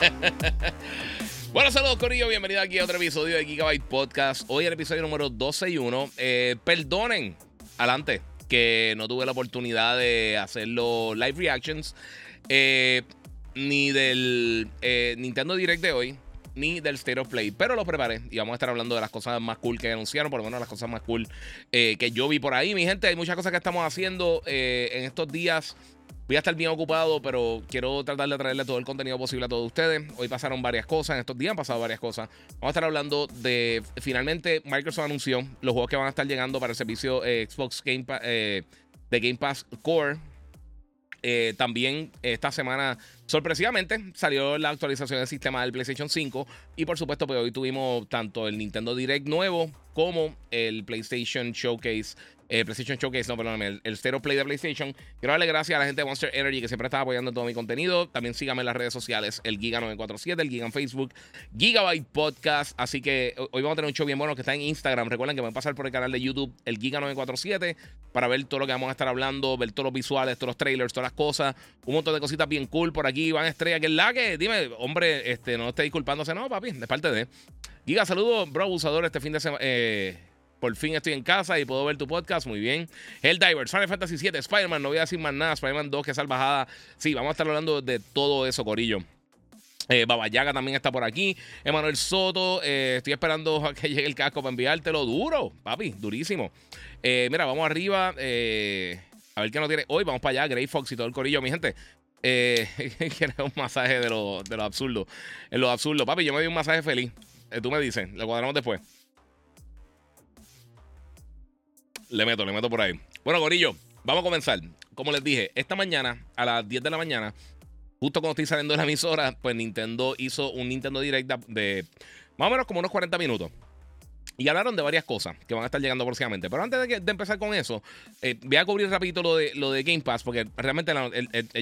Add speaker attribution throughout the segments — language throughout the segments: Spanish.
Speaker 1: bueno, saludos Corillo, bienvenido aquí a otro episodio de Gigabyte Podcast. Hoy el episodio número 12 y 1. Eh, perdonen, adelante, que no tuve la oportunidad de hacer los live reactions, eh, ni del eh, Nintendo Direct de hoy, ni del State of Play, pero lo preparé y vamos a estar hablando de las cosas más cool que anunciaron, por lo menos las cosas más cool que yo vi por ahí. Mi gente, hay muchas cosas que estamos haciendo en estos días. Voy a estar bien ocupado, pero quiero tratar de traerle todo el contenido posible a todos ustedes. Hoy pasaron varias cosas, en estos días han pasado varias cosas. Vamos a estar hablando de, finalmente, Microsoft anunció los juegos que van a estar llegando para el servicio eh, Xbox Game eh, de Game Pass Core. Eh, también esta semana, sorpresivamente, salió la actualización del sistema del PlayStation 5. Y por supuesto, pues hoy tuvimos tanto el Nintendo Direct nuevo como el PlayStation Showcase eh, PlayStation Showcase, no, perdóname, el, el Stereo Play de PlayStation. Quiero darle gracias a la gente de Monster Energy que siempre está apoyando todo mi contenido. También síganme en las redes sociales, el Giga947, el Giga en Facebook, Gigabyte Podcast. Así que hoy vamos a tener un show bien bueno que está en Instagram. Recuerden que van a pasar por el canal de YouTube, el Giga947, para ver todo lo que vamos a estar hablando, ver todos los visuales, todos los trailers, todas las cosas. Un montón de cositas bien cool por aquí. Van Estrella, que es la dime, hombre, este, no esté disculpándose, no, papi, de parte de. Giga, saludos, bro, abusador, este fin de semana. Eh, por fin estoy en casa y puedo ver tu podcast. Muy bien. Divers, Final Fantasy VII, Spider-Man. No voy a decir más nada. Spider-Man 2, que salvajada. Sí, vamos a estar hablando de todo eso, Corillo. Eh, Babayaga también está por aquí. Emanuel Soto, eh, estoy esperando a que llegue el casco para enviártelo. Duro, papi, durísimo. Eh, mira, vamos arriba. a ver qué nos tiene. Hoy vamos para allá, Grey Fox y todo el corillo. Mi gente, eh, un masaje de lo, de lo absurdo. En lo absurdo, papi, yo me di un masaje feliz. tú me dices, lo cuadramos después. Le meto, le meto por ahí. Bueno, Gorillo, vamos a comenzar. Como les dije, esta mañana, a las 10 de la mañana, justo cuando estoy saliendo de la emisora, pues Nintendo hizo un Nintendo Direct de más o menos como unos 40 minutos. Y hablaron de varias cosas que van a estar llegando próximamente. Pero antes de, empezar con eso, eh, voy a cubrir rapidito lo de, lo de Game Pass, porque realmente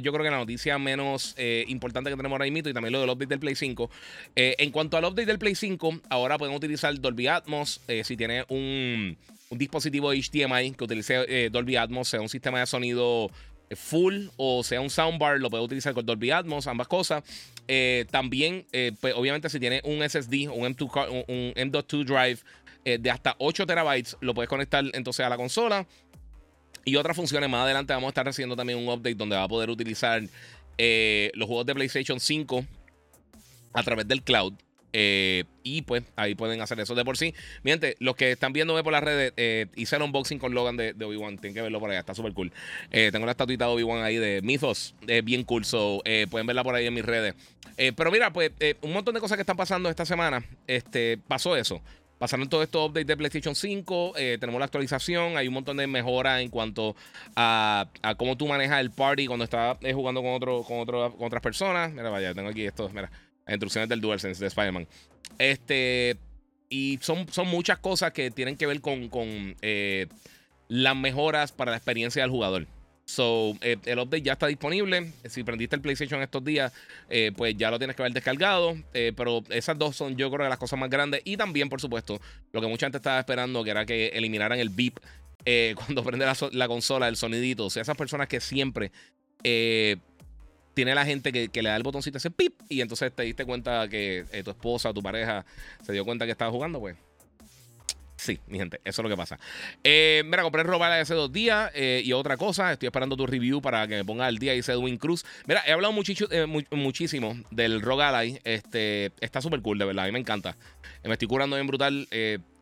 Speaker 1: yo creo que la noticia menos eh, importante que tenemos ahora mismo y también lo del update del Play 5. Eh, en cuanto al update del Play 5, ahora pueden utilizar Dolby Atmos si tiene un, un dispositivo HDMI que utilice eh, Dolby Atmos, sea un sistema de sonido full o sea un soundbar, lo puede utilizar con Dolby Atmos, ambas cosas. Eh, también, eh, pues, obviamente, si tiene un SSD, un M2, un M.2 Drive de hasta 8 terabytes, lo puedes conectar entonces a la consola. Y otras funciones más adelante vamos a estar recibiendo también un update donde va a poder utilizar los juegos de PlayStation 5 a través del cloud. Eh, y pues ahí pueden hacer eso de por sí. Miente, los que están viéndome por las redes, eh, hice el unboxing con Logan de, Obi-Wan. Tienen que verlo por allá, está súper cool. Eh, tengo la estatuita de Obi-Wan ahí de Mythos, es bien cool. So, pueden verla por ahí en mis redes. pero mira, pues un montón de cosas que están pasando esta semana. Este, pasó eso. Pasaron todos estos updates de PlayStation 5. tenemos la actualización. Hay un montón de mejoras en cuanto a, cómo tú manejas el party cuando estás jugando con, otro, con, otro, con otras personas. Mira, vaya, tengo aquí esto. Mira instrucciones del DualSense de Spider-Man. Este, y son, son muchas cosas que tienen que ver con, eh, las mejoras para la experiencia del jugador. So, eh, el update ya está disponible. Si prendiste el PlayStation estos días, eh, pues ya lo tienes que haber descargado. pero esas dos son, yo creo, las cosas más grandes. Y también, por supuesto, lo que mucha gente estaba esperando, que era que eliminaran el beep cuando prende la, la, consola, el sonidito. O sea, esas personas que siempre tiene la gente que, le da el botoncito ese pip y entonces te diste cuenta que eh, tu esposa, tu pareja se dio cuenta que estaba jugando, pues. Sí, mi gente, eso es lo que pasa. Eh, mira, compré robar hace dos días eh, y otra cosa, estoy esperando tu review para que me ponga al día, dice Edwin Cruz. Mira, he hablado muchísimo del Rogue este, está súper cool, de verdad, a mí me encanta. Me estoy curando bien brutal,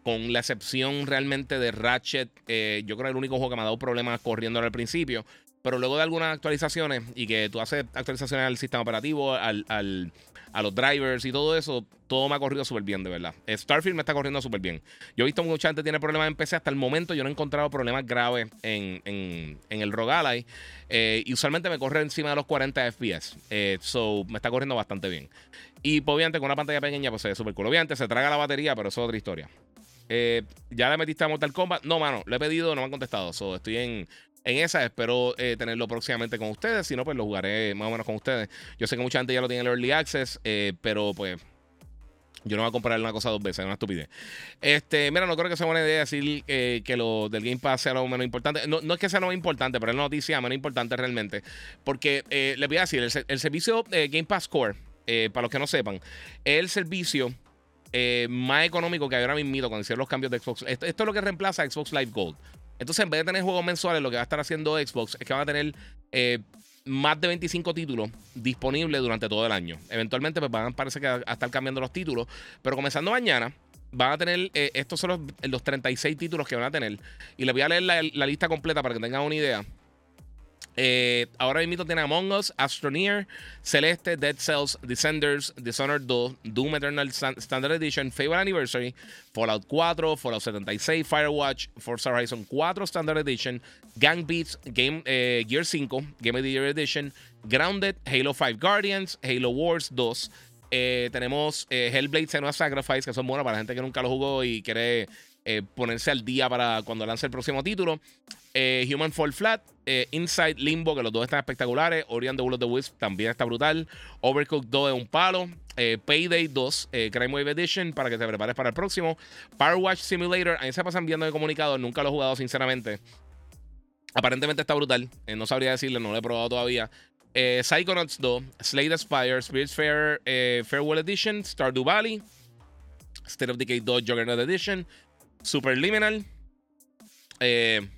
Speaker 1: con la excepción realmente de Ratchet, yo creo que el único juego que me ha dado problemas corriendo al principio. Pero luego de algunas actualizaciones y que tú haces actualizaciones al sistema operativo, al, a los drivers y todo eso, todo me ha corrido súper bien, de verdad. Starfield me está corriendo súper bien. Yo he visto mucha gente tiene problemas en PC. Hasta el momento yo no he encontrado problemas graves en, en, en el Rogue eh, y usualmente me corre encima de los 40 FPS. Eh, so, me está corriendo bastante bien. Y pues, obviamente con una pantalla pequeña, pues se ve súper cool. Obviamente se traga la batería, pero eso es otra historia. Eh, ¿Ya le metiste a Mortal Kombat? No, mano, lo he pedido, no me han contestado. So, estoy en, en esa. Espero eh, tenerlo próximamente con ustedes. Si no, pues lo jugaré más o menos con ustedes. Yo sé que mucha gente ya lo tiene en el Early Access, eh, pero pues yo no voy a comprar una cosa dos veces, es una estupidez. Este, mira, no creo que sea buena idea decir que lo del Game Pass sea lo menos importante. No, es que sea lo más importante, pero es la noticia menos importante realmente. Porque eh, les voy a decir, el, servicio Game Pass Core, para los que no sepan, es el servicio más económico que hay ahora mismo cuando hicieron los cambios de Xbox. Esto, esto, es lo que reemplaza a Xbox Live Gold. Entonces, en vez de tener juegos mensuales, lo que va a estar haciendo Xbox es que van a tener eh, más de 25 títulos disponibles durante todo el año. Eventualmente, pues van, parece que a, estar cambiando los títulos. Pero comenzando mañana, van a tener, eh, estos son los, 36 títulos que van a tener. Y les voy a leer la lista completa para que tengan una idea. Eh, ahora mismo tiene Among Us, Astroneer, Celeste, Dead Cells, Descenders, Dishonored 2, Doom Eternal Standard Edition, Fable Anniversary, Fallout 4, Fallout 76, Firewatch, Forza Horizon 4 Standard Edition, Gang Beats, Game, eh, Gear 5, Game of the Year Edition, Grounded, Halo 5 Guardians, Halo Wars 2. Eh, tenemos Hellblade Senua Sacrifice, que son buenos para la gente que nunca lo jugó y quiere ponerse al día para cuando lance el próximo título. Human Fall Flat, eh, Inside Limbo, que los dos están espectaculares. Ori and the Will of the Wisp también está brutal. Overcooked 2 es un palo. Eh, Payday 2, eh, Crime Wave Edition, para que te prepares para el próximo. Power Watch Simulator, a mí se pasan viendo de comunicado, nunca lo he jugado sinceramente. Aparentemente está brutal, no sabría decirle, no lo he probado todavía. Psychonauts 2, Slade Aspire, Spirits Fair, Farewell Edition, Stardew Valley, State of Decay 2, Juggernaut Edition, Superliminal. Eh,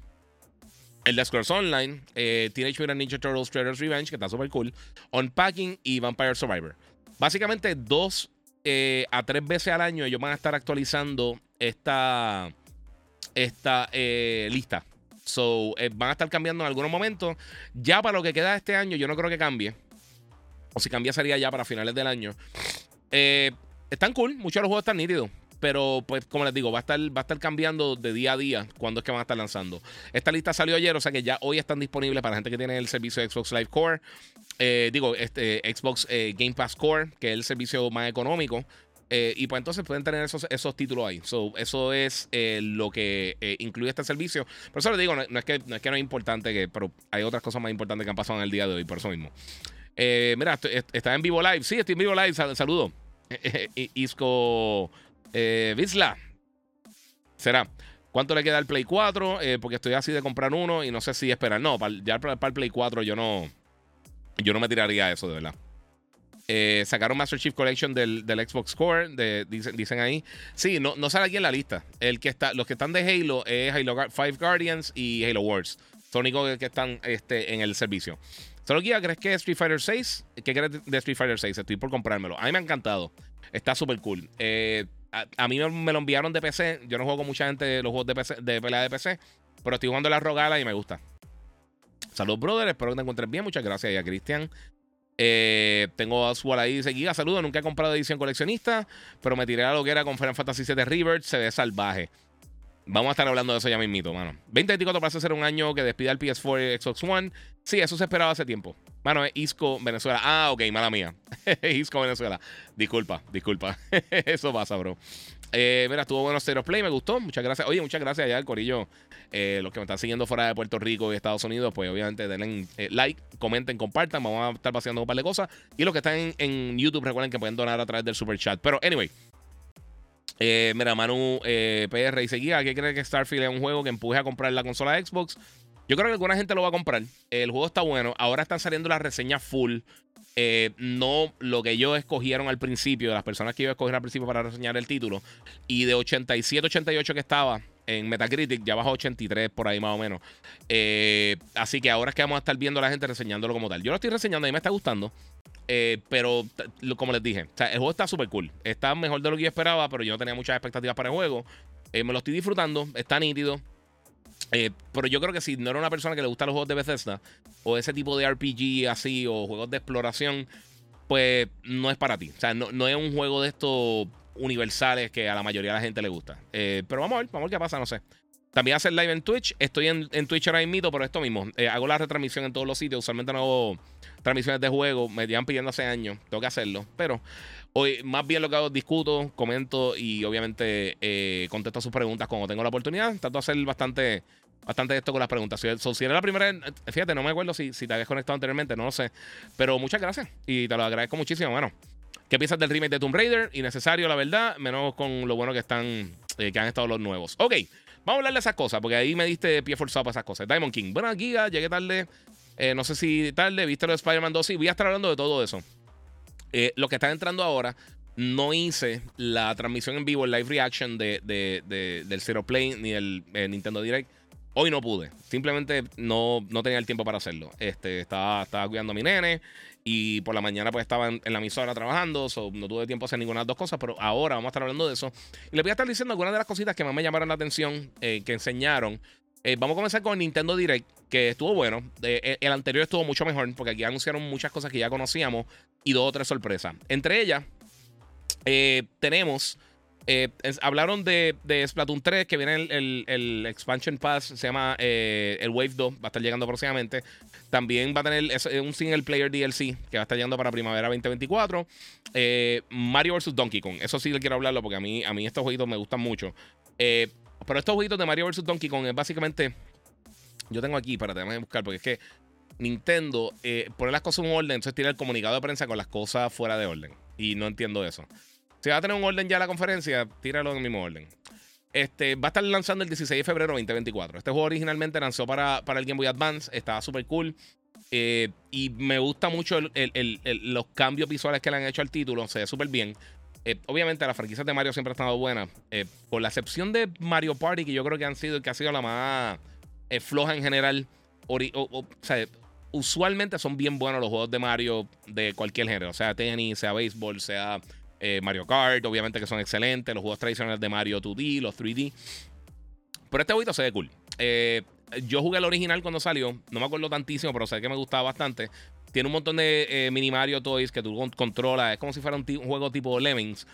Speaker 1: el Scrolls Online, eh, Teenage Mutant Ninja Turtles Shredder's Revenge, que está súper cool, Unpacking y Vampire Survivor. Básicamente dos eh, a tres veces al año ellos van a estar actualizando esta, esta eh, lista. So, van a estar cambiando en algunos momentos. Ya para lo que queda este año, yo no creo que cambie. O si cambia sería ya para finales del año. están cool, muchos de los juegos están nítidos. Pero, pues, como les digo, va a estar, va a estar cambiando de día a día cuando es que van a estar lanzando. Esta lista salió ayer, o sea que ya hoy están disponibles para la gente que tiene el servicio Xbox Live Core. Eh, digo, este Xbox eh, Game Pass Core, que es el servicio más económico. Eh, y pues entonces pueden tener esos, esos títulos ahí. eso es lo que incluye este servicio. Por eso les digo, no, es que, no es que no es importante, que, pero hay otras cosas más importantes que han pasado en el día de hoy, por eso mismo. mira, está en vivo live. Sí, estoy en vivo live. Saludo. Isco. Eh, Vizla. Será. ¿Cuánto le queda al Play 4? Eh, porque estoy así de comprar uno y no sé si esperar. No, ya para, el Play 4 yo no. Yo no me tiraría eso, de verdad. Eh, sacaron Master Chief Collection del, Xbox Core. dicen, ahí. Sí, no, no sale aquí en la lista. El que está, los que están de Halo es Halo 5 Guardians y Halo Wars. Son los únicos que están este, en el servicio. Solo guía, ¿crees que Street Fighter 6? ¿Qué crees de Street Fighter 6? Estoy por comprármelo. A mí me ha encantado. Está súper cool. Eh, a, mí me, lo enviaron de PC. Yo no juego con mucha gente los juegos de, PC, de pelea de PC, pero estoy jugando la Rogala y me gusta. Saludos, brother. Espero que te encuentres bien. Muchas gracias, ya, Cristian. Eh, tengo a Swall ahí, seguida. Saludos. Nunca he comprado edición coleccionista, pero me tiré a lo que era con Final Fantasy VII River. Se ve salvaje. Vamos a estar hablando de eso ya mismito, mano. 2024 parece ser un año que despida el PS4 y Xbox One. Sí, eso se esperaba hace tiempo. Mano, es Isco, Venezuela. Ah, ok, mala mía. Isco, Venezuela. Disculpa, disculpa. eso pasa, bro. Eh, mira, estuvo bueno Stereo Play, me gustó. Muchas gracias. Oye, muchas gracias allá al Corillo. Eh, los que me están siguiendo fuera de Puerto Rico y Estados Unidos, pues obviamente denle eh, like, comenten, compartan. Vamos a estar paseando un par de cosas. Y los que están en, en YouTube, recuerden que pueden donar a través del super chat. Pero, anyway. Eh, mira, Manu eh, PR y seguía. ¿Qué cree que Starfield es un juego que empuje a comprar la consola Xbox? Yo creo que alguna gente lo va a comprar. El juego está bueno. Ahora están saliendo las reseñas full. Eh, no lo que ellos escogieron al principio, las personas que iba a escoger al principio para reseñar el título. Y de 87, 88 que estaba en Metacritic, ya bajó 83 por ahí más o menos. así que ahora es que vamos a estar viendo a la gente reseñándolo como tal. Yo lo estoy reseñando, mí me está gustando. Eh, pero como les dije, el juego está súper cool. Está mejor de lo que yo esperaba, pero yo no tenía muchas expectativas para el juego. Eh, me lo estoy disfrutando, está nítido. Eh, pero yo creo que si no era una persona que le gusta los juegos de Bethesda o ese tipo de RPG así o juegos de exploración, pues no es para ti. O sea, no, es un juego de estos universales que a la mayoría de la gente le gusta. Eh, pero vamos a ver, vamos a ver qué pasa, no sé. También hacer live en Twitch. Estoy en, en Twitch ahora mismo, pero esto mismo. Eh, hago la retransmisión en todos los sitios. Usualmente no hago transmisiones de juego. Me llevan pidiendo hace años. Tengo que hacerlo. Pero hoy más bien lo que hago discuto, comento y obviamente eh, contesto sus preguntas cuando tengo la oportunidad. Trato de hacer bastante, bastante esto con las preguntas. Si, si era la primera, fíjate, no me acuerdo si, si te habías conectado anteriormente, no lo sé. Pero muchas gracias y te lo agradezco muchísimo. Bueno, ¿qué piensas del remake de Tomb Raider? Innecesario, la verdad, menos con lo bueno que están, eh, que han estado los nuevos. Ok. Vamos a hablar de esas cosas, porque ahí me diste pie forzado para esas cosas. Diamond King. Bueno, Giga, llegué tarde. Eh, no sé si tarde, viste lo de Spider-Man 2. Sí, voy a estar hablando de todo eso. Eh, lo que está entrando ahora, no hice la transmisión en vivo, el live reaction de, del Zero Play ni el Nintendo Direct. Hoy no pude. Simplemente no, no tenía el tiempo para hacerlo. Este, estaba, estaba cuidando a mi nene. Y por la mañana pues estaba en, la emisora trabajando, no tuve tiempo de hacer ninguna de las dos cosas, pero ahora vamos a estar hablando de eso. Y les voy a estar diciendo algunas de las cositas que más me llamaron la atención, eh, que enseñaron. Eh, vamos a comenzar con Nintendo Direct, que estuvo bueno. Eh, el anterior estuvo mucho mejor, porque aquí anunciaron muchas cosas que ya conocíamos y dos o tres sorpresas. Entre ellas, tenemos eh, hablaron de, Splatoon 3, que viene el, Expansion Pass, se llama eh, el Wave 2, va a estar llegando próximamente. También va a tener un single player DLC que va a estar llegando para primavera 2024. Eh, Mario vs. Donkey Kong, eso sí le quiero hablarlo porque a mí, a mí estos jueguitos me gustan mucho. pero estos jueguitos de Mario vs. Donkey Kong es básicamente. Yo tengo aquí, para déjame buscar, porque es que Nintendo pone las cosas en orden, entonces tiene el comunicado de prensa con las cosas fuera de orden. Y no entiendo eso. Si va a tener un orden ya la conferencia, tíralo en el mismo orden. Este, va a estar lanzando el 16 de febrero 2024. Este juego originalmente lanzó para, para el Game Boy Advance. Estaba súper cool. Eh, y me gusta mucho los cambios visuales que le han hecho al título. Se ve súper bien. Eh, obviamente, las franquicias de Mario siempre han estado buenas. Eh, por la excepción de Mario Party, que yo creo que han sido que ha sido la más floja en general. O, sea, usualmente son bien buenos los juegos de Mario de cualquier género. Sea tenis, sea béisbol, sea eh, Mario Kart, obviamente que son excelentes, los juegos tradicionales de Mario 2D, los 3D. Pero este jueguito se ve cool. Eh, yo jugué el original cuando salió, no me acuerdo tantísimo, pero sé que me gustaba bastante. Tiene un montón de eh, mini Mario Toys que tú controlas, es como si fuera un, juego tipo Lemmings.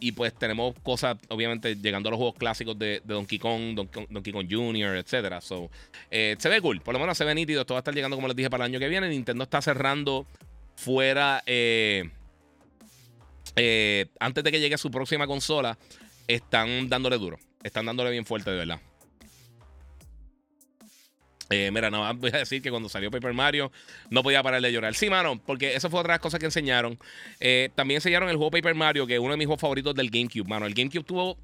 Speaker 1: y pues tenemos cosas, obviamente, llegando a los juegos clásicos de, Donkey Kong, Donkey, Kong Jr., etc. So, se ve cool, por lo menos se ve nítido. Esto va a estar llegando, como les dije, para el año que viene. Nintendo está cerrando fuera. Eh, antes de que llegue su próxima consola, están dándole duro. Están dándole bien fuerte, de verdad. Eh, mira, más voy a decir que cuando salió Paper Mario no podía parar de llorar. Sí, mano, porque eso fue otra cosa que enseñaron. Eh, también enseñaron el juego Paper Mario, que es uno de mis juegos favoritos del GameCube, mano. El GameCube tuvo.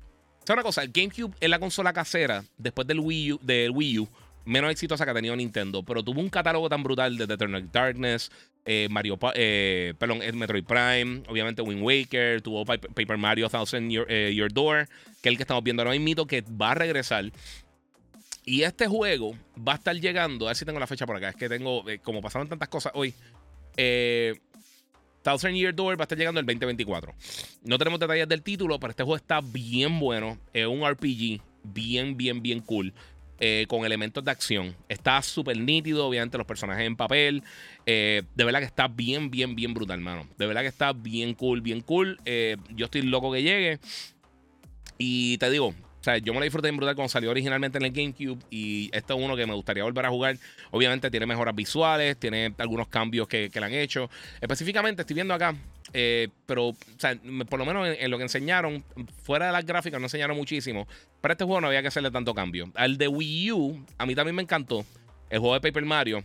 Speaker 1: ¿Sabes una cosa? El GameCube es la consola casera después del Wii U, del Wii U menos exitosa que ha tenido Nintendo, pero tuvo un catálogo tan brutal de Eternal Darkness, eh, Mario, eh, perdón, Metroid Prime, obviamente Wind Waker, tuvo Paper Mario Thousand eh, Your, Door, que es el que estamos viendo ahora mismo, que va a regresar. Y este juego va a estar llegando, a ver si tengo la fecha por acá, es que tengo, como pasaron tantas cosas hoy, Thousand Year Door va a estar llegando el 2024. No tenemos detalles del título, pero este juego está bien bueno. Es un RPG bien, bien, bien cool. Eh, con elementos de acción. Está súper nítido, obviamente los personajes en papel. Eh, de verdad que está bien, bien, bien brutal, mano. De verdad que está bien cool, bien cool. Eh, yo estoy loco que llegue. Y te digo, o sea, yo me lo disfruté en brutal cuando salió originalmente en el GameCube y este es uno que me gustaría volver a jugar. Obviamente tiene mejoras visuales, tiene algunos cambios que, le han hecho. Específicamente estoy viendo acá, eh, pero o sea, por lo menos en, lo que enseñaron, fuera de las gráficas no enseñaron muchísimo. Para este juego no había que hacerle tanto cambio. Al de Wii U, a mí también me encantó el juego de Paper Mario,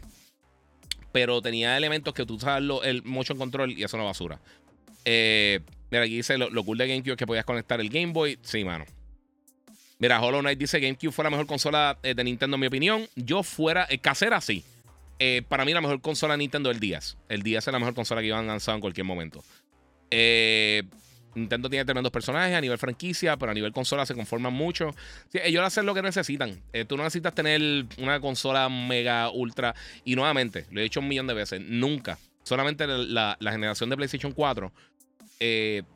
Speaker 1: pero tenía elementos que tú sabes el motion control y eso no basura. Eh, mira, aquí dice lo, lo cool de GameCube que podías conectar el Game Boy. Sí, mano. Mira, Hollow Knight dice GameCube fue la mejor consola eh, de Nintendo, en mi opinión. Yo fuera eh, casera, sí. Eh, para mí, la mejor consola de Nintendo es el 10. El 10 es la mejor consola que iban a lanzar en cualquier momento. Nintendo tiene tremendos personajes a nivel franquicia, pero a nivel consola se conforman mucho. ellos hacen lo que necesitan. tú no necesitas tener una consola mega ultra. Y nuevamente, lo he dicho un millón de veces, nunca. Solamente la, la generación de PlayStation 4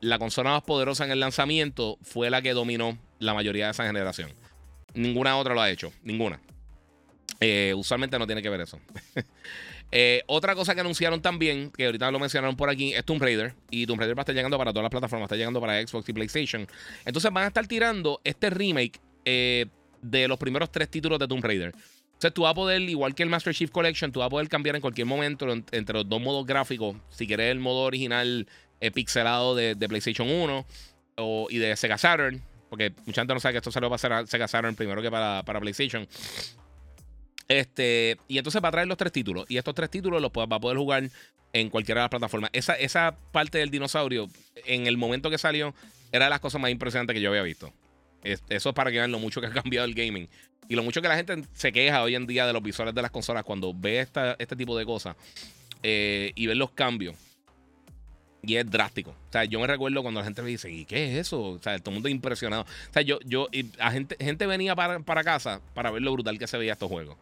Speaker 1: la consola más poderosa en el lanzamiento fue la que dominó la mayoría de esa generación. Ninguna otra lo ha hecho. Ninguna. Eh, usualmente no tiene que ver eso. Eh, otra cosa que anunciaron también, que ahorita lo mencionaron por aquí, es Tomb Raider. Y Tomb Raider va a estar llegando para todas las plataformas, está llegando para Xbox y PlayStation. Entonces van a estar tirando este remake eh, de los primeros tres títulos de Tomb Raider. Entonces tú vas a poder, igual que el Master Chief Collection, tú vas a poder cambiar en cualquier momento entre los dos modos gráficos. Si quieres el modo original pixelado de, PlayStation 1 y de Sega Saturn. Porque mucha gente no sabe que esto salió para Sega Saturn primero que para, PlayStation. Este, y entonces va a traer los tres títulos. Y estos tres títulos los va a poder jugar en cualquiera de las plataformas. Esa, esa parte del dinosaurio, en el momento que salió, era de las cosas más impresionantes que yo había visto. eso es para que vean lo mucho que ha cambiado el gaming. Y lo mucho que la gente se queja hoy en día de los visuales de las consolas cuando ve este tipo de cosas eh, y ve los cambios. Y es drástico. O sea, yo me recuerdo cuando la gente me dice, ¿y qué es eso? O sea, todo el mundo impresionado. O sea, yo, yo, y gente, gente venía para, para casa para ver lo brutal que se veía estos juegos.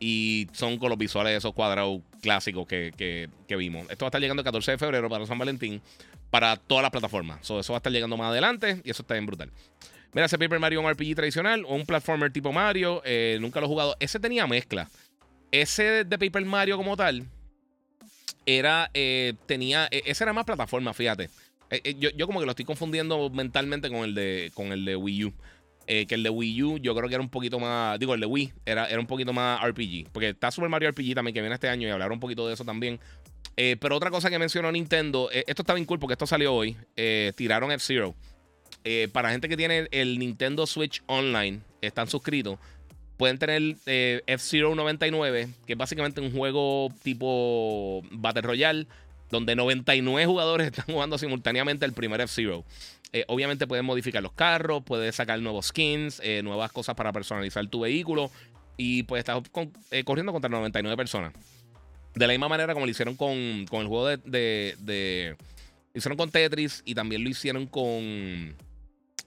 Speaker 1: Y son con los visuales de esos cuadrados clásicos que, vimos. Esto va a estar llegando el 14 de febrero para San Valentín para todas las plataformas. eso va a estar llegando más adelante y eso está bien brutal. Mira, ese Paper Mario un RPG tradicional o un platformer tipo Mario. Eh, nunca lo he jugado. Ese tenía mezcla. Ese de Paper Mario como tal era. Eh, tenía. E, ese era más plataforma, fíjate. Eh, yo, yo, como que lo estoy confundiendo mentalmente con el de, con el de Wii U. Eh, que el de Wii U yo creo que era un poquito más, digo, el de Wii era, era un poquito más RPG, porque está Super Mario RPG también que viene este año y hablar un poquito de eso también. Eh, pero otra cosa que mencionó Nintendo, eh, esto está bien cool porque esto salió hoy, tiraron F-Zero. para gente que tiene el Nintendo Switch Online, están suscritos, pueden tener F-Zero 99, que es básicamente un juego tipo Battle Royale, donde 99 jugadores están jugando simultáneamente el primer F-Zero. Eh, obviamente puedes modificar los carros, puedes sacar nuevos skins, eh, nuevas cosas para personalizar tu vehículo y pues estás eh, corriendo contra 99 personas. De la misma manera como lo hicieron con, el juego de, de, hicieron con Tetris y también lo hicieron con,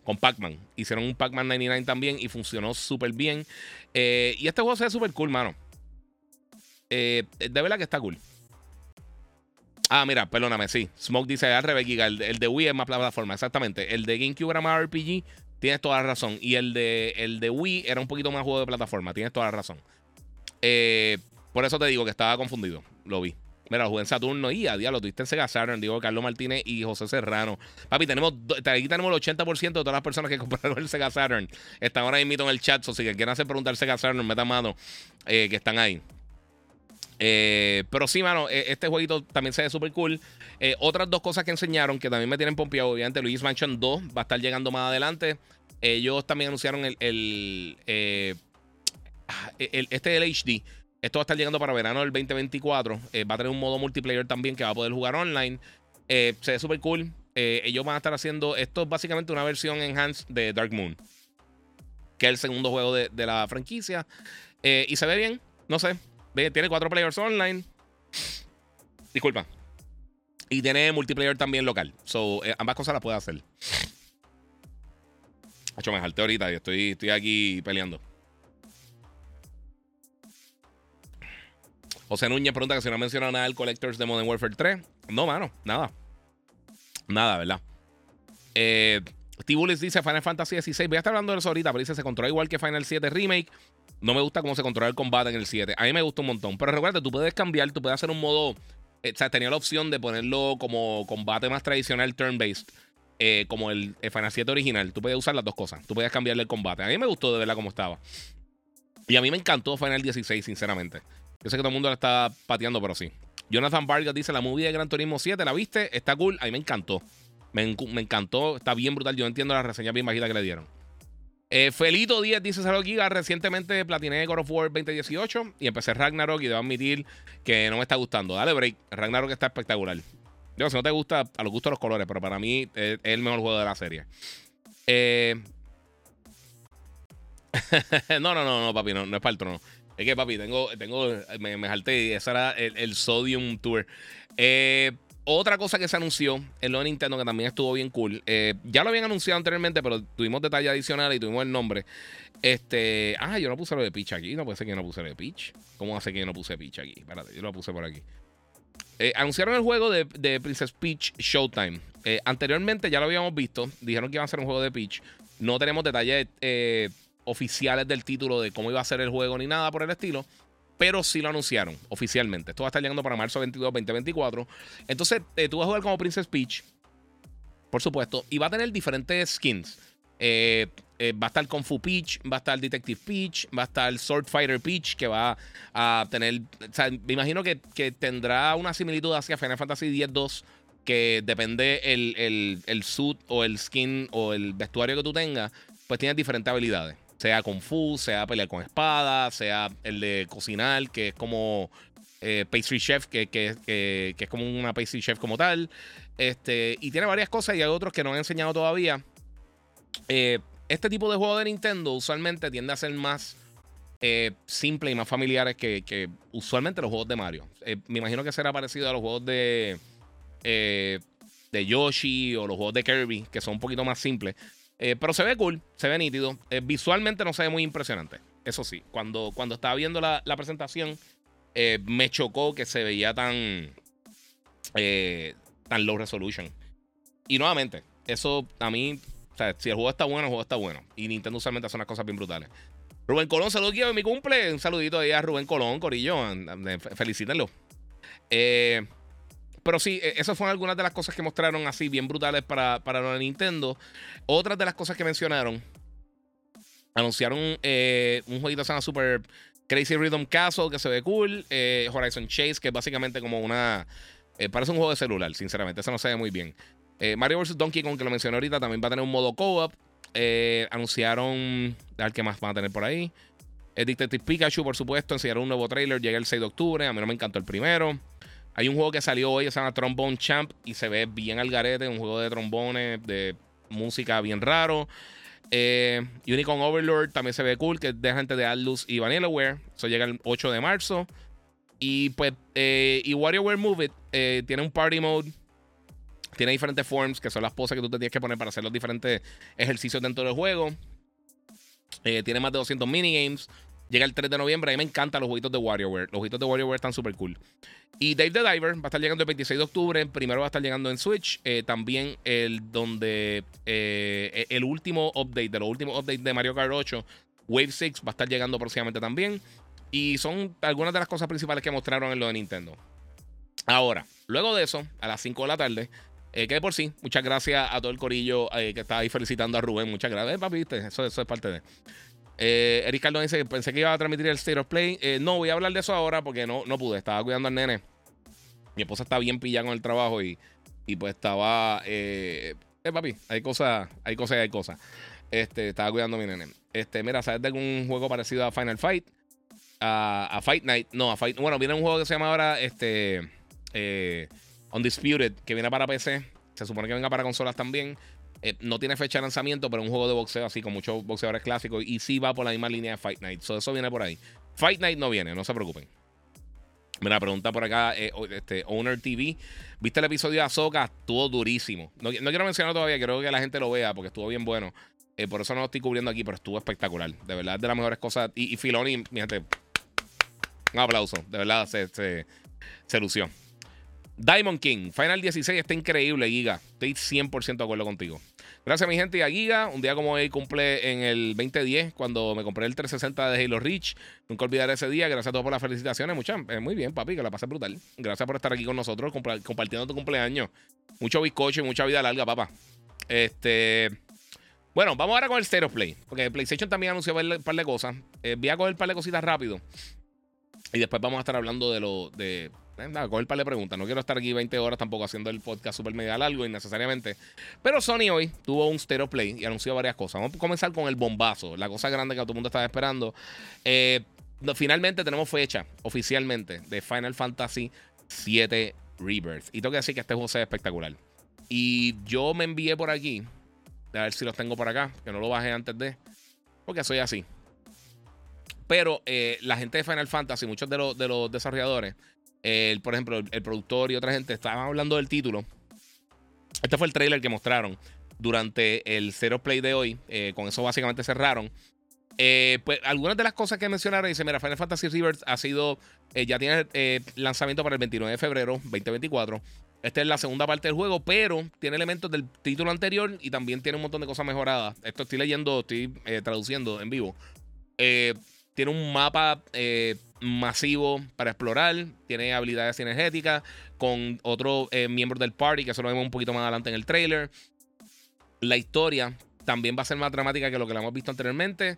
Speaker 1: con Pac-Man. Hicieron un Pac-Man 99 también y funcionó súper bien. y este juego se ve súper cool, mano. de verdad que está cool. Ah, mira, perdóname, sí. Smoke dice al revés, El, de Wii es más plataforma, exactamente. El de GameCube era más RPG, tienes toda la razón. Y el de, el de Wii era un poquito más juego de plataforma, tienes toda la razón. Eh, por eso te digo que estaba confundido. Lo vi. Mira, jugué en Saturno y a diablo, tuviste en Sega Saturn, digo Carlos Martínez y José Serrano. Papi, tenemos aquí tenemos el 80% de todas las personas que compraron el Sega Saturn. Están ahora mismo en el chat, o si que quieran hacer preguntar Sega Saturn, meta mano, eh, que están ahí. Eh, pero sí, mano, e, este jueguito también se ve súper cool. Eh, otras dos cosas que enseñaron que también me tienen pompeado, obviamente, Luis Mansion 2 va a estar llegando más adelante. Ellos también anunciaron el, el, eh, el este del HD. Esto va a estar llegando para verano del 2024. va a tener un modo multiplayer también que va a poder jugar online. se ve súper cool. ellos van a estar haciendo. Esto es básicamente una versión enhanced de Dark Moon. Que es el segundo juego de, la franquicia. y se ve bien. No sé tiene cuatro players online. Disculpa. Y tiene multiplayer también local. So, eh, ambas cosas las puede hacer. Hecho, me jalté ahorita y estoy, estoy aquí peleando. José Núñez pregunta que si no menciona nada del Collectors de Modern Warfare 3. No, mano, nada. Nada, ¿verdad? Eh, Tibulis dice Final Fantasy XVI. Voy a estar hablando de eso ahorita, pero dice se controla igual que Final 7 Remake. No me gusta cómo se controla el combate en el 7. A mí me gusta un montón. Pero recuerda, tú puedes cambiar, tú puedes hacer un modo. Eh, o sea, tenía la opción de ponerlo como combate más tradicional, turn-based. Eh, como el, Final 7 original. Tú puedes usar las dos cosas. Tú puedes cambiarle el combate. A mí me gustó de verdad cómo estaba. Y a mí me encantó Final 16, sinceramente. Yo sé que todo el mundo la está pateando, pero sí. Jonathan Vargas dice: La movie de Gran Turismo 7, ¿la viste? Está cool. A mí me encantó. Me, encantó. Está bien brutal. Yo entiendo la reseña bien bajita que le dieron. Eh, Felito 10 dice Salud Giga. Recientemente platiné God of War 2018 y empecé Ragnarok y debo admitir que no me está gustando. Dale break. Ragnarok está espectacular. Yo, si no te gusta, a los gustos los colores, pero para mí es, el mejor juego de la serie. Eh... no, no, no, no, papi, no, no es para el trono. Es que, papi, tengo, tengo, me, me jalté ese era el, el Sodium Tour. Eh, otra cosa que se anunció en lo de Nintendo que también estuvo bien cool. Eh, ya lo habían anunciado anteriormente, pero tuvimos detalle adicional y tuvimos el nombre. Este. Ah, yo no puse lo de Peach aquí. No puede ser que yo no puse lo de Peach. ¿Cómo hace que yo no puse Peach aquí? Espérate, yo lo puse por aquí. Eh, anunciaron el juego de, Princess Peach Showtime. Anteriormente ya lo habíamos visto. Dijeron que iba a ser un juego de Peach. No tenemos detalles oficiales del título de cómo iba a ser el juego ni nada por el estilo. Pero sí lo anunciaron oficialmente. Esto va a estar llegando para marzo 22, 2024. Entonces, eh, tú vas a jugar como Princess Peach, por supuesto, y va a tener diferentes skins. Eh, eh, va a estar Kung Fu Peach, va a estar Detective Peach, va a estar Sword Fighter Peach, que va a tener. O sea, me imagino que, tendrá una similitud hacia Final Fantasy X-2, que depende el, el, suit o el skin o el vestuario que tú tengas, pues tiene diferentes habilidades. Sea Kung Fu, sea pelear con espada, sea el de cocinar, que es como eh, pastry chef, que, que, es como una pastry chef como tal. Este, y tiene varias cosas y hay otros que no han enseñado todavía. Eh, este tipo de juego de Nintendo usualmente tiende a ser más eh, simple y más familiares que, usualmente los juegos de Mario. Eh, me imagino que será parecido a los juegos de, de Yoshi o los juegos de Kirby, que son un poquito más simples. Pero se ve cool, se ve nítido. visualmente no se ve muy impresionante. Eso sí, cuando, cuando estaba viendo la, presentación, me chocó que se veía tan, tan low resolution. Y nuevamente, eso a mí o si el juego está bueno, el juego está bueno. Y Nintendo usualmente hace unas cosas bien brutales. Rubén Colón, saludos mi cumple. Un saludito ahí a Rubén Colón, Corillo. Felicítenlo. Eh, pero sí, e, esas fueron algunas de las cosas que mostraron así, bien brutales para, para Nintendo. Otras de las cosas que mencionaron. Anunciaron eh, un jueguito llama Super Crazy Rhythm Castle, que se ve cool. Eh, Horizon Chase, que es básicamente como una. parece un juego de celular, sinceramente. Eso no se ve muy bien. Eh, Mario vs. Donkey Kong, que lo mencioné ahorita, también va a tener un modo co-op. Eh, anunciaron. A ver qué más van a tener por ahí. Detective Pikachu, por supuesto, enseñaron un nuevo trailer. Llega el 6 de octubre. A mí no me encantó el primero. Hay un juego que salió hoy se llama Trombone Champ y se ve bien al garete. Un juego de trombones, de música bien raro. Eh, Unicorn Overlord también se ve cool, que es de gente de Atlus y Vanillaware. Eso llega el 8 de marzo. Y pues, y WarioWare Move It tiene un party mode tiene diferentes forms, que son las poses que tú te tienes que poner para hacer los diferentes ejercicios dentro del juego. Eh, tiene más de 200 minigames. Llega el 3 de noviembre. A mí me encantan los jueguitos de WarioWare. Los jueguitos de WarioWare están súper cool. Y Dave the Diver va a estar llegando el 26 de octubre. Primero va a estar llegando en Switch. Eh, también el donde eh, el último update, de los últimos updates de Mario Kart 8, Wave 6, va a estar llegando próximamente también. Y son algunas de las cosas principales que mostraron en lo de Nintendo. Ahora, luego de eso, a las 5 de la tarde, eh, que de por sí, muchas gracias a todo el corillo eh, que está ahí felicitando a Rubén. Muchas gracias, eh, papi, Eso, eso es parte de. Eh, Eric Cardón dice: Pensé que iba a transmitir el State of Play. no, voy a hablar de eso ahora porque no, no pude. Estaba cuidando al nene. Mi esposa está bien pillada con el trabajo y, y pues estaba. Eh, papi, hay cosas, hay cosas hay cosas. Este, estaba cuidando a mi nene. Este, mira, ¿sabes de algún juego parecido a Final Fight? A, a Fight Night. No, a Fight. Bueno, viene un juego que se llama ahora. Este. Eh, Undisputed, que viene para PC. Se supone que venga para consolas también. Eh, no tiene fecha de lanzamiento, pero es un juego de boxeo así con muchos boxeadores clásicos. Y sí va por la misma línea de Fight Night. eso viene por ahí. Fight Night no viene, no se preocupen. Mira, pregunta por acá, eh, este, Owner TV. ¿Viste el episodio de Azoka? Estuvo durísimo. No, quiero mencionarlo todavía, quiero que la gente lo vea porque estuvo bien bueno. Eh, por eso no lo estoy cubriendo aquí, pero estuvo espectacular. De verdad, de las mejores cosas. Y, Filoni, mi gente, un aplauso. De verdad, se, se, se lució. Diamond King, Final 16 está increíble, Giga. Estoy 100% de acuerdo contigo. Gracias, mi gente, y a Giga. Un día como hoy cumple en el 2010, cuando me compré el 360 de Halo Reach. Nunca olvidaré ese día. Gracias a todos por las felicitaciones. Muchas, eh, muy bien, papi, que la pasé brutal. Gracias por estar aquí con nosotros, compartiendo tu cumpleaños. Mucho bizcocho y mucha vida larga, papá. Este. Bueno, vamos ahora con el Stereo Play. Porque PlayStation también anunció un par de cosas. Eh, voy a coger un par de cositas rápido. Y después vamos a estar hablando de lo. de Nada, coger par de preguntas. No quiero estar aquí 20 horas tampoco haciendo el podcast super mega largo innecesariamente. Pero Sony hoy tuvo un Stereo Play y anunció varias cosas. Vamos a comenzar con el bombazo, la cosa grande que todo el mundo estaba esperando. Eh, finalmente tenemos fecha oficialmente de Final Fantasy VII Rebirth. Y tengo que decir que este juego es espectacular. Y yo me envié por aquí. A ver si los tengo por acá. Que no lo bajé antes de. Porque soy así. Pero eh, la gente de Final Fantasy, muchos de los desarrolladores, el, por ejemplo, el, productor y otra gente estaban hablando del título. Este fue el trailer que mostraron durante el Zero Play de hoy. Eh, con eso básicamente cerraron. Eh, pues algunas de las cosas que mencionaron, dice, mira, Final Fantasy Rebirth ha sido, eh, ya tiene lanzamiento para el 29 de febrero 2024. Esta es la segunda parte del juego, pero tiene elementos del título anterior y también tiene un montón de cosas mejoradas. Esto estoy leyendo, estoy eh, traduciendo en vivo. Eh, tiene un mapa eh, masivo para explorar. Tiene habilidades energéticas con otro miembro del party, que eso lo vemos un poquito más adelante en el trailer. La historia también va a ser más dramática que lo que la hemos visto anteriormente.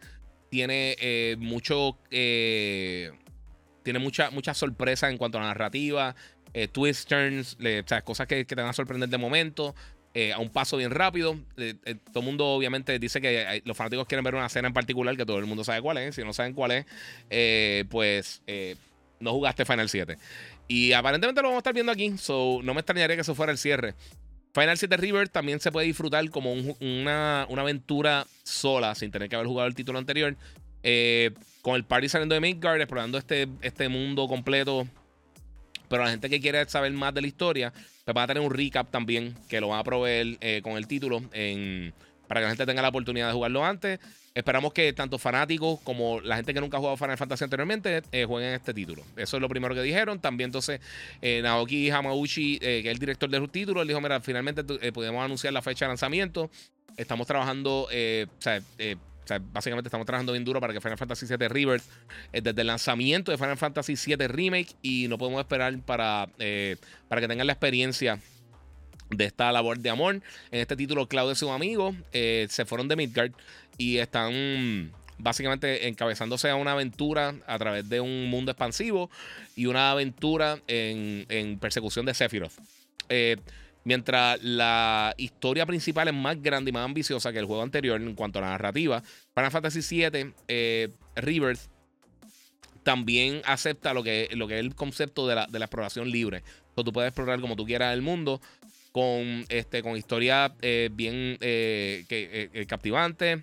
Speaker 1: Tiene mucho. tiene mucha, mucha sorpresa en cuanto a la narrativa eh, twists, turns, cosas que, te van a sorprender de momento. Eh, a un paso bien rápido. Eh, todo el mundo obviamente dice que los fanáticos quieren ver una escena en particular que todo el mundo sabe cuál es. Si no saben cuál es, pues no jugaste Final 7. Y aparentemente lo vamos a estar viendo aquí. So, no me extrañaría que eso fuera el cierre. Final 7 River también se puede disfrutar como una, una, aventura sola, sin tener que haber jugado el título anterior. con el party saliendo de Midgard, explorando este, este mundo completo pero la gente que quiere saber más de la historia, pues va a tener un recap también que lo van a proveer eh, con el título para que la gente tenga la oportunidad de jugarlo antes. Esperamos que tanto fanáticos como la gente que nunca ha jugado Final Fantasy anteriormente eh, jueguen este título. Eso es lo primero que dijeron. También entonces eh, Naoki Hamauchi, que es el director del título, él dijo, mira, finalmente podemos anunciar la fecha de lanzamiento. Estamos trabajando, o sea, o sea, básicamente estamos trabajando bien duro para que Final Fantasy VII Rebirth, eh, desde el lanzamiento de Final Fantasy VII Remake, y no podemos esperar para, eh, para que tengan la experiencia de esta labor de amor. En este título, Cloud y sus amigos eh, se fueron de Midgard y están básicamente encabezándose a una aventura a través de un mundo expansivo y una aventura en, en persecución de Sephiroth. Mientras la historia principal es más grande y más ambiciosa que el juego anterior en cuanto a la narrativa, Final Fantasy VII eh, Rebirth también acepta lo que, es el concepto de la, exploración libre. Entonces, tú puedes explorar como tú quieras el mundo con, este, historia eh, bien eh, que, captivante,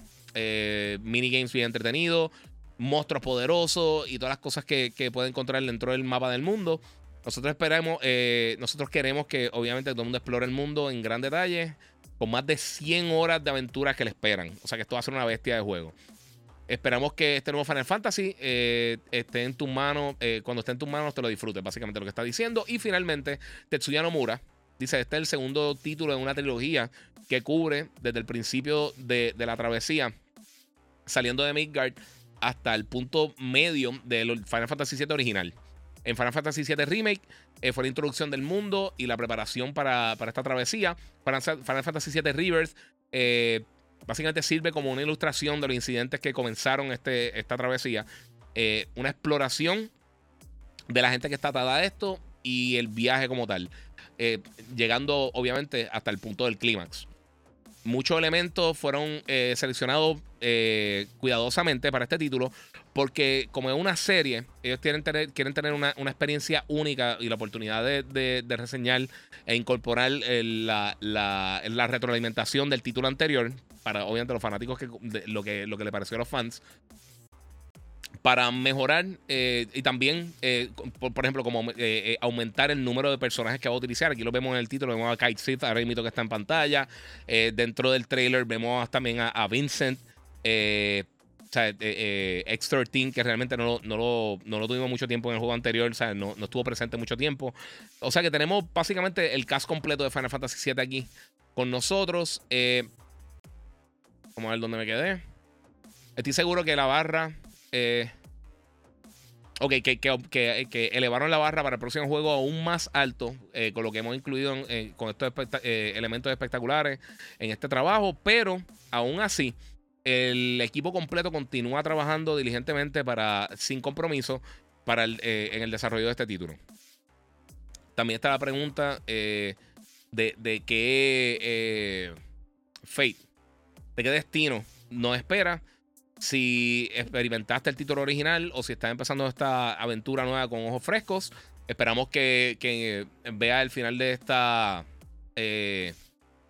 Speaker 1: minigames bien entretenidos, monstruos poderosos y todas las cosas que puedes encontrar dentro del mapa del mundo. Nosotros esperamos, eh, nosotros queremos que obviamente todo el mundo explore el mundo en gran detalle, con más de 100 horas de aventuras que le esperan. O sea que esto va a ser una bestia de juego. Esperamos que este nuevo Final Fantasy eh, esté en tus manos. Eh, cuando esté en tus manos, te lo disfrutes, básicamente lo que está diciendo. Y finalmente, Tetsuya Nomura dice: Este es el segundo título de una trilogía que cubre desde el principio de, de la travesía, saliendo de Midgard hasta el punto medio del Final Fantasy VII original en Final Fantasy VII Remake eh, fue la introducción del mundo y la preparación para, esta travesía. Final, Fantasy VII Rivers eh, básicamente sirve como una ilustración de los incidentes que comenzaron este, esta travesía. Eh, una exploración de la gente que está atada a esto y el viaje como tal. llegando obviamente hasta el punto del clímax. Muchos elementos fueron seleccionados cuidadosamente para este título porque como es una serie, ellos quieren tener, quieren tener una, experiencia única y la oportunidad de, reseñar e incorporar la, retroalimentación del título anterior para obviamente los fanáticos que lo que lo que le pareció a los fans para mejorar eh, y también, eh, por, ejemplo, como eh, aumentar el número de personajes que va a utilizar. Aquí lo vemos en el título, vemos a Kite Sith, ahora mismo que está en pantalla. dentro del trailer vemos también a, Vincent. O sea, eh, eh X13, que realmente no, no, lo, no, lo, tuvimos mucho tiempo en el juego anterior, o sea, no, no, estuvo presente mucho tiempo. O sea que tenemos básicamente el cast completo de Final Fantasy VII aquí con nosotros. Vamos a ver dónde me quedé. Estoy seguro que la barra. Eh, que, que, que, elevaron la barra para el próximo juego aún más alto, eh, con lo que hemos incluido con estos elementos espectaculares en este trabajo, pero aún así el equipo completo continúa trabajando diligentemente para, sin compromiso para eh, en el desarrollo de este título. También está la pregunta eh, de, qué eh, fate, de qué destino nos espera. Si experimentaste el título original o si estás empezando esta aventura nueva con ojos frescos, esperamos que, que vea el final de esta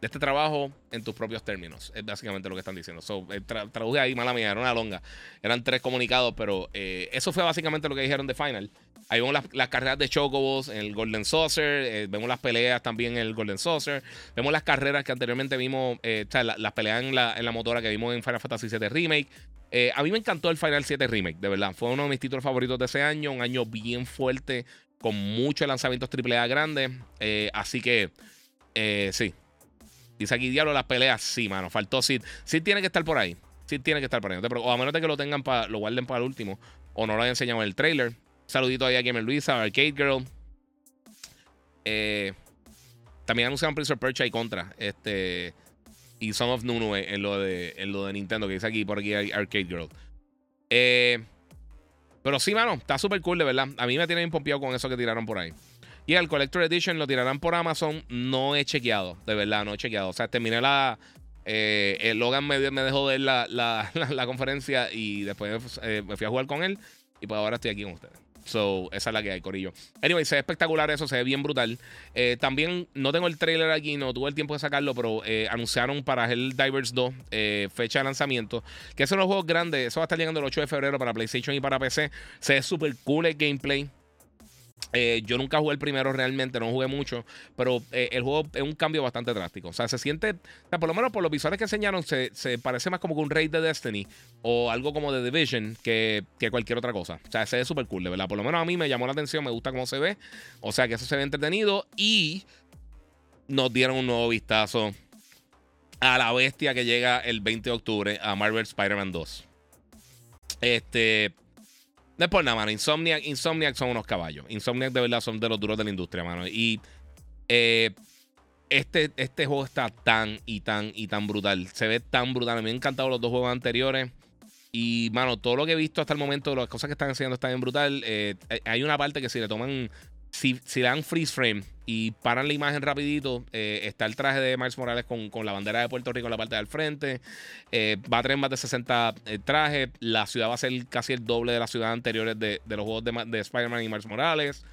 Speaker 1: de este trabajo en tus propios términos. Es básicamente lo que están diciendo. So, eh, traduje ahí, mala mía, era una longa. Eran tres comunicados, pero eh, eso fue básicamente lo que dijeron de Final. Ahí vemos las, carreras de Chocobos en el Golden Saucer. Eh, vemos las peleas también en el Golden Saucer. Vemos las carreras que anteriormente vimos. las peleas en la, motora que vimos en Final Fantasy VII Remake. a mí me encantó el Final 7 Remake, de verdad. Fue uno de mis títulos favoritos de ese año. Un año bien fuerte con muchos lanzamientos AAA grandes. así que, sí. Dice aquí, diablo, las peleas, sí, mano. Faltó Sid. Sid tiene que estar por ahí. Sid tiene que estar por ahí. o a menos de que lo tengan para, lo guarden para el último. O no lo hayan enseñado en el trailer. Saludito ahí a Gamer Luisa, Arcade Girl. Eh, también anunciaron Prince of Persia y Contra. Este. Y Son of Nunu en lo de, en lo de Nintendo, que dice aquí por aquí Arcade Girl. Eh, pero sí, mano, está súper cool, de verdad. A mí me tiene bien pompeado con eso que tiraron por ahí. Y el Collector Edition lo tirarán por Amazon. No he chequeado, de verdad, no he chequeado. O sea, terminé la. Eh, el Logan me, me, dejó ver la, la, conferencia y después me fui a jugar con él. Y pues ahora estoy aquí con ustedes. So, esa es la que hay, Corillo. Anyway, se ve espectacular eso, se ve bien brutal. Eh, también no tengo el trailer aquí, no tuve el tiempo de sacarlo, pero eh, anunciaron para el Divers 2 eh, fecha de lanzamiento. Que son los juegos grandes, eso va a estar llegando el 8 de febrero para PlayStation y para PC. Se ve súper cool el gameplay. Eh, yo nunca jugué el primero realmente, no jugué mucho, pero eh, el juego es un cambio bastante drástico. O sea, se siente, por lo menos por los visuales que enseñaron, se, parece más como que un raid de Destiny o algo como de Division que, cualquier otra cosa. O sea, se ve súper cool, de verdad. Por lo menos a mí me llamó la atención, me gusta cómo se ve. O sea, que eso se ve entretenido y nos dieron un nuevo vistazo a la bestia que llega el 20 de octubre a Marvel Spider-Man 2. Este, no es por nada, mano. Insomniac, Insomniac son unos caballos. Insomniac de verdad son de los duros de la industria, mano. Y eh, este, este juego está tan y tan y tan brutal. Se ve tan brutal. Me han encantado los dos juegos anteriores. Y, mano, todo lo que he visto hasta el momento, las cosas que están enseñando están bien brutal. Eh, hay una parte que si le toman si, le dan freeze frame y paran la imagen rapidito, eh, está el traje de Miles Morales con, la bandera de Puerto Rico en la parte del frente. Eh, va a tener más de 60 eh, trajes. La ciudad va a ser casi el doble de las ciudades anteriores de, los juegos de, Spider-Man y Miles Morales.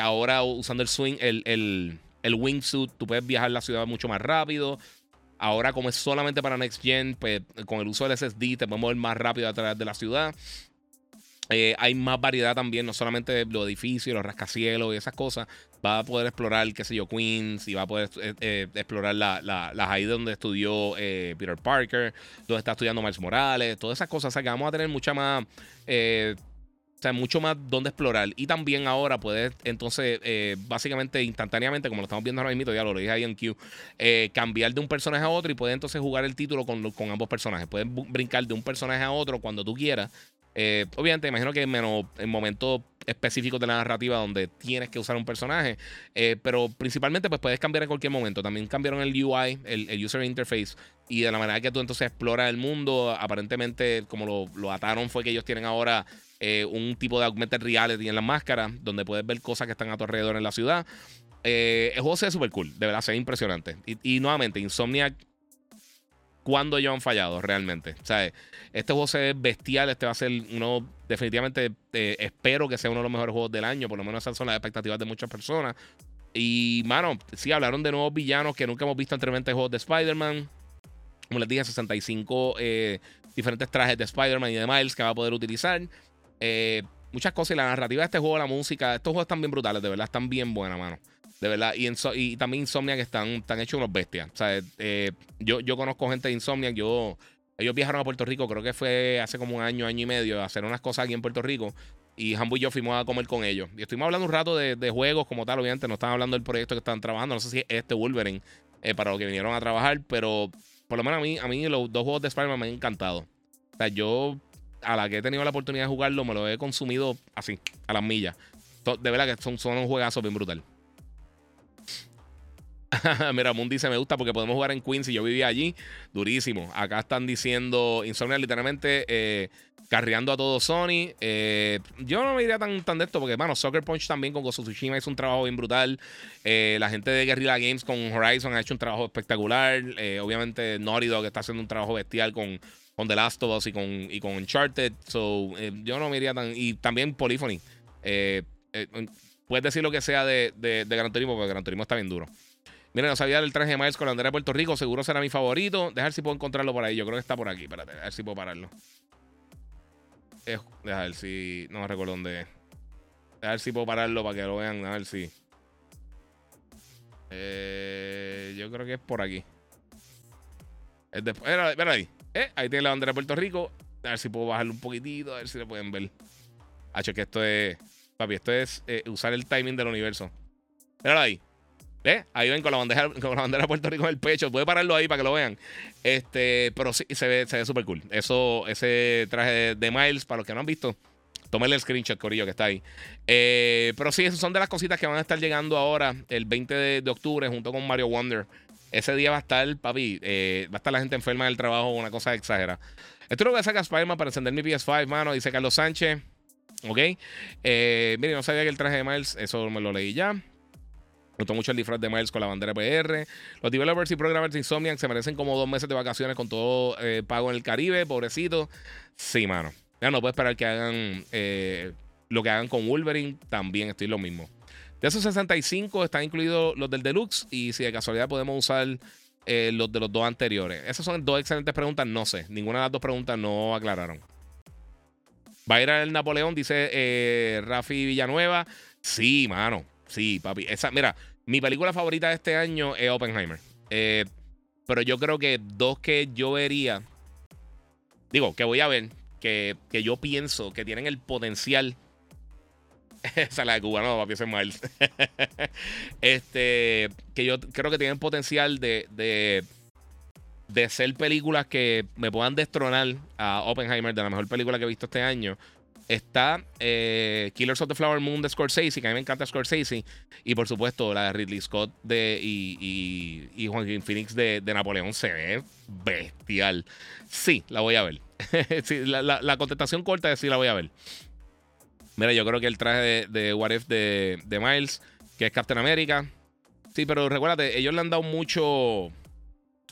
Speaker 1: ahora usando el swing, el, el, el wingsuit, tú puedes viajar la ciudad mucho más rápido. Ahora, como es solamente para Next Gen, pues con el uso del SSD te puedes mover más rápido a través de la ciudad. Eh, hay más variedad también, no solamente los edificios, los rascacielos y esas cosas. Va a poder explorar, qué sé yo, Queens y va a poder eh, eh, explorar la, la, las ahí donde estudió Peter Parker, donde está estudiando Miles Morales, todas esas cosas. O sea que vamos a tener mucha más. o sea, mucho más donde explorar. Y también ahora puedes, entonces, básicamente, instantáneamente, como lo estamos viendo ahora mismo, ya lo dije ahí en Q, cambiar de un personaje a otro y puedes entonces jugar el título con, con ambos personajes. Puedes brincar de un personaje a otro cuando tú quieras eh, obviamente, imagino que en momentos específicos de la narrativa donde tienes que usar un personaje, eh, pero principalmente pues puedes cambiar en cualquier momento. También cambiaron el UI, el, user interface, y de la manera que tú entonces exploras el mundo, aparentemente como lo, ataron fue que ellos tienen ahora eh, un tipo de augmented reality en la máscara, donde puedes ver cosas que están a tu alrededor en la ciudad. el juego se ve súper cool, de verdad, se ve impresionante. Y, y nuevamente, Insomniac cuando ellos han fallado realmente. O sea, este juego se ve bestial, este va a ser uno, definitivamente eh, espero que sea uno de los mejores juegos del año, por lo menos esas son las expectativas de muchas personas. Y, mano, sí, hablaron de nuevos villanos que nunca hemos visto anteriormente en juegos de Spider-Man. Como les dije, 65 eh, diferentes trajes de Spider-Man y de Miles que va a poder utilizar. Eh, muchas cosas y la narrativa de este juego, la música, estos juegos están bien brutales, de verdad, están bien buenas, mano. De verdad. Y, y también Insomniac están, están hechos unos bestias. O sea, eh, yo, yo conozco gente de Insomniac. Yo, ellos viajaron a Puerto Rico, creo que fue hace como un año, año y medio, a hacer unas cosas aquí en Puerto Rico. Y Hambo y yo fuimos a comer con ellos. Y estuvimos hablando un rato de, juegos como tal. Obviamente no estaban hablando del proyecto que están trabajando. No sé si es este Wolverine eh, para lo que vinieron a trabajar. Pero por lo menos a mí, a mí los dos juegos de Spider-Man me han encantado. O sea, yo a la que he tenido la oportunidad de jugarlo, me lo he consumido así, a las millas. De verdad que son, son un juegazo bien brutal. Mira, Moon dice: Me gusta porque podemos jugar en Queens y yo vivía allí. Durísimo. Acá están diciendo Insomnia literalmente eh, carreando a todo Sony. Eh, yo no me diría tan, tan de esto porque, bueno, Soccer Punch también con Ghost Tsushima hizo un trabajo bien brutal. Eh, la gente de Guerrilla Games con Horizon ha hecho un trabajo espectacular. obviamente, Naughty Dog está haciendo un trabajo bestial con, con The Last of Us y con, y con Uncharted. So, yo no me diría tan. Y también Polyphony. puedes decir lo que sea de, de, de Gran Turismo, porque Gran Turismo está bien duro. Miren, no sabía del traje de Miles con la bandera de Puerto Rico. Seguro será mi favorito. Dejar si puedo encontrarlo por ahí. Yo creo que está por aquí. Espérate, a ver si puedo pararlo. Deja ver si. No me recuerdo dónde es. A ver si puedo pararlo para que lo vean. A ver si. Eh, yo creo que es por aquí. Es después. Espera, ahí. Eh, ahí tiene la bandera de Puerto Rico. A ver si puedo bajarlo un poquitito. A ver si lo pueden ver. Hacho, que esto es. papi. Esto es eh, usar el timing del universo. Míralo ahí. ¿Eh? Ahí ven con la bandera, con la bandera de Puerto Rico en el pecho. Puede pararlo ahí para que lo vean. Este, pero sí, se ve, se ve súper cool. Eso, ese traje de Miles, para los que no han visto, tómenle el screenshot, Corillo, que está ahí. Eh, pero sí, esas son de las cositas que van a estar llegando ahora, el 20 de, octubre, junto con Mario Wonder. Ese día va a estar, papi, eh, va a estar la gente enferma del trabajo, una cosa exagera. Esto es lo que saca Spider-Man para encender mi PS5, mano, dice Carlos Sánchez. Ok. Eh, no sabía que el traje de Miles, eso me lo leí ya. Me gustó mucho el disfraz de Miles con la bandera PR. Los developers y programmers de Insomniac se merecen como dos meses de vacaciones con todo eh, pago en el Caribe, pobrecito. Sí, mano. Ya no puedo esperar que hagan eh, lo que hagan con Wolverine. También estoy lo mismo. De esos 65 están incluidos los del Deluxe. Y si de casualidad podemos usar eh, los de los dos anteriores. Esas son dos excelentes preguntas. No sé. Ninguna de las dos preguntas no aclararon. Va a ir al Napoleón, dice Rafi Villanueva. Sí, mano. Sí, papi. Esa, mira, mi película favorita de este año es Oppenheimer. Eh, pero yo creo que dos que yo vería. Digo, que voy a ver. Que, que yo pienso que tienen el potencial. Esa es la de Cuba, no, papi, ese es Miles. este. Que yo creo que tienen potencial de, de de ser películas que me puedan destronar a Oppenheimer de la mejor película que he visto este año, está eh, Killers of the Flower Moon de Scorsese, que a mí me encanta Scorsese, y por supuesto la de Ridley Scott de, y, y, Joaquin Phoenix de, Napoleón se ve bestial. Sí, la voy a ver. la, contestación corta es sí la voy a ver. Mira, yo creo que el traje de, de What If de, de Miles, que es Captain America. Sí, pero recuérdate, ellos le han dado mucho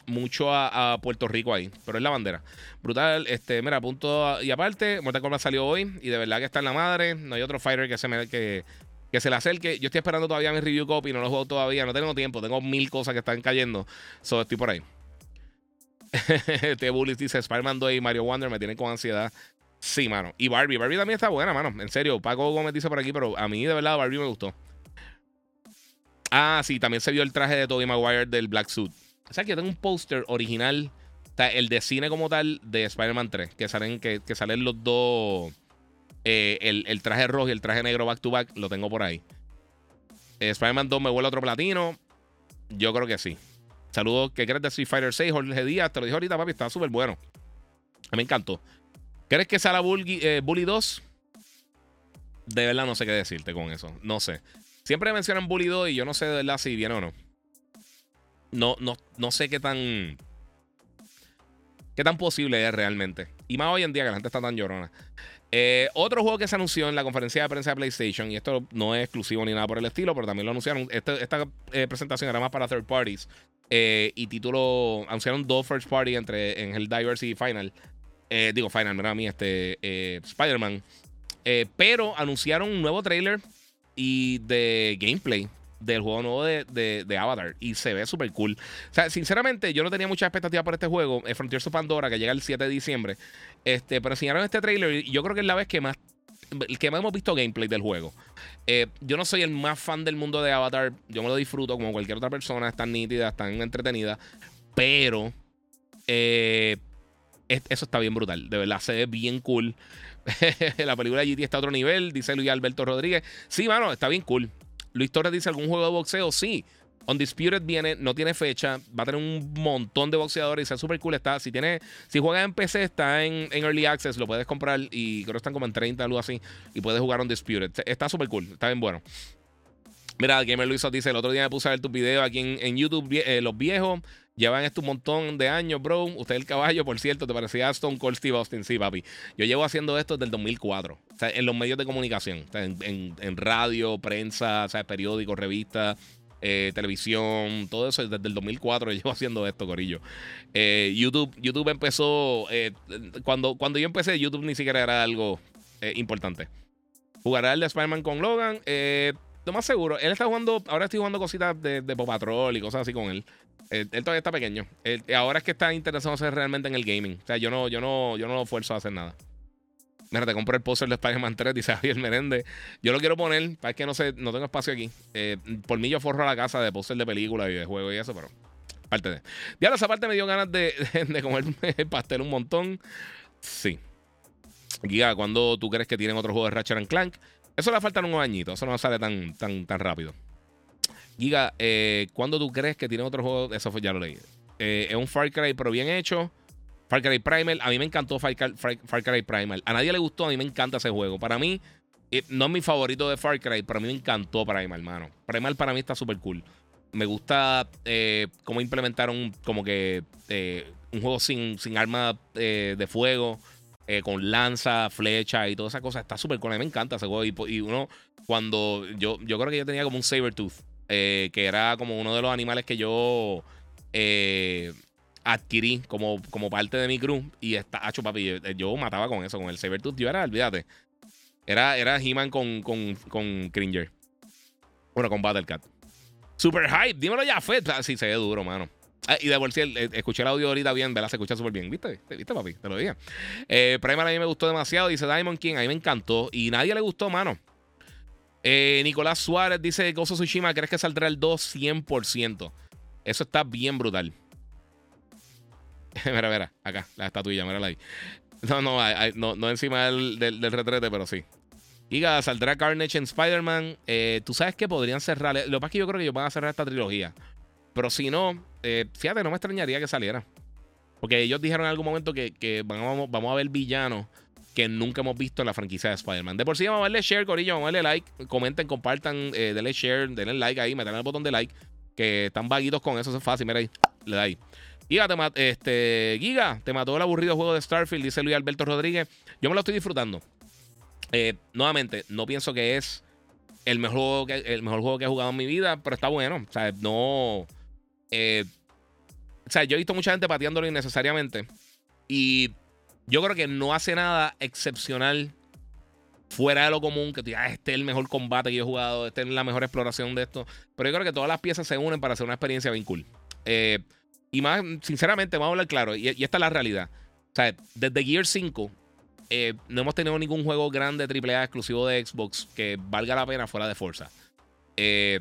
Speaker 1: mucho a, Puerto Rico ahí, pero es la bandera. Brutal, este, mira, punto y aparte, Mortal Kombat salió hoy y de verdad que está en la madre, no hay otro fighter que se me que, que se le acerque. Yo estoy esperando todavía mi review copy, no lo juego todavía, no tengo tiempo, tengo mil cosas que están cayendo, solo estoy por ahí. este Bullies dice Spider-Man 2 y Mario Wonder me tienen con ansiedad. Sí, mano. Y Barbie, Barbie también está buena, mano. En serio, Paco Gómez dice por aquí, pero a mí de verdad Barbie me gustó. Ah, sí, también se vio el traje de Tobey Maguire del Black Suit. O sea, que tengo un póster original, el de cine como tal, de Spider-Man 3, que salen, que, salen los dos, eh, el, traje rojo y el traje negro back to back, lo tengo por ahí. Eh, Spider-Man 2 me vuelve otro platino. Yo creo que sí. Saludos, ¿qué crees de Street Fighter 6? Jorge Díaz, te lo dije ahorita, papi, está súper bueno. A me encantó. ¿Crees que sale Bully, eh, Bully 2? De verdad no sé qué decirte con eso. No sé. Siempre mencionan Bully 2 y yo no sé de verdad si viene o no no, no, no sé qué tan. qué tan posible es realmente. Y más hoy en día que la gente está tan llorona. Eh, otro juego que se anunció en la conferencia de prensa de PlayStation, y esto no es exclusivo ni nada por el estilo, pero también lo anunciaron. Este, esta eh, presentación era más para third parties. Eh, y título. Anunciaron dos first party entre en el Diversity Final. digo, Final, era a mí, este. Spider-Man. pero anunciaron un nuevo trailer y de gameplay del juego nuevo de, Avatar y se ve súper cool. O sea, sinceramente, yo no tenía mucha expectativa por este juego, eh, Frontiers of Pandora, que llega el 7 de diciembre. Este, pero enseñaron este trailer y yo creo que es la vez que más que más hemos visto gameplay del juego. Eh, yo no soy el más fan del mundo de Avatar. Yo me lo disfruto como cualquier otra persona. Están nítidas, están entretenidas. Pero eh, eso está bien brutal. De verdad, se ve bien cool. la película de GT está a otro nivel, dice Luis Alberto Rodríguez. Sí, mano, está bien cool. Luis Torres dice: ¿algún juego de boxeo? Sí. Undisputed viene, no tiene fecha, va a tener un montón de boxeadores y está súper cool. Está, si tiene, si juegas en PC, está en, Early Access, lo puedes comprar y creo que están como en 30 algo así. Y puedes jugar Undisputed. Está súper cool, está bien bueno. Mira, Gamer Luis dice: el otro día me puse a ver tus videos aquí en, YouTube, eh, los viejos. Llevan esto un montón de años, bro. Usted el caballo, por cierto, te parecía Stone Cold Steve Austin. Sí, papi. Yo llevo haciendo esto desde el 2004. O sea, en los medios de comunicación. O sea, en, radio, prensa, o sea, periódicos, revistas, eh, televisión, todo eso desde el 2004 yo llevo haciendo esto, Corillo. Eh, YouTube, YouTube empezó. Eh, cuando, cuando yo empecé, YouTube ni siquiera era algo importante. Jugará el de Spider-Man con Logan. lo más seguro. Él está jugando. Ahora estoy jugando cositas de, de Pop Patrol y cosas así con él. Él, todavía está pequeño. ahora es que está interesado realmente en el gaming. O sea, yo no, yo no, yo no lo esfuerzo a hacer nada. Mira, te compré el póster de Spider-Man 3, dice Javier Merende. Yo lo quiero poner, para que no sé, no tengo espacio aquí. Eh, por mí yo forro la casa de póster de película y de juego y eso, pero parte de. Ya esa parte me dio ganas de, de, comer pastel un montón. Sí. Guía, ¿cuándo tú crees que tienen otro juego de Ratchet Clank? Eso le faltan unos añitos. Eso no sale tan, tan, tan rápido. Giga, eh, ¿cuándo tú crees que tiene otro juego? Eso ya lo leí. Eh, es un Far Cry, pero bien hecho. Far Cry Primal. A mí me encantó Far Cry, Primal. A nadie le gustó, a mí me encanta ese juego. Para mí, eh, no es mi favorito de Far Cry, pero a mí me encantó Primal, hermano. Primal para mí está súper cool. Me gusta cómo implementaron como que un juego sin, sin armas de fuego. con lanza, flecha y todas esas cosas. Está súper cool. A mí me encanta ese juego. Y, uno, cuando yo, yo creo que yo tenía como un saber tooth eh, que era como uno de los animales que yo eh, adquirí como, como parte de mi crew. Y está, hacho, papi, yo, mataba con eso, con el Sabertooth. Yo era, olvídate. Era, era He-Man con, con, con Cringer. Bueno, con Battlecat. Super hype, dímelo ya, Fed. Ah, sí, se ve duro, mano. Ah, y de por sí, escuché el audio ahorita bien, ¿verdad? Se escucha súper bien. ¿Viste? ¿Viste, papi? Te lo dije. Eh, Primal a mí me gustó demasiado. Dice Diamond King, a mí me encantó. Y nadie le gustó, mano. Eh, Nicolás Suárez dice: Gozo Tsushima, ¿crees que saldrá el 2? 100%. Eso está bien brutal. mira, mira, acá, la estatuilla, mira ahí. No, no, no, encima del, del, retrete, pero sí. Giga, saldrá Carnage en Spider-Man. Eh, Tú sabes que podrían cerrar. Lo que pasa es que yo creo que ellos van a cerrar esta trilogía. Pero si no, eh, fíjate, no me extrañaría que saliera. Porque ellos dijeron en algún momento que, que vamos a ver villanos que nunca hemos visto en la franquicia de Spider-Man. De por sí, vamos a darle share, Corillo, vamos a darle like, comenten, compartan, eh, denle share, denle like ahí, metan el botón de like, que están vaguitos con eso, es fácil, mira ahí, le da ahí. Giga te, este, Giga, te mató el aburrido juego de Starfield, dice Luis Alberto Rodríguez. Yo me lo estoy disfrutando. Eh, nuevamente, no pienso que es el mejor, juego que, el mejor juego que he jugado en mi vida, pero está bueno. O sea, no. Eh, o sea, yo he visto mucha gente pateándolo innecesariamente. Y yo creo que no hace nada excepcional fuera de lo común, que ah, este es el mejor combate que yo he jugado, este es la mejor exploración de esto. Pero yo creo que todas las piezas se unen para hacer una experiencia bien cool. Eh, y más, sinceramente, vamos a hablar claro, y, esta es la realidad. O sea, desde Gear 5, eh, no hemos tenido ningún juego grande AAA exclusivo de Xbox que valga la pena fuera de Forza. Eh,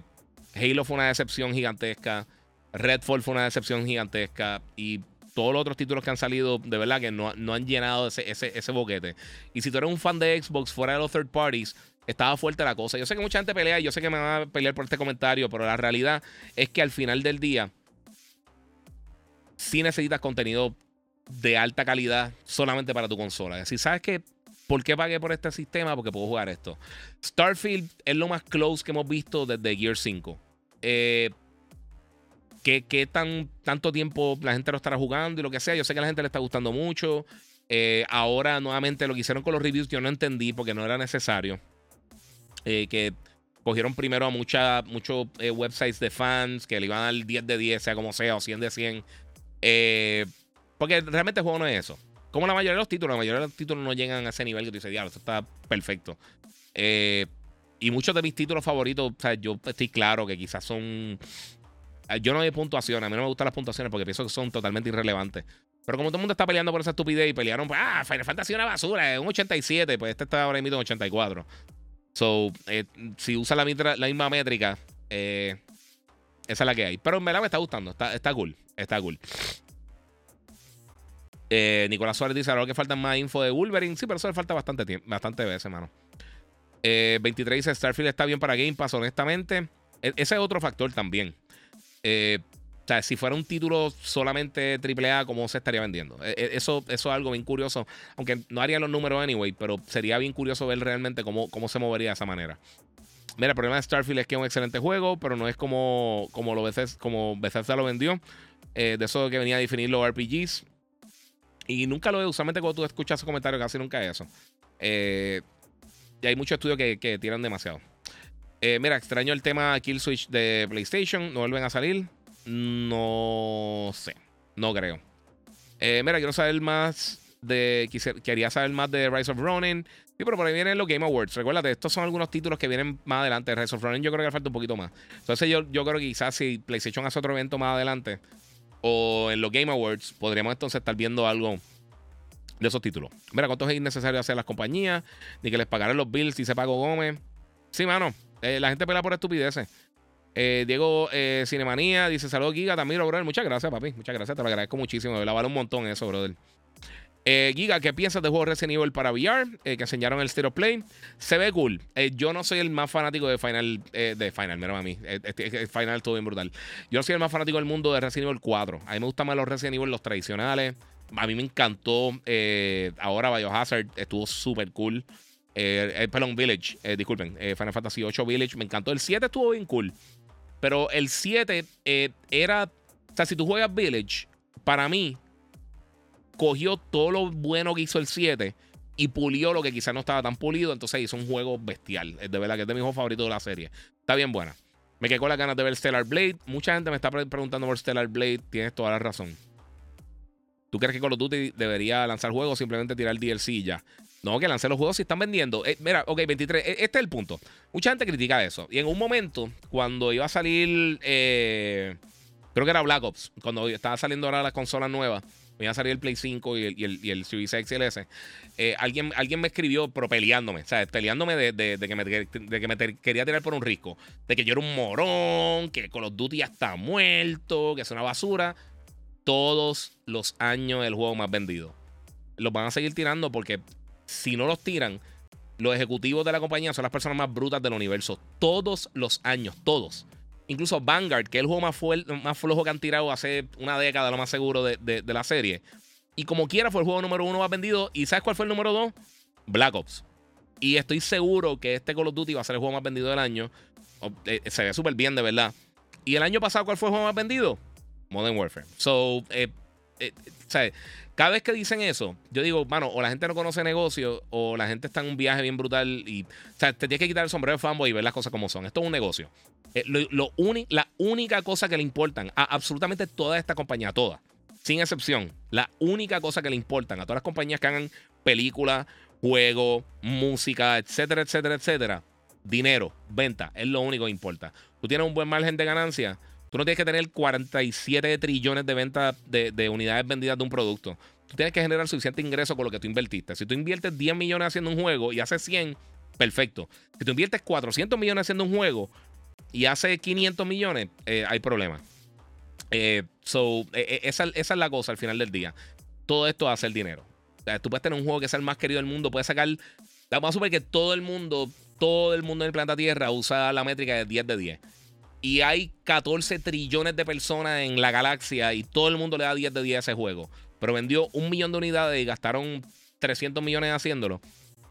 Speaker 1: Halo fue una decepción gigantesca. Redfall fue una decepción gigantesca. Y todos los otros títulos que han salido, de verdad que no, han llenado ese, ese, boquete. Y si tú eres un fan de Xbox fuera de los third parties, estaba fuerte la cosa. Yo sé que mucha gente pelea y yo sé que me van a pelear por este comentario, pero la realidad es que al final del día, sí necesitas contenido de alta calidad solamente para tu consola. Es decir, ¿sabes qué? ¿Por qué pagué por este sistema? Porque puedo jugar esto. Starfield es lo más close que hemos visto desde Gear 5. Eh, qué, tan, tanto tiempo la gente lo estará jugando y lo que sea. Yo sé que a la gente le está gustando mucho. Eh, ahora, nuevamente, lo que hicieron con los reviews, yo no entendí porque no era necesario. Eh, que cogieron primero a mucha, muchos eh, websites de fans que le iban a dar 10 de 10, sea como sea, o 100 de 100. porque realmente el juego no es eso. Como la mayoría de los títulos, la mayoría de los títulos no llegan a ese nivel que tú dices, diablo, esto está perfecto. y muchos de mis títulos favoritos, o sea, yo estoy claro que quizás son yo no hay puntuaciones, a mí no me gustan las puntuaciones porque pienso que son totalmente irrelevantes. Pero como todo el mundo está peleando por esa estupidez y pelearon, pues, ah, Final Fantasy es una basura, es un 87, pues este está ahora mismo en 84. So, eh, si usa la, misma métrica, eh, esa es la que hay. Pero en verdad me está gustando, está, está cool, está cool. Eh, Nicolás Suárez dice, ahora que falta más info de Wolverine. Sí, pero eso le falta bastante tiempo, bastante veces, mano. 23 dice, Starfield está bien para Game Pass, honestamente. E-, ese es otro factor también. Eh, o sea, si fuera un título solamente AAA, ¿cómo se estaría vendiendo? Eh, eh, eso, eso es algo bien curioso. Aunque no haría los números anyway, pero sería bien curioso ver realmente cómo, cómo se movería de esa manera. Mira, el problema de Starfield es que es un excelente juego, pero no es como, como, lo Bethesda, como Bethesda lo vendió. de eso que venía a definir los RPGs. Y nunca lo he usualmente cuando tú escuchas esos comentarios, casi nunca es eso. y hay muchos estudios que, que tiran demasiado. Eh, mira, extraño el tema Kill Switch de PlayStation. ¿No vuelven a salir? No sé. No creo. Eh, mira, quiero saber más de. Quería saber más de Rise of Ronin. Sí, pero por ahí vienen los Game Awards. Recuérdate, estos son algunos títulos que vienen más adelante. Rise of Ronin yo creo que falta un poquito más. Entonces yo, yo creo que quizás si PlayStation hace otro evento más adelante o en los Game Awards, podríamos entonces estar viendo algo de esos títulos. Mira, ¿cuánto es innecesario hacer las compañías? Ni que les pagaran los bills si se pagó Gómez. Sí, mano. Eh, la gente pelea por estupideces. Eh, Diego eh, Cinemanía dice: Saludos, Giga, también, brother. Muchas gracias, papi. Muchas gracias, te lo agradezco muchísimo. La vale un montón eso, brother. Eh, Giga, ¿qué piensas de juego Resident Evil para VR? Que enseñaron el State of Play. Se ve cool. Yo no soy el más fanático de Final. de Final, mira a mí. Final estuvo bien brutal. Yo soy el más fanático del mundo de Resident Evil 4. A mí me gustan más los Resident Evil, los tradicionales. A mí me encantó. ahora Biohazard estuvo súper cool. Perdón, Village. disculpen. Final Fantasy 8 Village. Me encantó. El 7 estuvo bien cool. Pero el 7 era. O sea, si tú juegas Village, para mí cogió todo lo bueno que hizo el 7 y pulió lo que quizás no estaba tan pulido. Entonces hizo un juego bestial. De verdad que es de mis juegos favoritos de la serie. Está bien buena. Me quedé con las ganas de ver Stellar Blade. Mucha gente me está preguntando por Stellar Blade. Tienes toda la razón. ¿Tú crees que Call of Duty debería lanzar juegos o simplemente tirar el DLC ya? No, que lance los juegos si están vendiendo. Eh, mira, ok, 23. E, este es el punto. Mucha gente critica eso. Y en un momento, cuando iba a salir. Eh, creo que era Black Ops. Cuando estaba saliendo ahora las consolas nuevas iba a salir el Play 5 y el, y el, y el Series y el S. Eh, alguien, alguien me escribió, pero peleándome, o sea, peleándome de, de, que, me, de que me quería tirar por un risco, de que yo era un morón, que Call of Duty ya está muerto, que es una basura. Todos los años el juego más vendido. Los van a seguir tirando porque si no los tiran, los ejecutivos de la compañía son las personas más brutas del universo. Todos los años, todos. Incluso Vanguard, que es el juego más, más flojo que han tirado hace una década, lo más seguro de, la serie. Y como quiera, fue el juego número uno más vendido. ¿Y sabes cuál fue el número dos? Black Ops. Y estoy seguro que este Call of Duty va a ser el juego más vendido del año. Eh, se ve súper bien, de verdad. ¿Y el año pasado cuál fue el juego más vendido? Modern Warfare. So, eh, eh, cada vez que dicen eso, yo digo, mano, o la gente no conoce negocio, o la gente está en un viaje bien brutal y, o sea, te tienes que quitar el sombrero de fanboy y ver las cosas como son. Esto es un negocio. Eh, lo, la única cosa que le importan a absolutamente toda esta compañía, toda, sin excepción, la única cosa que le importan a todas las compañías que hagan películas, juegos, música, etcétera, etcétera, etcétera, dinero, venta, es lo único que importa. Tú tienes un buen margen de ganancia, tú no tienes que tener 47 trillones de ventas de, de unidades vendidas de un producto. Tú tienes que generar suficiente ingreso con lo que tú invertiste. Si tú inviertes 10 millones haciendo un juego y haces 100, perfecto. Si tú inviertes 400 millones haciendo un juego y hace 500 millones, eh, hay problema. Eh, so, eh, esa, es la cosa al final del día. Todo esto hace el dinero. tú puedes tener un juego que es el más querido del mundo, puedes sacar. Vamos a suponer que todo el mundo, todo el mundo en el planeta Tierra usa la métrica de 10 de 10. Y hay 14 trillones de personas en la galaxia y todo el mundo le da 10 de 10 a ese juego. Pero vendió un millón de unidades y gastaron 300 millones haciendo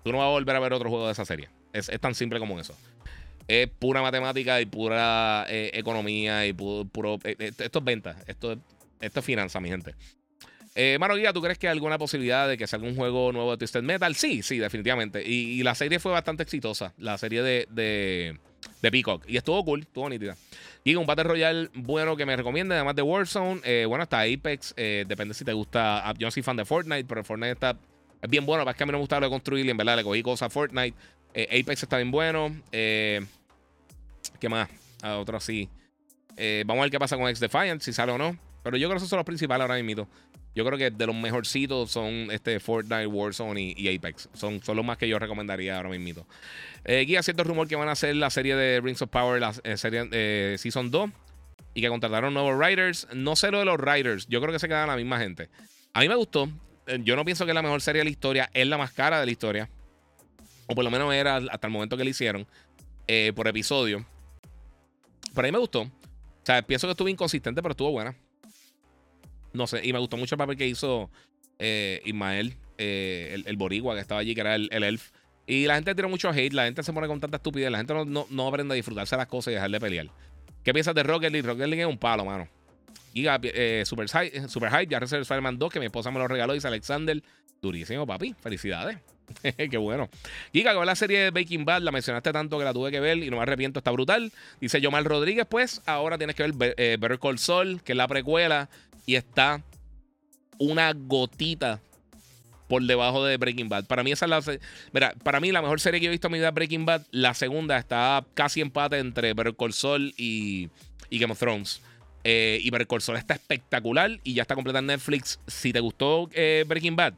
Speaker 1: Tú no vas a volver a ver otro juego de esa serie. es tan simple como eso es pura matemática y pura eh, economía y puro, eh, eh, esto es venta, esto, esto es finanza, mi gente. Mano Guía, ¿tú crees que hay alguna posibilidad de que salga un juego nuevo de Twisted Metal? Sí, sí, definitivamente. Y, la serie fue bastante exitosa, la serie de, de, Peacock. Y estuvo cool, estuvo nítida. Y un Battle Royale bueno que me recomiende, además de Warzone. bueno, está Apex, depende si te gusta. Ah, yo no soy fan de Fortnite, pero Fortnite está es bien bueno. Es que a mí me gusta lo de construir y en verdad le cogí cosas a Fortnite. Apex está bien bueno. Eh, ¿Qué más? A otro así. Eh, vamos a ver qué pasa con X Defiant, si sale o no. Pero yo creo que esos son los principales ahora mismo. Yo creo que de los mejorcitos son este Fortnite, Warzone y, Apex. Son, son los más que yo recomendaría ahora mismo. Eh, guía cierto rumor que van a hacer la serie de Rings of Power, la eh, serie eh, Season 2. Y que contrataron nuevos writers. No sé lo de los writers. Yo creo que se quedan la misma gente. A mí me gustó. Yo no pienso que es la mejor serie de la historia. Es la más cara de la historia. O por lo menos era hasta el momento que la hicieron. por episodio. Pero a mí me gustó. O sea, pienso que estuvo inconsistente, pero estuvo buena. No sé, y me gustó mucho el papel que hizo eh, Ismael, eh, el, borigua que estaba allí, que era el, elf. Y la gente tiró mucho hate, la gente se pone con tanta estupidez, la gente no, no, aprende a disfrutarse de las cosas y dejar de pelear. ¿Qué piensas de Rocket League? Rocket League es un palo, mano. Giga, eh, Super, Super Hype, ya recibí Spider-Man 2, que mi esposa me lo regaló, dice Alexander. Durísimo, papi. Felicidades. Qué bueno. Giga, con la serie de Baking Bad, la mencionaste tanto que la tuve que ver y no me arrepiento, está brutal. Dice Yomar Rodríguez, pues ahora tienes que ver eh, Better que es la precuela, y está una gotita por debajo de Breaking Bad. Para mí esa es la... Mira, para mí la mejor serie que he visto en mi vida Breaking Bad. La segunda está casi empate entre Better Call y, Game of Thrones. Eh, y Better Call está espectacular y ya está completa en Netflix. Si te gustó eh, Breaking Bad,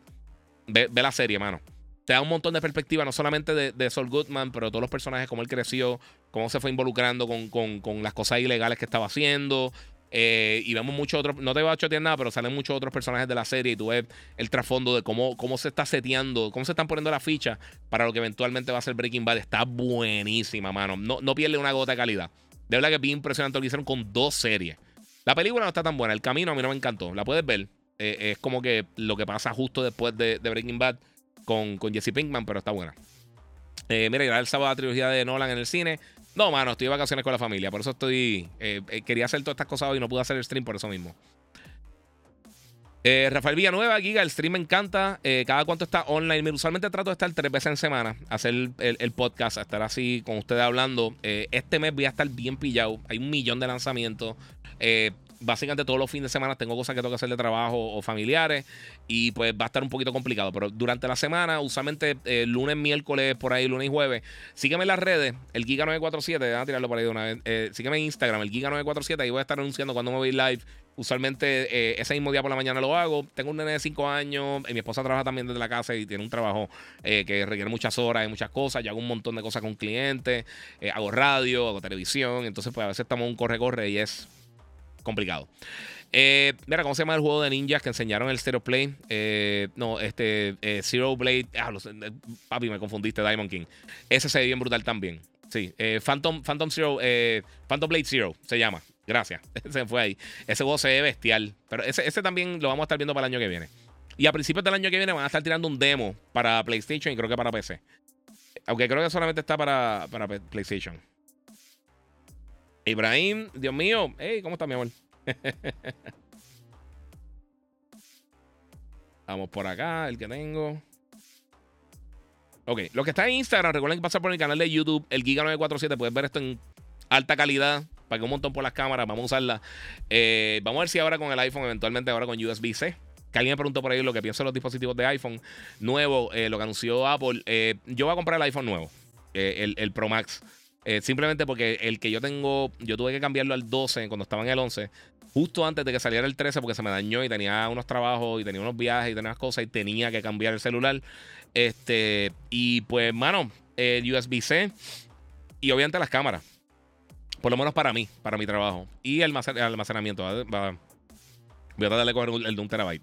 Speaker 1: ve, la serie, mano te da un montón de perspectiva, no solamente de, de Saul Goodman, pero de todos los personajes, cómo él creció, cómo se fue involucrando con, las cosas ilegales que estaba haciendo. Eh, y vemos muchos otros, no te voy a chotear nada, pero salen muchos otros personajes de la serie y tú ves el trasfondo de cómo, cómo se está seteando, cómo se están poniendo la ficha para lo que eventualmente va a ser Breaking Bad. Está buenísima, mano. No, no pierde una gota de calidad. De verdad que es bien impresionante lo que hicieron con dos series. La película no está tan buena. El camino a mí no me encantó. La puedes ver. Eh, es como que lo que pasa justo después de, Breaking Bad con, con, Jesse Pinkman, pero está buena. Eh, mira, ya el sábado la trilogía de Nolan en el cine. No, mano, estoy de vacaciones con la familia. Por eso estoy. Eh, quería hacer todas estas cosas y no pude hacer el stream por eso mismo. Rafael Villanueva, Giga, el stream me encanta. cada cuánto está online. Usualmente trato de estar tres veces en semana, hacer el, el, podcast, estar así con ustedes hablando. este mes voy a estar bien pillado. Hay un millón de lanzamientos básicamente todos los fines de semana tengo cosas que tengo que hacer de trabajo o familiares y pues va a estar un poquito complicado. Pero durante la semana, usualmente eh, lunes, miércoles, por ahí, lunes y jueves, sígueme en las redes, el Giga947, déjame tirarlo por ahí de una vez. Eh, sígueme en Instagram, el Giga947, ahí voy a estar anunciando cuando me voy live. Usualmente eh, ese mismo día por la mañana lo hago. Tengo un nene de 5 años. Y mi esposa trabaja también desde la casa y tiene un trabajo que requiere muchas horas y muchas cosas. Yo hago un montón de cosas con clientes. hago radio, hago televisión. Entonces, pues a veces estamos un corre-corre y es complicado. Eh, mira, ¿cómo se llama el juego de ninjas que enseñaron el Stereo Play? Eh, no, este eh, Zero Blade. Ah, papi, me confundiste, Diamond King. Ese se ve bien brutal también. Sí, Phantom, Phantom Zero, Phantom Blade Zero se llama. Gracias. se fue ahí. Ese juego se ve bestial. Pero ese, ese también lo vamos a estar viendo para el año que viene. Y a principios del año que viene van a estar tirando un demo para PlayStation y creo que para PC. Aunque creo que solamente está para, para PlayStation. Ibrahim, Dios mío. Hey, ¿cómo está mi amor? Vamos por acá, el que tengo. Ok, lo que está en Instagram, recuerden que pasar por el canal de YouTube, el Giga947. Puedes ver esto en alta calidad. Que un montón por las cámaras. Vamos a usarla. Eh, vamos a ver si ahora con el iPhone, eventualmente ahora con USB-C. Que alguien me preguntó por ahí lo que pienso de los dispositivos de iPhone nuevo, eh, lo que anunció Apple. Eh, yo voy a comprar el iPhone nuevo, el, el Pro Max. Eh, simplemente porque el que yo tengo, yo tuve que cambiarlo al 12 cuando estaba en el 11, justo antes de que saliera el 13 porque se me dañó y tenía unos trabajos y tenía unos viajes y tenía unas cosas y tenía que cambiar el celular. Este, y pues, mano, el USB-C y obviamente las cámaras. Por lo menos para mí, para mi trabajo. Y el almacenamiento. voy a tratar de coger el de un terabyte.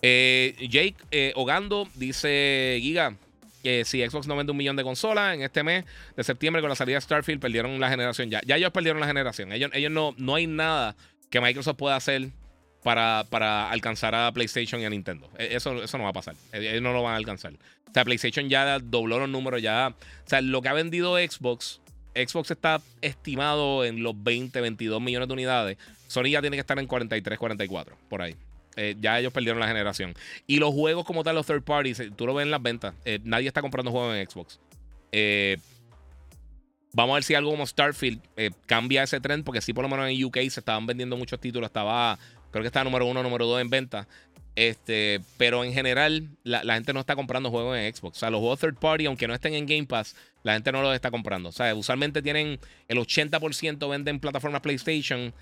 Speaker 1: Eh, Jake eh, Ogando dice: Giga, si Xbox no vende un millón de consolas en este mes de septiembre con la salida de Starfield, perdieron la generación ya. Ya ellos perdieron la generación. Ellos, ellos no, no hay nada que Microsoft pueda hacer para, para alcanzar a PlayStation y a Nintendo. E, eso, eso no va a pasar. E, ellos no lo van a alcanzar. O sea, PlayStation ya dobló los números, ya. O sea, lo que ha vendido Xbox, Xbox está estimado en los 20, 22 millones de unidades. Sony ya tiene que estar en 43, 44, por ahí. Eh, ya ellos perdieron la generación. Y los juegos como tal, los third parties, eh, tú lo ves en las ventas. Eh, nadie está comprando juegos en Xbox. vamos a ver si algo como Starfield cambia ese trend, porque sí, por lo menos en UK se estaban vendiendo muchos títulos. Estaba, creo que estaba número uno, número dos en venta. Este, pero en general, la, la, gente no está comprando juegos en Xbox. O sea, los juegos third party, aunque no estén en Game Pass, la gente no los está comprando. O sea, usualmente tienen el 80% venden plataformas PlayStation,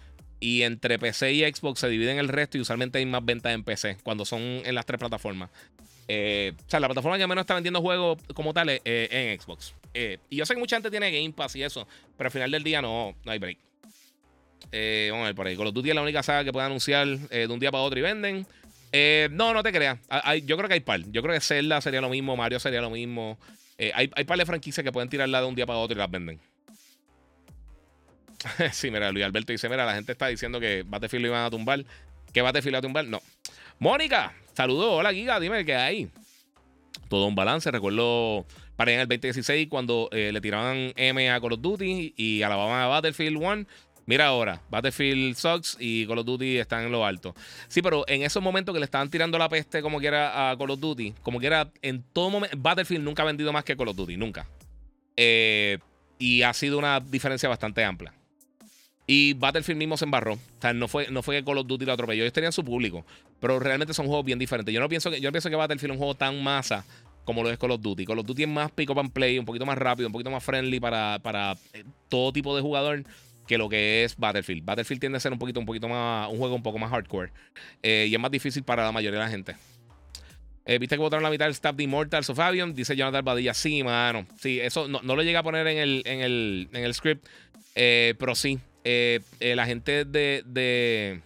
Speaker 1: y entre PC y Xbox se dividen el resto y usualmente hay más ventas en PC cuando son en las tres plataformas. Eh, o sea, la plataforma que menos está vendiendo juegos como tal es en Xbox. Eh, y yo sé que mucha gente tiene Game Pass y eso, pero al final del día no, no hay break. Eh, vamos a ver por ahí. Call of Duty es la única saga que puede anunciar de un día para otro y venden. no, no te creas. yo creo que hay par. Yo creo que Zelda sería lo mismo, Mario sería lo mismo. hay, hay par de franquicias que pueden tirarla de un día para otro y las venden. sí, mira, Luis Alberto dice: Mira, la gente está diciendo que Battlefield lo iban a tumbar. ¿Qué Battlefield lo a tumbar? No. Mónica, saludos. Hola, Giga. Dime qué hay. Todo un balance. Recuerdo para en el 2016 cuando eh, le tiraban M a Call of Duty y alababan a Battlefield 1. Mira ahora, Battlefield sucks y Call of Duty están en lo alto. Sí, pero en esos momentos que le estaban tirando la peste como quiera a Call of Duty, como quiera, en todo momento, Battlefield nunca ha vendido más que Call of Duty, nunca. Eh, y ha sido una diferencia bastante amplia. Y Battlefield mismo se embarró. O sea, no fue, no fue que Call of Duty lo atropelló. Ellos tenían su público. Pero realmente son juegos bien diferentes. Yo no pienso que, yo pienso que Battlefield es un juego tan masa como lo es Call of Duty. Call of Duty es más pick up and play, un poquito más rápido, un poquito más friendly para, para eh, todo tipo de jugador que lo que es Battlefield. Battlefield tiende a ser un poquito, un poquito más, un juego un poco más hardcore. Eh, y es más difícil para la mayoría de la gente. Eh, ¿Viste que votaron la mitad del staff de Immortals of Avion? Dice Jonathan Badilla. Sí, mano. Sí, eso no, lo llega a poner en el, en el, en el script. pero sí, eh, la gente de, de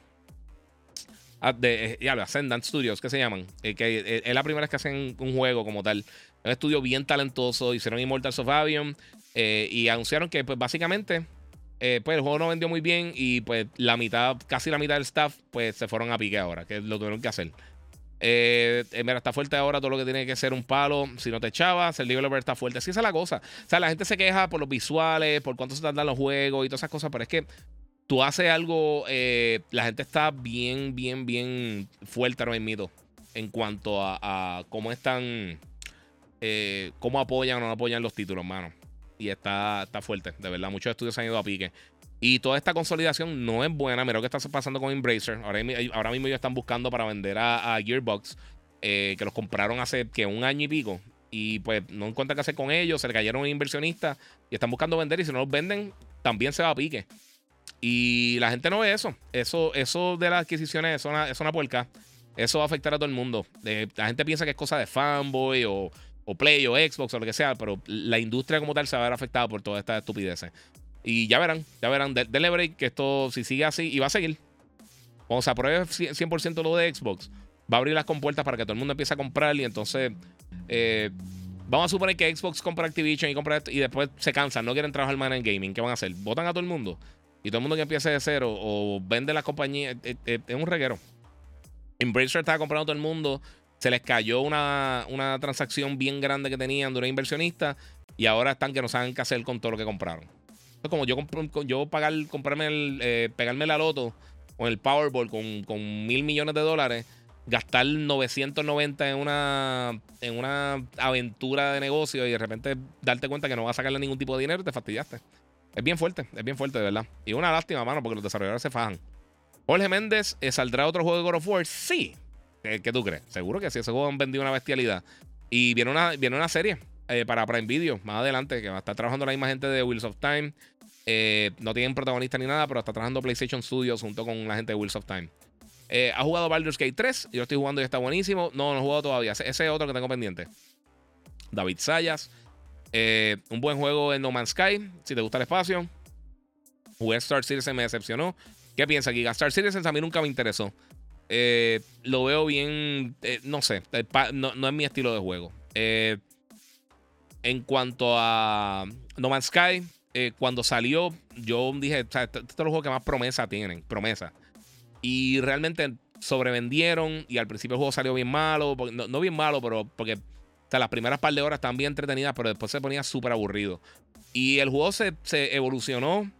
Speaker 1: Ah, eh, ya, Ascendant Studios, que se llaman. Eh, que eh, es la primera vez que hacen un juego como tal. Un estudio bien talentoso. Hicieron Immortals of Avion. y anunciaron que, pues, básicamente. pues el juego no vendió muy bien. Y pues la mitad, casi la mitad del staff, pues se fueron a pique ahora. Que lo tuvieron que hacer. Mira, está fuerte ahora todo lo que tiene que ser un palo. Si no te echabas, el developer está fuerte. Así es la cosa. O sea, la gente se queja por los visuales, por cuánto se tardan los juegos y todas esas cosas. Pero es que tú haces algo, eh, la gente está bien, bien, bien fuerte ahora mismo en cuanto a, cómo están, eh, cómo apoyan o no apoyan los títulos, mano. Y está, está fuerte, de verdad. Muchos estudios han ido a pique. Y toda esta consolidación no es buena. Mira lo que está pasando con Embracer. Ahora, ahora mismo ellos están buscando para vender a, Gearbox, eh, que los compraron hace que un año y pico. Y pues no encuentran qué hacer con ellos. Se le cayeron inversionistas y están buscando vender. Y si no los venden, también se va a pique. Y la gente no ve eso. Eso, eso de las adquisiciones es una, es una puerca. Eso va a afectar a todo el mundo. la gente piensa que es cosa de fanboy o, Play o Xbox o lo que sea, pero la industria como tal se va a ver afectada por todas estas estupideces. Y ya verán, ya verán. Denle break que esto, si sigue así, y va a seguir. Cuando se apruebe 100% lo de Xbox, va a abrir las compuertas para que todo el mundo empiece a comprar y entonces. Eh, vamos a suponer que Xbox compra Activision y compra esto y después se cansan, no quieren trabajar más en gaming. ¿Qué van a hacer? ¿Votan a todo el mundo? y todo el mundo que empiece de cero o vende la compañía, es, un reguero. Embracer estaba comprando todo el mundo, se les cayó una, una transacción bien grande que tenían de una inversionista y ahora están que no saben qué hacer con todo lo que compraron. Es como yo, pagar, comprarme el, eh, pegarme la loto con el Powerball con, mil millones de dólares, gastar 990 en una, en una aventura de negocio y de repente darte cuenta que no vas a sacarle ningún tipo de dinero, te fastidiaste. Es bien fuerte, es bien fuerte, de verdad. Y una lástima, mano, porque los desarrolladores se fajan. Jorge Méndez, eh, ¿saldrá otro juego de God of War? Sí. ¿Qué, tú crees? Seguro que sí. Ese juego han vendido una bestialidad. Y viene una, viene una serie eh, para Prime Video más adelante, que va a estar trabajando la misma gente de Wheels of Time. Eh, no tienen protagonista ni nada, pero está trabajando PlayStation Studios junto con la gente de Wheels of Time. ¿Ha jugado Baldur's Gate 3? Yo estoy jugando y está buenísimo. No, no he jugado todavía. Ese es otro que tengo pendiente. David Sayas. Eh, un buen juego en No Man's Sky, si te gusta el espacio. Jugué Star Citizen, me decepcionó. ¿Qué piensas, Giga? Star Citizen a mí nunca me interesó. Eh, lo veo bien, eh, no sé, no, es mi estilo de juego. En cuanto a No Man's Sky, cuando salió, yo dije, este, este es el que más promesa tienen, promesa. Y realmente sobrevendieron y al principio el juego salió bien malo, no, bien malo, pero porque sea, las primeras par de horas estaban bien entretenidas, pero después se ponía súper aburrido. Y el juego se, evolucionó,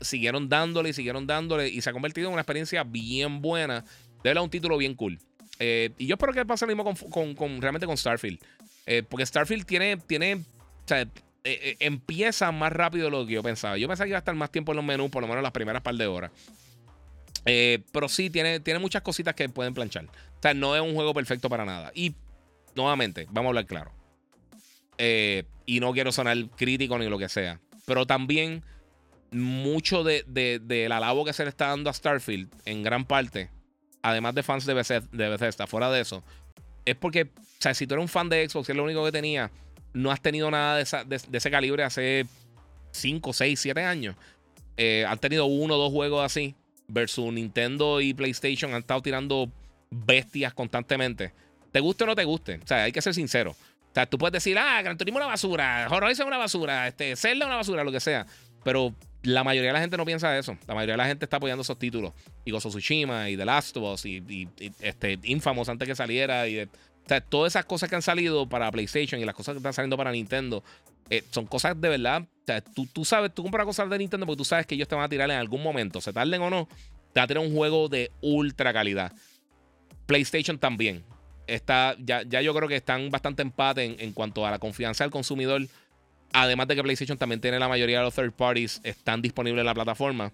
Speaker 1: siguieron dándole y siguieron dándole y se ha convertido en una experiencia bien buena. De verdad, un título bien cool. Eh, y yo espero que pase lo mismo con, realmente con Starfield. Eh, porque Starfield tiene, tiene, o sea, eh, empieza más rápido de lo que yo pensaba. Yo pensaba que iba a estar más tiempo en los menús, por lo menos las primeras par de horas. pero sí, tiene, tiene muchas cositas que pueden planchar. O sea, no es un juego perfecto para nada. Y nuevamente, vamos a hablar claro. Eh, y no quiero sonar crítico ni lo que sea. Pero también mucho de, de, alabo que se le está dando a Starfield, en gran parte, además de fans de Bethesda, fuera de eso, es porque, o sea, si tú eres un fan de Xbox, y es lo único que tenía, no has tenido nada de, ese calibre hace 5, 6, 7 años. Eh, han tenido uno o dos juegos así, versus Nintendo y PlayStation han estado tirando bestias constantemente. Te guste o no te guste. O sea, hay que ser sincero. O sea, tú puedes decir, ah, Gran Turismo es una basura, Horizon es una basura, este, Zelda es una basura, lo que sea. Pero la mayoría de la gente no piensa eso. La mayoría de la gente está apoyando esos títulos. Y Gozo Tsushima y The Last of Us y, este, Infamous antes que saliera. Y, todas esas cosas que han salido para PlayStation y las cosas que están saliendo para Nintendo eh, son cosas de verdad. Tú, tú sabes, tú compras cosas de Nintendo porque tú sabes que ellos te van a tirar en algún momento, se tarden o no, te va a tirar un juego de ultra calidad. PlayStation también está, ya, ya yo creo que están bastante empate en, cuanto a la confianza del consumidor. Además de que PlayStation también tiene la mayoría de los third parties están disponibles en la plataforma.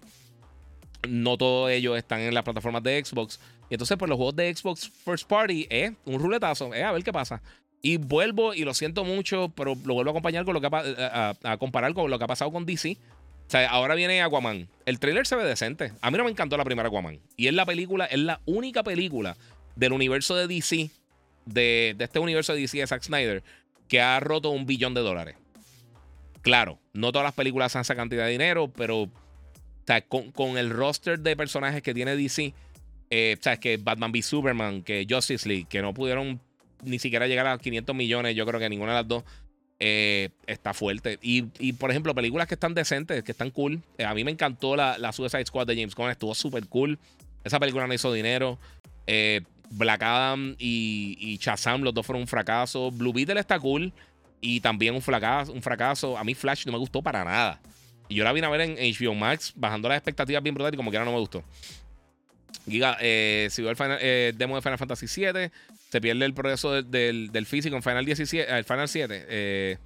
Speaker 1: No todos ellos están en las plataformas de Xbox. Y entonces, pues los juegos de Xbox First Party es un ruletazo. Es a ver qué pasa. Y vuelvo, y lo siento mucho, pero lo vuelvo a acompañar con lo que a, a, comparar con lo que ha pasado con DC. O sea, ahora viene Aquaman. El trailer se ve decente. A mí no me encantó la primera Aquaman. Y es la película, es la única película del universo de DC de, este universo de DC de Zack Snyder que ha roto un billón de dólares. Claro, no todas las películas han esa cantidad de dinero, pero sea, con, el roster de personajes que tiene DC, eh, o que Batman v Superman, que Justice League, que no pudieron ni siquiera llegar a 500 millones, yo creo que ninguna de las dos eh, está fuerte. Y, por ejemplo, películas que están decentes, que están cool. Eh, a mí me encantó la, la, Suicide Squad de James Gunn, estuvo súper cool. Esa película no hizo dinero. Eh, Black Adam y, y Shazam, los dos fueron un fracaso. Blue Beetle está cool y también un fracaso, un fracaso. A mí Flash no me gustó para nada. Y yo la vine a ver en HBO Max, bajando las expectativas bien brutales y como que no me gustó. Giga, eh, si veo el eh, demo de Final Fantasy VII, se pierde el progreso del, físico en Final, 17, el Final 7. Eh.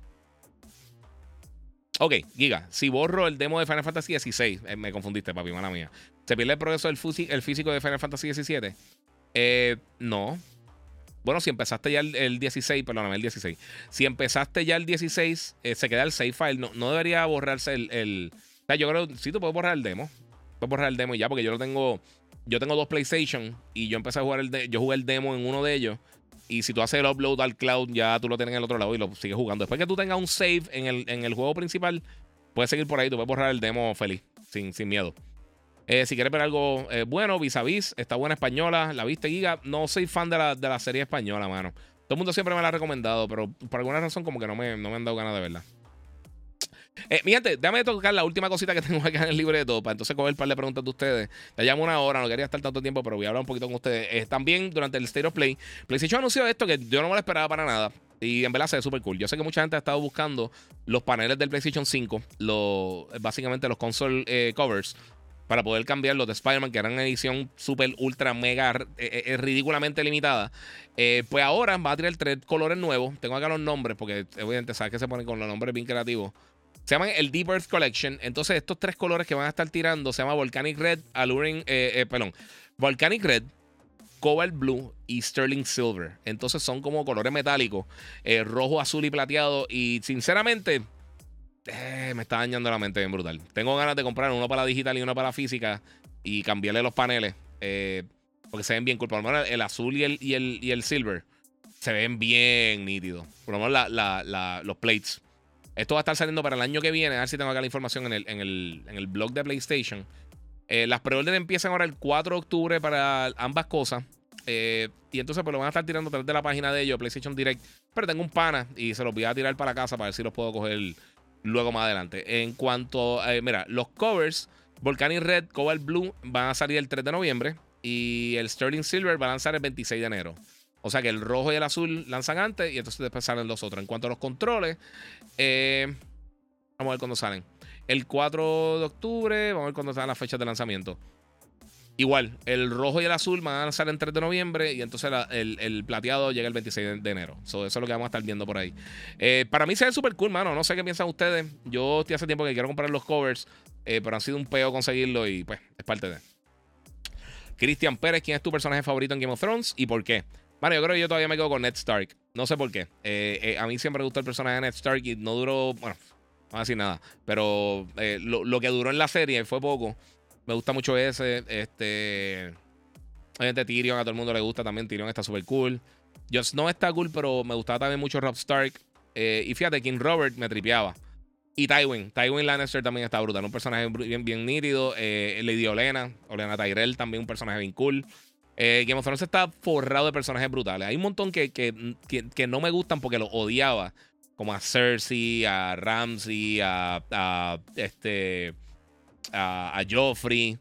Speaker 1: Ok, Giga, si borro el demo de Final Fantasy XVI, me confundiste, papi, mala mía. ¿Se pierde el progreso del el físico de Final Fantasy XVII? Eh, no. Bueno, si empezaste ya el, 16, perdóname, el 16. Si empezaste ya el 16, se queda el save file. No, no debería borrarse el, el, O sea, yo creo que sí, tú puedes borrar el demo. Puedes borrar el demo y ya, porque yo lo tengo yo tengo dos PlayStation y yo empecé a jugar el yo jugué el demo en uno de ellos. Y si tú haces el upload al cloud, ya tú lo tienes en el otro lado y lo sigues jugando. Después que tú tengas un save en el, en el juego principal, puedes seguir por ahí, tú puedes borrar el demo feliz, sin, sin miedo. Eh, si quieres ver algo eh, bueno, vis a vis, está buena española, la viste Giga. No soy fan de la, de la serie española, mano. Todo el mundo siempre me la ha recomendado, pero por alguna razón como que no me, no me han dado ganas de verla. Eh, mi gente, déjame tocar la última cosita que tengo acá en el libreto para entonces coger un par de preguntas de ustedes. Te llamo una hora, no quería estar tanto tiempo, pero voy a hablar un poquito con ustedes. Eh, también durante el State of Play, PlayStation anunció esto que yo no me lo esperaba para nada. Y en verdad se ve súper cool. Yo sé que mucha gente ha estado buscando los paneles del PlayStation 5, los, básicamente los console eh, covers, para poder cambiar los de Spider-Man, que eran una edición súper, ultra, mega, eh, ridículamente limitada. pues ahora va a tirar tres colores nuevos. Tengo acá los nombres, porque obviamente sabes que se ponen con los nombres bien creativos. Se llaman el Deep Earth Collection. Entonces, estos tres colores que van a estar tirando se llama Volcanic Red, Alluring, eh, eh, perdón, Volcanic Red, Cobalt Blue y Sterling Silver. Entonces son como colores metálicos, eh, rojo, azul y plateado. Y sinceramente, me está dañando la mente bien brutal. Tengo ganas de comprar uno para digital y uno para física y cambiarle los paneles. porque se ven bien cool. Por lo menos el azul y el, y el, y el silver se ven bien nítidos. Por lo menos los plates. Esto va a estar saliendo para el año que viene. A ver si tengo acá la información en el, en el, blog de PlayStation. Eh, las preórdenes empiezan ahora el 4 de octubre para ambas cosas. Eh, y entonces pues lo van a estar tirando a través de la página de ellos, PlayStation Direct. Pero tengo un pana y se los voy a tirar para casa para ver si los puedo coger luego más adelante. En cuanto, eh, mira, los covers, Volcanic Red, Cobalt Blue van a salir el 3 de noviembre. Y el Sterling Silver va a lanzar el 26 de enero. O sea que el rojo y el azul lanzan antes y entonces después salen los otros. En cuanto a los controles, eh, vamos a ver cuándo salen. El 4 de octubre, vamos a ver cuándo salen las fechas de lanzamiento. Igual, el rojo y el azul van a lanzar el 3 de noviembre y entonces el, plateado llega el 26 de, enero. eso es lo que vamos a estar viendo por ahí. Eh, para mí se ve súper cool, mano. No sé qué piensan ustedes. Yo estoy hace tiempo que quiero comprar los covers, eh, pero ha sido un peo conseguirlo y pues es parte de. Cristian Pérez, ¿quién es tu personaje favorito en Game of Thrones y por qué? Bueno, yo creo que yo todavía me quedo con Ned Stark. No sé por qué. Eh, a mí siempre me gustó el personaje de Ned Stark y no duró. Bueno, no voy a decir nada. pero eh, lo, que duró en la serie fue poco. Me gusta mucho ese. Este. Obviamente Tyrion a todo el mundo le gusta también. Tyrion está súper cool. Jon Snow está cool, pero me gustaba también mucho Rob Stark. y fíjate, King Robert me tripeaba. Y Tywin. Tywin Lannister también está brutal. Un personaje bien, bien nítido. Lady Olena. Olena Tyrell también un personaje bien cool. Eh, Game of Thrones está forrado de personajes brutales. Hay un montón que, que, no me gustan porque los odiaba. Como a Cersei, a Ramsey, a este. A, Joffrey.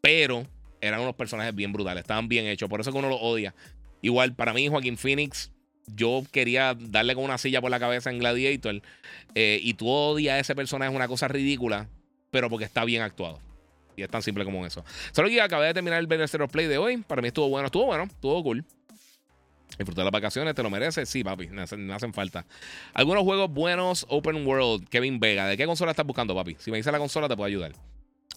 Speaker 1: Pero eran unos personajes bien brutales. Estaban bien hechos. Por eso que uno los odia. Igual, para mí, Joaquín Phoenix. Yo quería darle con una silla por la cabeza en Gladiator. Eh, y tú odias a ese personaje, es una cosa ridícula. Pero porque está bien actuado. Y es tan simple como eso. Solo que acabé de terminar el Zero Play de hoy. Para mí estuvo bueno, estuvo bueno, estuvo cool. Disfrutar las vacaciones, ¿te lo mereces? Sí, papi, me hacen, falta. Algunos juegos buenos, Open World, Kevin Vega. ¿De qué consola estás buscando, papi? Si me dice la consola, te puedo ayudar.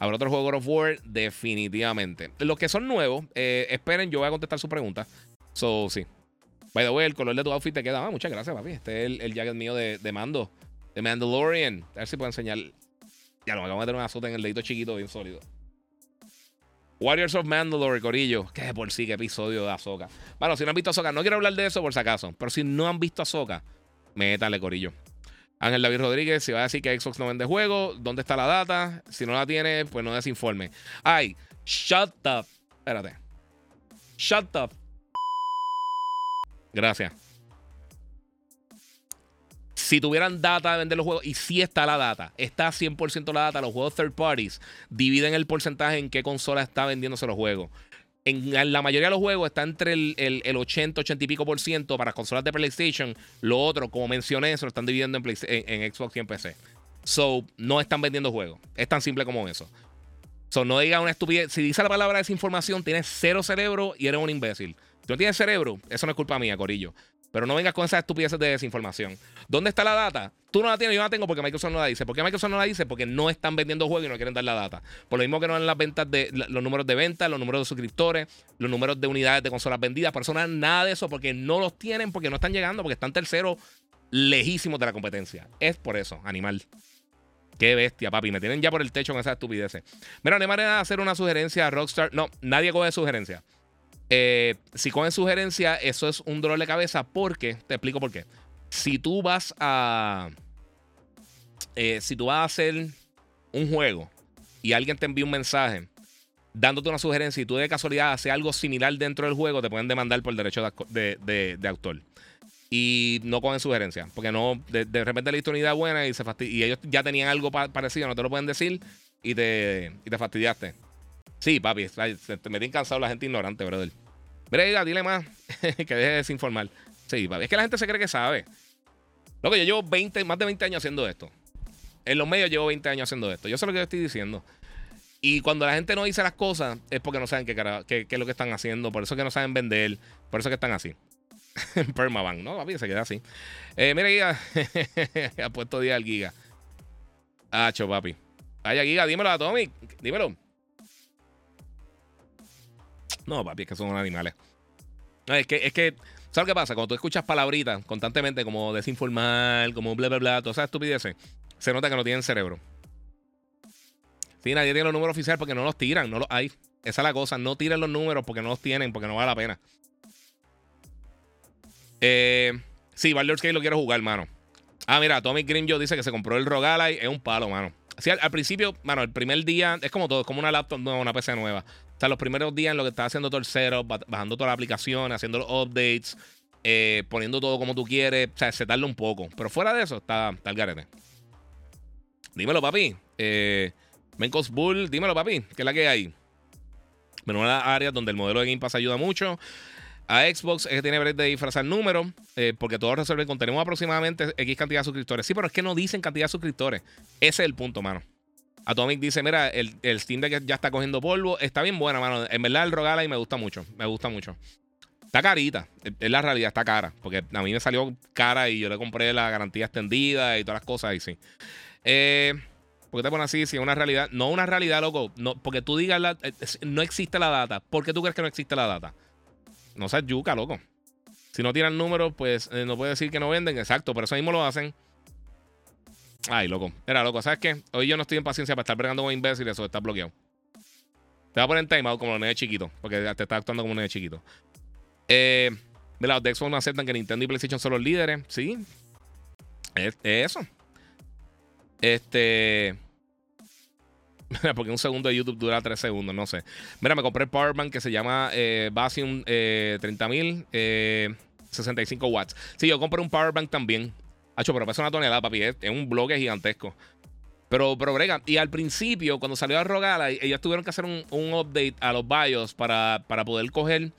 Speaker 1: ¿Habrá otro juego God of War? Definitivamente. Los que son nuevos, eh, esperen, yo voy a contestar su pregunta. So, sí. By the way, el color de tu outfit te queda. Ah, muchas gracias, papi. Este es el, jacket mío de, de Mando. De Mandalorian. A ver si puedo enseñar ya lo, me acabo de meter una azota en el dedito chiquito, bien sólido. Warriors of Mandalore, Corillo. Que por sí, qué episodio de Azoka. Bueno, si no han visto Azoka, no quiero hablar de eso por si acaso. Pero si no han visto Azoka, métale, Corillo. Ángel David Rodríguez, si va a decir que Xbox no vende juego, ¿dónde está la data? Si no la tiene, pues no desinforme. Ay, shut up. Espérate. Shut up. Gracias. Si tuvieran data de vender los juegos, y si está la data, está 100% la data, los juegos third parties dividen el porcentaje en qué consola está vendiéndose los juegos. En la mayoría de los juegos está entre el, el, 80, 80 y pico por ciento para consolas de PlayStation. Lo otro, como mencioné, se lo están dividiendo en, en, Xbox y en PC. So, no están vendiendo juegos. Es tan simple como eso. So, no diga una estupidez. Si dice la palabra desinformación, tienes cero cerebro y eres un imbécil. Tú no tienes cerebro, eso no es culpa mía, Corillo. Pero no vengas con esas estupideces de desinformación. ¿Dónde está la data? Tú no la tienes, yo no la tengo porque Microsoft no la dice. ¿Por qué Microsoft no la dice? Porque no están vendiendo juegos y no quieren dar la data. Por lo mismo que no dan las ventas de los números de ventas, los números de suscriptores, los números de unidades de consolas vendidas. Por eso no dan nada de eso porque no los tienen, porque no están llegando, porque están terceros lejísimos de la competencia. Es por eso, animal. Qué bestia, papi. Me tienen ya por el techo con esas estupideces. Mira, no hay manera de hacer una sugerencia a Rockstar. No, nadie coge sugerencia. Eh, si cogen sugerencia, eso es un dolor de cabeza porque, te explico por qué. Si tú vas a. Eh, si tú vas a hacer un juego y alguien te envía un mensaje dándote una sugerencia y tú de casualidad haces algo similar dentro del juego, te pueden demandar por derecho de, autor. Y no cogen sugerencia, porque no, de, repente le diste una idea buena y, se y ellos ya tenían algo parecido, no te lo pueden decir y te, y te fastidiaste. Sí, papi, me tiene cansado la gente ignorante, brother. Brega, dile más que deje de desinformar. Sí, papi. Es que la gente se cree que sabe. Lo que yo llevo 20, más de 20 años haciendo esto. En los medios llevo 20 años haciendo esto. Yo sé lo que yo estoy diciendo. Y cuando la gente no dice las cosas es porque no saben qué, qué, es lo que están haciendo. Por eso que no saben vender. Por eso que están así. Permabank, ¿no? Papi, se queda así. Eh, mira, Giga. ha puesto día al Giga. Hacho, papi. Vaya, Giga, dímelo a Tommy. Dímelo. No, papi, es que son animales. es que, es que, ¿sabes qué pasa? Cuando tú escuchas palabritas constantemente como desinformar, como bla, bla, bla, todas esas estupideces, se nota que no tienen cerebro. Sí, nadie tiene los números oficiales porque no los tiran, no los hay. Esa es la cosa, no tiren los números porque no los tienen, porque no vale la pena. Eh, sí, Baldur's Gate lo quiero jugar, mano. Ah, mira, Tommy yo dice que se compró el Rogalai, es un palo, mano. Sí, al, principio, mano, el primer día es como todo, es como una laptop nueva, una PC nueva sea, los primeros días en lo que estás haciendo todo bajando toda la aplicación, haciendo los updates, eh, poniendo todo como tú quieres. O sea, se tarda un poco. Pero fuera de eso, está, está el garete. Dímelo, papi. Eh, Mencos Bull, dímelo, papi. ¿Qué es la que hay? Menos las áreas donde el modelo de Game Pass ayuda mucho. A Xbox es que tiene break de disfrazar números, eh, porque todo resuelve con tenemos aproximadamente X cantidad de suscriptores. Sí, pero es que no dicen cantidad de suscriptores. Ese es el punto, mano. Atomic dice, mira, el, el Steam Deck ya está cogiendo polvo. Está bien buena, mano. En verdad el Rogala y me gusta mucho. Me gusta mucho. Está carita. Es la realidad, está cara. Porque a mí me salió cara y yo le compré la garantía extendida y todas las cosas y sí. Eh, ¿Por qué te pones así? Si es una realidad. No una realidad, loco. No, porque tú digas, la, eh, no existe la data. ¿Por qué tú crees que no existe la data? No seas yuca, loco. Si no tiran números, pues eh, no puede decir que no venden. Exacto, pero eso mismo lo hacen. Ay, loco. Era loco. ¿Sabes qué? Hoy yo no estoy en paciencia para estar bregando con imbéciles o está bloqueado. Te voy a poner en timeout como los nenes chiquitos. Porque te está actuando como un nene chiquito. Eh, mira, los de no aceptan que Nintendo y PlayStation son los líderes. Sí. Es, eso. Este. Mira, porque un segundo de YouTube dura 3 segundos, no sé. Mira, me compré el Powerbank que se llama eh, Basium eh, 30000, eh, 65 watts. Sí, yo compré un Powerbank también. Hacho, pero pesa una tonelada, papi. Es, un bloque gigantesco. Pero, pero brega. Y al principio, cuando salió a Rogala, ellos tuvieron que hacer un, update a los BIOS para, para poder coger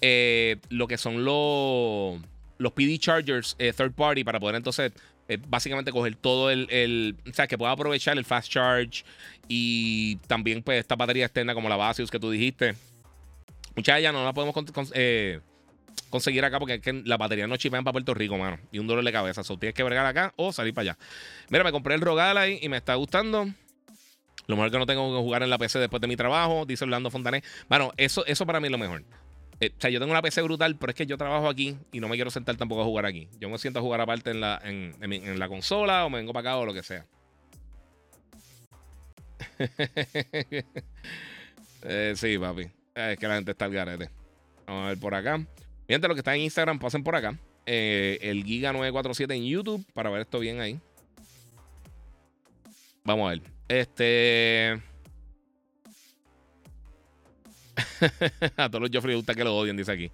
Speaker 1: eh, lo que son los, los PD chargers eh, third party para poder entonces eh, básicamente coger todo el, O sea, que pueda aprovechar el fast charge y también pues esta batería externa como la Basius que tú dijiste. Muchas de ellas no la podemos conseguir acá porque es que la batería no chipean para Puerto Rico, mano. Y un dolor de cabeza. So, tienes que bregar acá o salir para allá. Mira, me compré el Rogalai y me está gustando. Lo mejor que no tengo que jugar en la PC después de mi trabajo, dice Orlando Fontané. Bueno, eso, eso para mí es lo mejor. Eh, o sea, yo tengo una PC brutal, pero es que yo trabajo aquí y no me quiero sentar tampoco a jugar aquí. Yo me siento a jugar aparte en la, en, la consola o me vengo para acá o lo que sea. Eh, sí, papi. Eh, es que la gente está al garete. Vamos a ver por acá. Mientras lo que está en Instagram, pasen por acá. Eh, el Giga947 en YouTube para ver esto bien ahí. Vamos a ver. Este. a todos los Joffrey gusta que lo odien, dice aquí.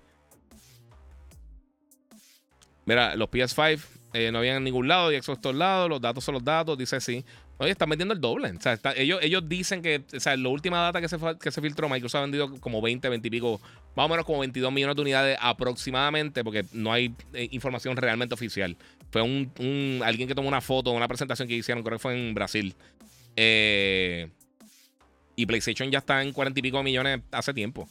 Speaker 1: Mira, los PS5 eh, no habían en ningún lado y Xbox todos lados, los datos son los datos, dice sí. Oye, están vendiendo el doble. Ellos, dicen que, o sea, la última data que se, que se filtró, Microsoft ha vendido como 20, 20 y pico, más o menos como 22 millones de unidades aproximadamente, porque no hay eh, información realmente oficial. Fue un, alguien que tomó una foto, una presentación que hicieron, creo que fue en Brasil. Eh, y PlayStation ya está en 40 y pico millones hace tiempo.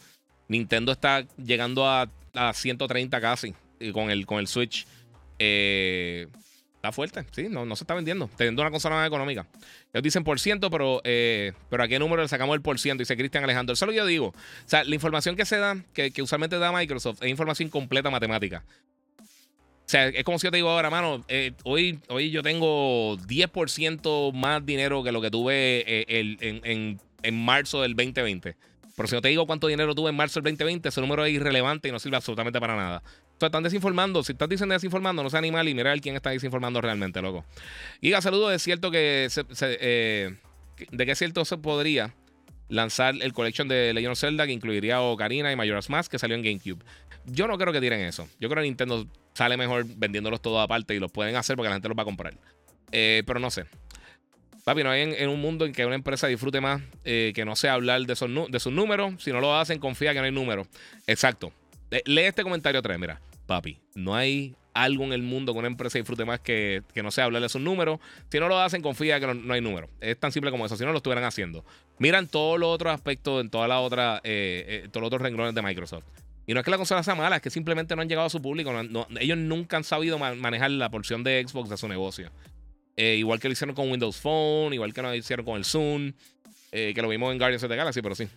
Speaker 1: Nintendo está llegando a, a 130 casi con el, con el Switch. Eh, está fuerte, sí, no, no se está vendiendo. Teniendo una consola más económica. Ellos dicen por ciento, pero, eh, pero ¿a qué número le sacamos el por ciento? Dice Cristian Alejandro. Eso es lo que yo digo. O sea, la información que se da, que, usualmente da Microsoft, es información completa matemática. O sea, es como si yo te digo ahora, mano, eh, hoy, hoy yo tengo 10% más dinero que lo que tuve en, en, en marzo del 2020. Pero si no te digo cuánto dinero tuve en marzo del 2020, ese número es irrelevante y no sirve absolutamente para nada están desinformando. Si estás diciendo desinformando, no sea animal y mira quién está desinformando realmente, loco. Giga, saludo. Es cierto que. Eh, de es cierto se podría lanzar el collection de Legend of Zelda que incluiría Ocarina y Majora's Mask que salió en GameCube. Yo no creo que tiren eso. Yo creo que Nintendo sale mejor vendiéndolos todos aparte y los pueden hacer porque la gente los va a comprar. Eh, pero no sé. Papi, no hay en, un mundo en que una empresa disfrute más eh, que no sea hablar de, de sus números. Si no lo hacen, confía que no hay números. Exacto. Lee este comentario otra vez, mira papi, no hay algo en el mundo que una empresa disfrute más que, que no sea hablarle sus números. Si no lo hacen, confía que no, hay números. Es tan simple como eso. Si no lo estuvieran haciendo. Miran todos los otros aspectos en todas las otras, eh, eh, todos los otros renglones de Microsoft. Y no es que la consola sea mala, es que simplemente no han llegado a su público. ellos nunca han sabido manejar la porción de Xbox de su negocio. Eh, igual que lo hicieron con Windows Phone, igual que lo hicieron con el Zoom, que lo vimos en Guardians of the Galaxy, pero sí.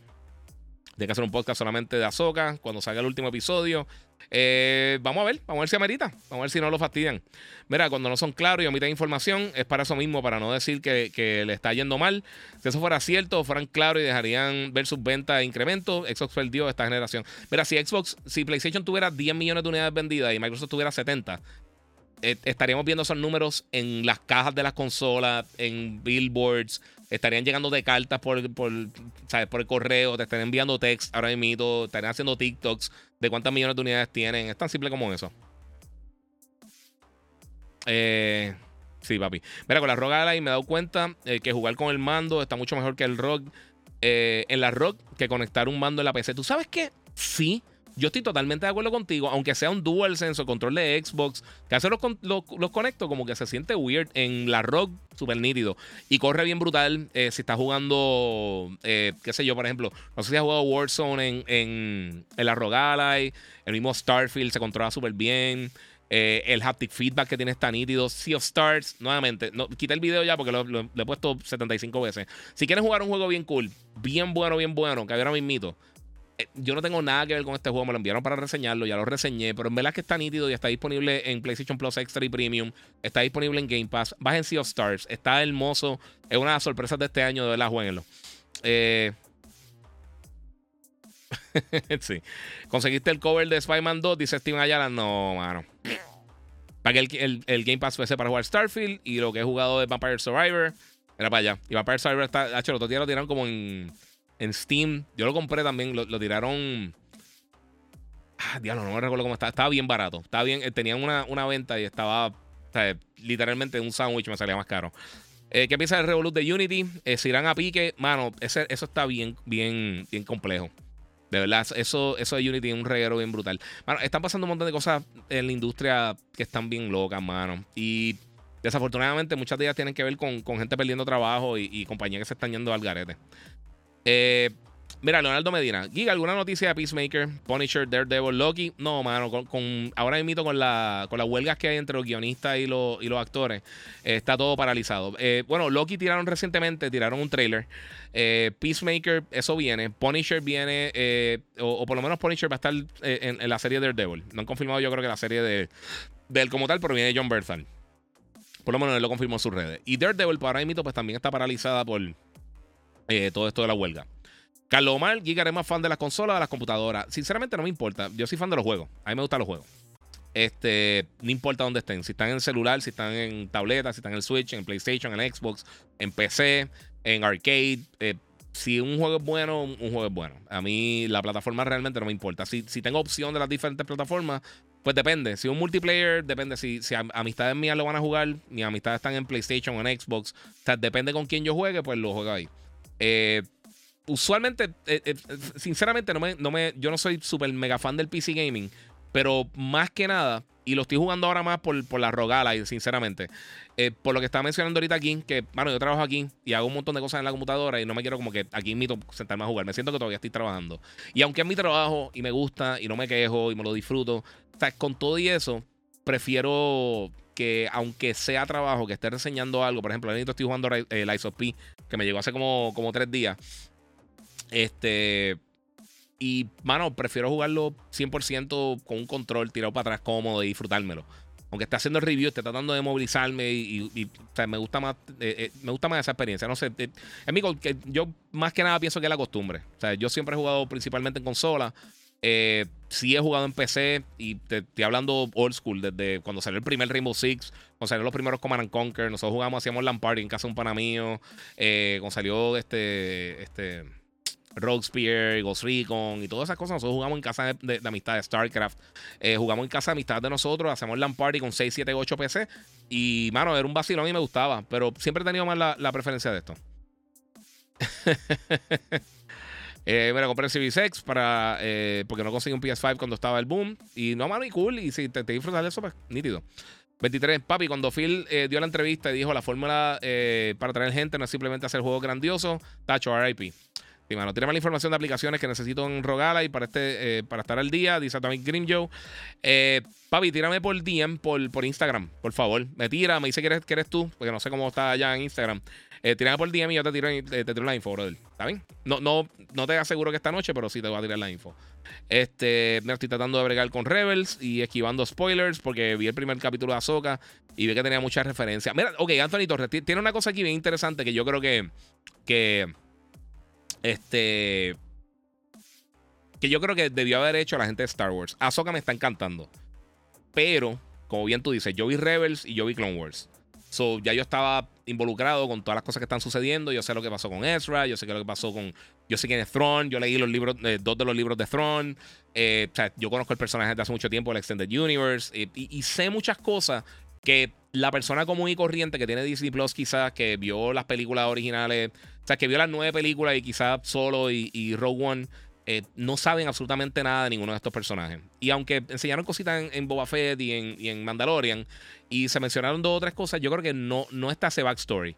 Speaker 1: Tiene que hacer un podcast solamente de Azoka cuando salga el último episodio. Eh, vamos a ver, vamos a ver si amerita. Vamos a ver si no lo fastidian. Mira, cuando no son claros y omiten información, es para eso mismo, para no decir que, le está yendo mal. Si eso fuera cierto, fueran claros y dejarían ver sus ventas de incremento, Xbox perdió esta generación. Mira, si Xbox, si PlayStation tuviera 10 millones de unidades vendidas y Microsoft tuviera 70, eh, estaríamos viendo esos números en las cajas de las consolas, en billboards estarían llegando de cartas por, por, por el correo, te estarían enviando text ahora mismo, estarían haciendo TikToks de cuántas millones de unidades tienen. Es tan simple como eso. Eh, sí, papi. Mira, con la Rock Ally me he dado cuenta eh, que jugar con el mando está mucho mejor que el Rock. Eh, en la Rock que conectar un mando en la PC. ¿Tú sabes qué? Sí. Yo estoy totalmente de acuerdo contigo, aunque sea un DualSense o control de Xbox, que hace los, los, conecto como que se siente weird en la Rock, súper nítido. Y corre bien brutal eh, si está jugando, eh, qué sé yo, por ejemplo, no sé si has jugado Warzone en, en, la Rogue Ally, el mismo Starfield se controla súper bien. Eh, el haptic feedback que tiene está nítido. Sea of Stars, nuevamente, no, quita el video ya porque lo, lo, he puesto 75 veces. Si quieres jugar un juego bien cool, bien bueno, bien bueno, que ahora mismito, yo no tengo nada que ver con este juego, me lo enviaron para reseñarlo, ya lo reseñé, pero en verdad que está nítido y está disponible en PlayStation Plus Extra y Premium, está disponible en Game Pass, bajen Sea of Stars, está hermoso, es una de las sorpresas de este año, de verdad, jueguenlo. Eh... sí. ¿Conseguiste el cover de Spider-Man 2? Dice Steven Ayala. No, mano. Pagué el, el, Game Pass PC para jugar Starfield y lo que he jugado de Vampire Survivor era para allá. Y Vampire Survivor está. Hecho, los otros días lo tiraron como en en Steam. Yo lo compré también, lo, tiraron. Ah, diablo, no me recuerdo cómo estaba. Estaba bien barato. Estaba bien. Eh, tenían una, una venta y estaba. literalmente un sándwich me salía más caro. Eh, ¿Qué piensa del Revolut de Unity? Eh, si irán a pique, mano, ese, eso está bien, bien, bien complejo. De verdad, eso, eso de Unity es un reguero bien brutal. Mano, están pasando un montón de cosas en la industria que están bien locas, mano. Y desafortunadamente muchas de ellas tienen que ver con, gente perdiendo trabajo y, y compañías que se están yendo al garete. Eh, mira, Leonardo Medina. Giga, ¿alguna noticia de Peacemaker, Punisher, Daredevil, Loki? No, mano. Con, ahora mismo con, la, con las huelgas que hay entre los guionistas y, los, y los actores, eh, está todo paralizado. Eh, bueno, Loki tiraron recientemente, tiraron un trailer. Peacemaker, eso viene. Punisher viene, o, por lo menos Punisher va a estar en, la serie Daredevil. No han confirmado, yo creo que la serie de, él como tal, pero viene John Berthal. Por lo menos él lo confirmó en sus redes. Y Daredevil, para ahora mismo, pues también está paralizada por eh, todo esto de la huelga. Carlos Omar, Giga más fan de las consolas o de las computadoras. Sinceramente no me importa. Yo soy fan de los juegos. A mí me gustan los juegos. Este, no importa dónde estén. Si están en celular, si están en tableta, si están en el Switch, en PlayStation, en Xbox, en PC, en arcade. Eh, si un juego es bueno, un juego es bueno. A mí la plataforma realmente no me importa. Si, si tengo opción de las diferentes plataformas, pues depende. Si un multiplayer, depende. Si, si amistades mías lo van a jugar, mis amistades están en PlayStation o en Xbox. O sea, depende con quién yo juegue, pues lo juego ahí. Eh, usualmente, eh, eh, sinceramente, no me, no me, yo no soy súper mega fan del PC Gaming. Pero más que nada, y lo estoy jugando ahora más por, por la rogala, sinceramente. por lo que estaba mencionando ahorita aquí, que, bueno, yo trabajo aquí y hago un montón de cosas en la computadora y no me quiero como que aquí invito sentarme a jugar. Me siento que todavía estoy trabajando. Y aunque es mi trabajo y me gusta y no me quejo y me lo disfruto, o sea, con todo y eso, prefiero que aunque sea trabajo, que esté reseñando algo, por ejemplo, ahorita estoy jugando el eh, Lies of que me llegó hace como, como tres días. Este, y, mano, prefiero jugarlo 100% con un control tirado para atrás cómodo y disfrutármelo. Aunque esté haciendo el review, esté tratando de movilizarme y, me gusta más eh, eh, me gusta más esa experiencia. No sé, eh, que yo más que nada pienso que es la costumbre. Yo siempre he jugado principalmente en consola. Eh, sí he jugado en PC y te estoy hablando old school, desde cuando salió el primer Rainbow Six, cuando salieron los primeros Command Conquer, nosotros jugamos, hacíamos Lampard en casa de un pana mío, cuando salió este, este Rogue Spear, Ghost Recon y todas esas cosas. Nosotros jugamos en casa de, amistad de StarCraft. Eh, jugamos en casa de amistad de nosotros. Hacemos LAN Party con 6, 7, 8 PC. Y, mano, era un vacilón y me gustaba. Pero siempre he tenido más la, preferencia de esto. eh, me compré el Series X para, eh, porque no conseguí un PS5 cuando estaba el boom. Y no, mano, y cool. Y si te, disfrutas de eso, pues nítido. 23. Papi, cuando Phil eh, dio la entrevista y dijo la fórmula para traer gente no es simplemente hacer juegos grandiosos, tacho RIP. Sí, mano, tiene más información de aplicaciones que necesito en Rogala y para, este, eh, para estar al día, dice Atomic Grim Joe. Eh, papi, tírame por DM, por, por Instagram, por favor. Me tira, me dice que eres, que eres tú, porque no sé cómo está allá en Instagram. Eh, por DM y yo te tiro, te, tiro la info, brother. ¿Está bien? No, no, no te aseguro que esta noche, pero sí te voy a tirar la info. Este, estoy tratando de bregar con Rebels y esquivando spoilers porque vi el primer capítulo de Ahsoka y vi que tenía muchas referencias. Mira, ok, Anthony Torres, tiene una cosa aquí bien interesante que yo creo que, que este. Que yo creo que debió haber hecho la gente de Star Wars. Ahsoka me está encantando. Pero, como bien tú dices, yo vi Rebels y yo vi Clone Wars. So, ya yo estaba involucrado con todas las cosas que están sucediendo. Yo sé lo que pasó con Ezra, yo sé lo que pasó con. Yo sé quién es Thrawn, yo leí los libros, eh, dos de los libros de Thrawn. Eh, o sea, yo conozco el personaje desde hace mucho tiempo, el Extended Universe. y, y, sé muchas cosas que la persona común y corriente que tiene Disney Plus, quizás que vio las películas originales, o sea, que vio las nueve películas y quizás Solo y, Rogue One, eh, no saben absolutamente nada de ninguno de estos personajes. Y aunque enseñaron cositas en, Boba Fett y en, Mandalorian, y se mencionaron dos o tres cosas, yo creo que no, no está ese backstory.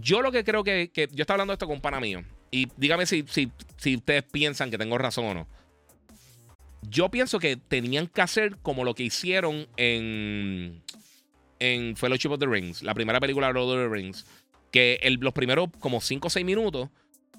Speaker 1: Yo lo que creo que, que yo estaba hablando esto con un pana mío, y dígame si, si, si ustedes piensan que tengo razón o no. Yo pienso que tenían que hacer como lo que hicieron en en Fellowship of the Rings, la primera película de Lord of the Rings, que los primeros como 5 o 6 minutos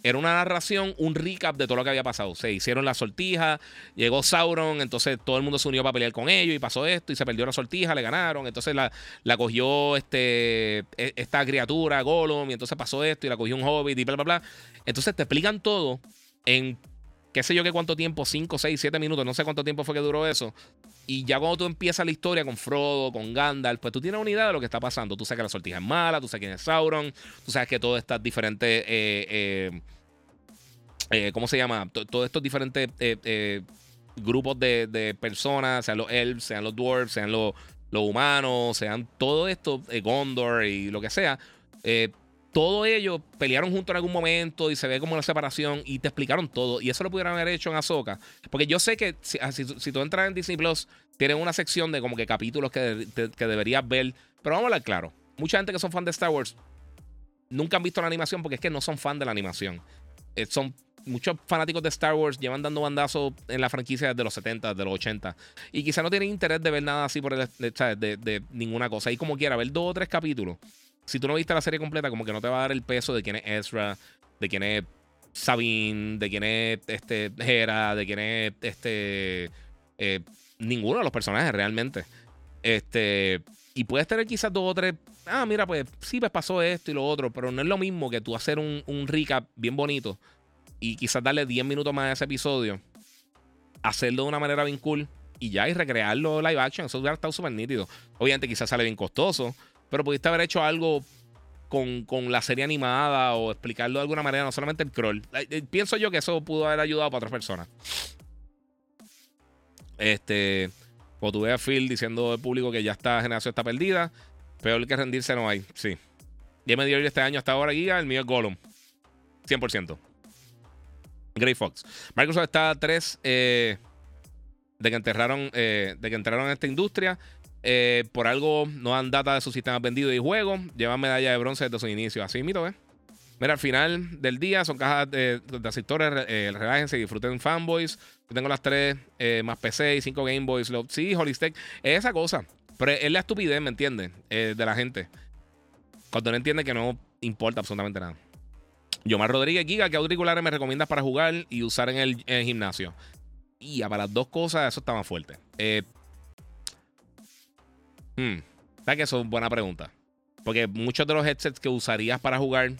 Speaker 1: era una narración, un recap de todo lo que había pasado. Se hicieron la sortija, llegó Sauron, entonces todo el mundo se unió para pelear con ellos y pasó esto y se perdió la sortija, le ganaron, entonces la, la cogió este, e, esta criatura, Gollum, y entonces pasó esto y la cogió un hobbit y bla, bla, bla. Entonces te explican todo en qué sé yo qué cuánto tiempo, 5, 6, 7 minutos, no sé cuánto tiempo fue que duró eso. Y ya cuando tú empiezas la historia con Frodo, con Gandalf, pues tú tienes una idea de lo que está pasando. Tú sabes que la sortija es mala, tú sabes quién es Sauron, tú sabes que todas estas diferentes. Eh, eh, eh, ¿Cómo se llama? todos estos diferentes grupos de, personas, sean los elves, sean los dwarves, sean los, los humanos, sean todo esto, Gondor y lo que sea todo ellos pelearon juntos en algún momento y se ve como la separación y te explicaron todo. Y eso lo pudieran haber hecho en Ahsoka. Porque yo sé que si, ah, tú entras en Disney Plus, tienen una sección de como que capítulos que, que deberías ver. Pero vamos a hablar claro. Mucha gente que son fan de Star Wars nunca han visto la animación porque es que no son fan de la animación. Eh, son muchos fanáticos de Star Wars llevan dando bandazos en la franquicia desde los 70, desde los 80. Y quizá no tienen interés de ver nada así por de, ninguna cosa. Y como quiera, ver dos o tres capítulos si tú no viste la serie completa, como que no te va a dar el peso de quién es Ezra, de quién es Sabine, de quién es este Hera, de quién es este eh, ninguno de los personajes realmente. Este, y puedes tener quizás dos o tres. Ah, mira, pues sí, pues pasó esto y lo otro, pero no es lo mismo que tú hacer un, un recap bien bonito y quizás darle 10 minutos más a ese episodio, hacerlo de una manera bien cool y ya, y recrearlo live action. Eso hubiera estado súper nítido. Obviamente, quizás sale bien costoso, pero pudiste haber hecho algo con, con, la serie animada o explicarlo de alguna manera, no solamente el crawl. Eh, pienso yo que eso pudo haber ayudado para otras personas. Este, o tuve a Phil diciendo al público que ya esta generación está perdida, peor que rendirse no hay. Sí. Ya me dio este año hasta ahora, guía, el mío es Gollum. 100%. Grey Fox. Microsoft está a 3 eh, de que enterraron, eh, de que entraron en esta industria. Eh, por algo no dan data de sus sistemas vendidos y juegos. Llevan medalla de bronce desde su inicio. Así mito, ¿eh? Mira, al final del día son cajas de, de sectores. Eh, relájense y disfruten fanboys. Yo tengo las tres eh, más PC y cinco Game Boys. sí, Holistech. Es esa cosa. Pero es la estupidez, ¿me entiendes? de la gente. Cuando no entiende que no importa absolutamente nada. Yomar Rodríguez Giga, ¿qué auriculares me recomiendas para jugar y usar en el, en el gimnasio? Y para las dos cosas, eso está más fuerte. Eh, Hmm. ¿Sabes que eso es buena pregunta? Porque muchos de los headsets que usarías para jugar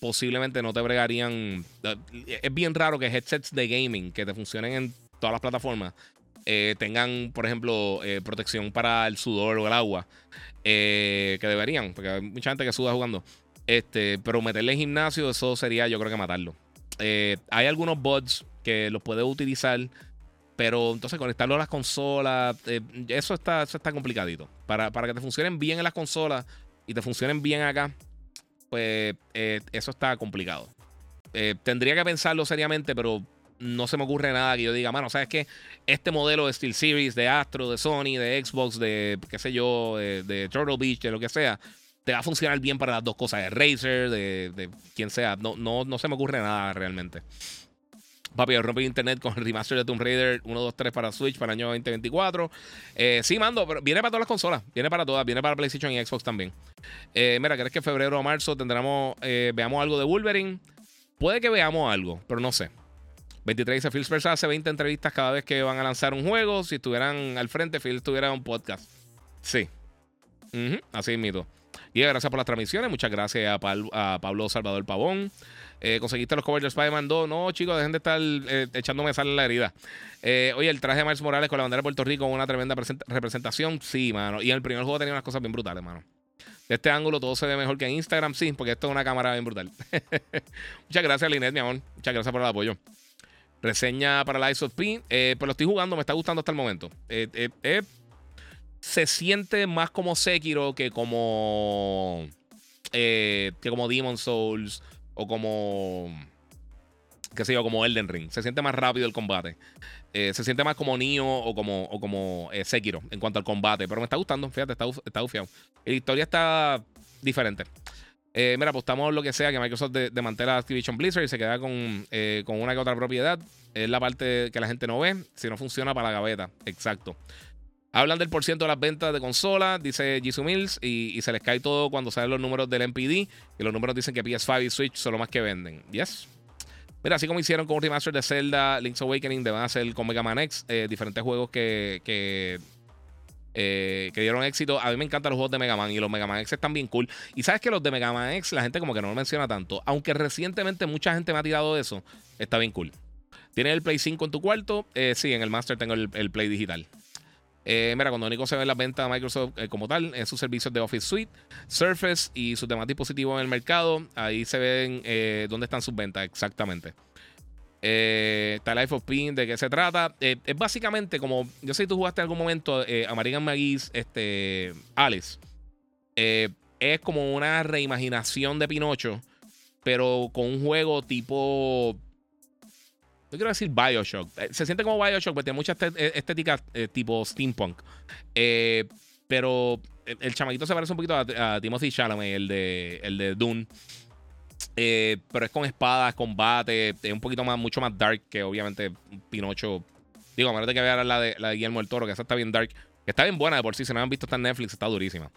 Speaker 1: posiblemente no te bregarían. Eh, es bien raro que headsets de gaming que te funcionen en todas las plataformas eh, tengan, por ejemplo, eh, protección para el sudor o el agua. que deberían, porque hay mucha gente que suda jugando. Este, pero meterle en gimnasio, eso sería, yo creo que matarlo. hay algunos bots que los puedes utilizar pero entonces conectarlo a las consolas, eh, eso, está, eso está complicadito. Para, para, que te funcionen bien en las consolas y te funcionen bien acá, pues eh, eso está complicado. Eh, tendría que pensarlo seriamente, pero no se me ocurre nada que yo diga, mano, ¿sabes qué? Este modelo de Steel Series, de Astro, de Sony, de Xbox, de qué sé yo, de, Turtle Beach, de lo que sea, te va a funcionar bien para las dos cosas, de Razer, de, de quien sea. No, no, no se me ocurre nada realmente. Papi, rompí internet con el remaster de Tomb Raider 1, 2, 3 para Switch para el año 2024. Eh, sí, mando, pero viene para todas las consolas. Viene para todas. Viene para PlayStation y Xbox también. Eh, mira, ¿crees que febrero o marzo tendremos, eh, veamos algo de Wolverine? Puede que veamos algo, pero no sé. 23 dice Phil Spencer hace 20 entrevistas cada vez que van a lanzar un juego. Si estuvieran al frente, Phil estuviera en un podcast. Sí. así es mito. Y gracias por las transmisiones. Muchas gracias a, a Pablo Salvador Pavón. Eh, conseguiste los covers de Spider-Man 2. No, chicos, dejen de estar eh, echándome sal en la herida. Eh, oye, el traje de Miles Morales con la bandera de Puerto Rico, una tremenda representación. Sí, mano. Y en el primer juego tenía unas cosas bien brutales, mano. De este ángulo todo se ve mejor que en Instagram, sí, porque esto es una cámara bien brutal. Muchas gracias, Linet, mi amor. Muchas gracias por el apoyo. Reseña para la of P. pues lo estoy jugando, me está gustando hasta el momento. se siente más como Sekiro que como. que como Demon Souls o como, qué sé yo, como Elden Ring. Se siente más rápido el combate. Eh, se siente más como Nioh o como, o como eh, Sekiro en cuanto al combate. Pero me está gustando, fíjate, está, está ufiado. La historia está diferente. Eh, mira, apostamos lo que sea que Microsoft de, a Activision Blizzard y se queda con, con una que otra propiedad. Es la parte que la gente no ve. Si no funciona para la gaveta. Exacto. Hablan del porciento de las ventas de consolas, dice Jisoo Mills, y, se les cae todo cuando salen los números del MPD. Y los números dicen que PS5 y Switch son lo más que venden. Yes. Mira, así como hicieron con un remaster de Zelda, Link's Awakening, deben hacer con Mega Man X, eh, diferentes juegos que, eh, que, dieron éxito. A mí me encantan los juegos de Mega Man y los Mega Man X están bien cool. Y sabes que los de Mega Man X, la gente como que no lo menciona tanto. Aunque recientemente mucha gente me ha tirado eso, está bien cool. ¿Tienes el Play 5 en tu cuarto? Eh, sí, en el Master tengo el Play digital. Eh, mira, cuando Nico se ve las ventas de Microsoft eh, como tal, en sus servicios de Office Suite, Surface y sus demás dispositivos en el mercado, ahí se ven eh, dónde están sus ventas exactamente. está Life of Pin, ¿de qué se trata? es básicamente como, yo sé que tú jugaste en algún momento a Marigan McGee's este, Alice. es como una reimaginación de Pinocho, pero con un juego tipo quiero decir Bioshock. Eh, se siente como Bioshock, porque tiene mucha eh, estética eh, tipo steampunk. pero el, chamaquito se parece un poquito a, Timothy Chalamet, el de, el de Dune. pero es con espadas, combate. Es un poquito más, mucho más dark que obviamente Pinocho. Digo, a menos de que vean la de, la de Guillermo del Toro, que esa está bien dark. está bien buena de por sí. Si no han visto, está en Netflix, está durísima.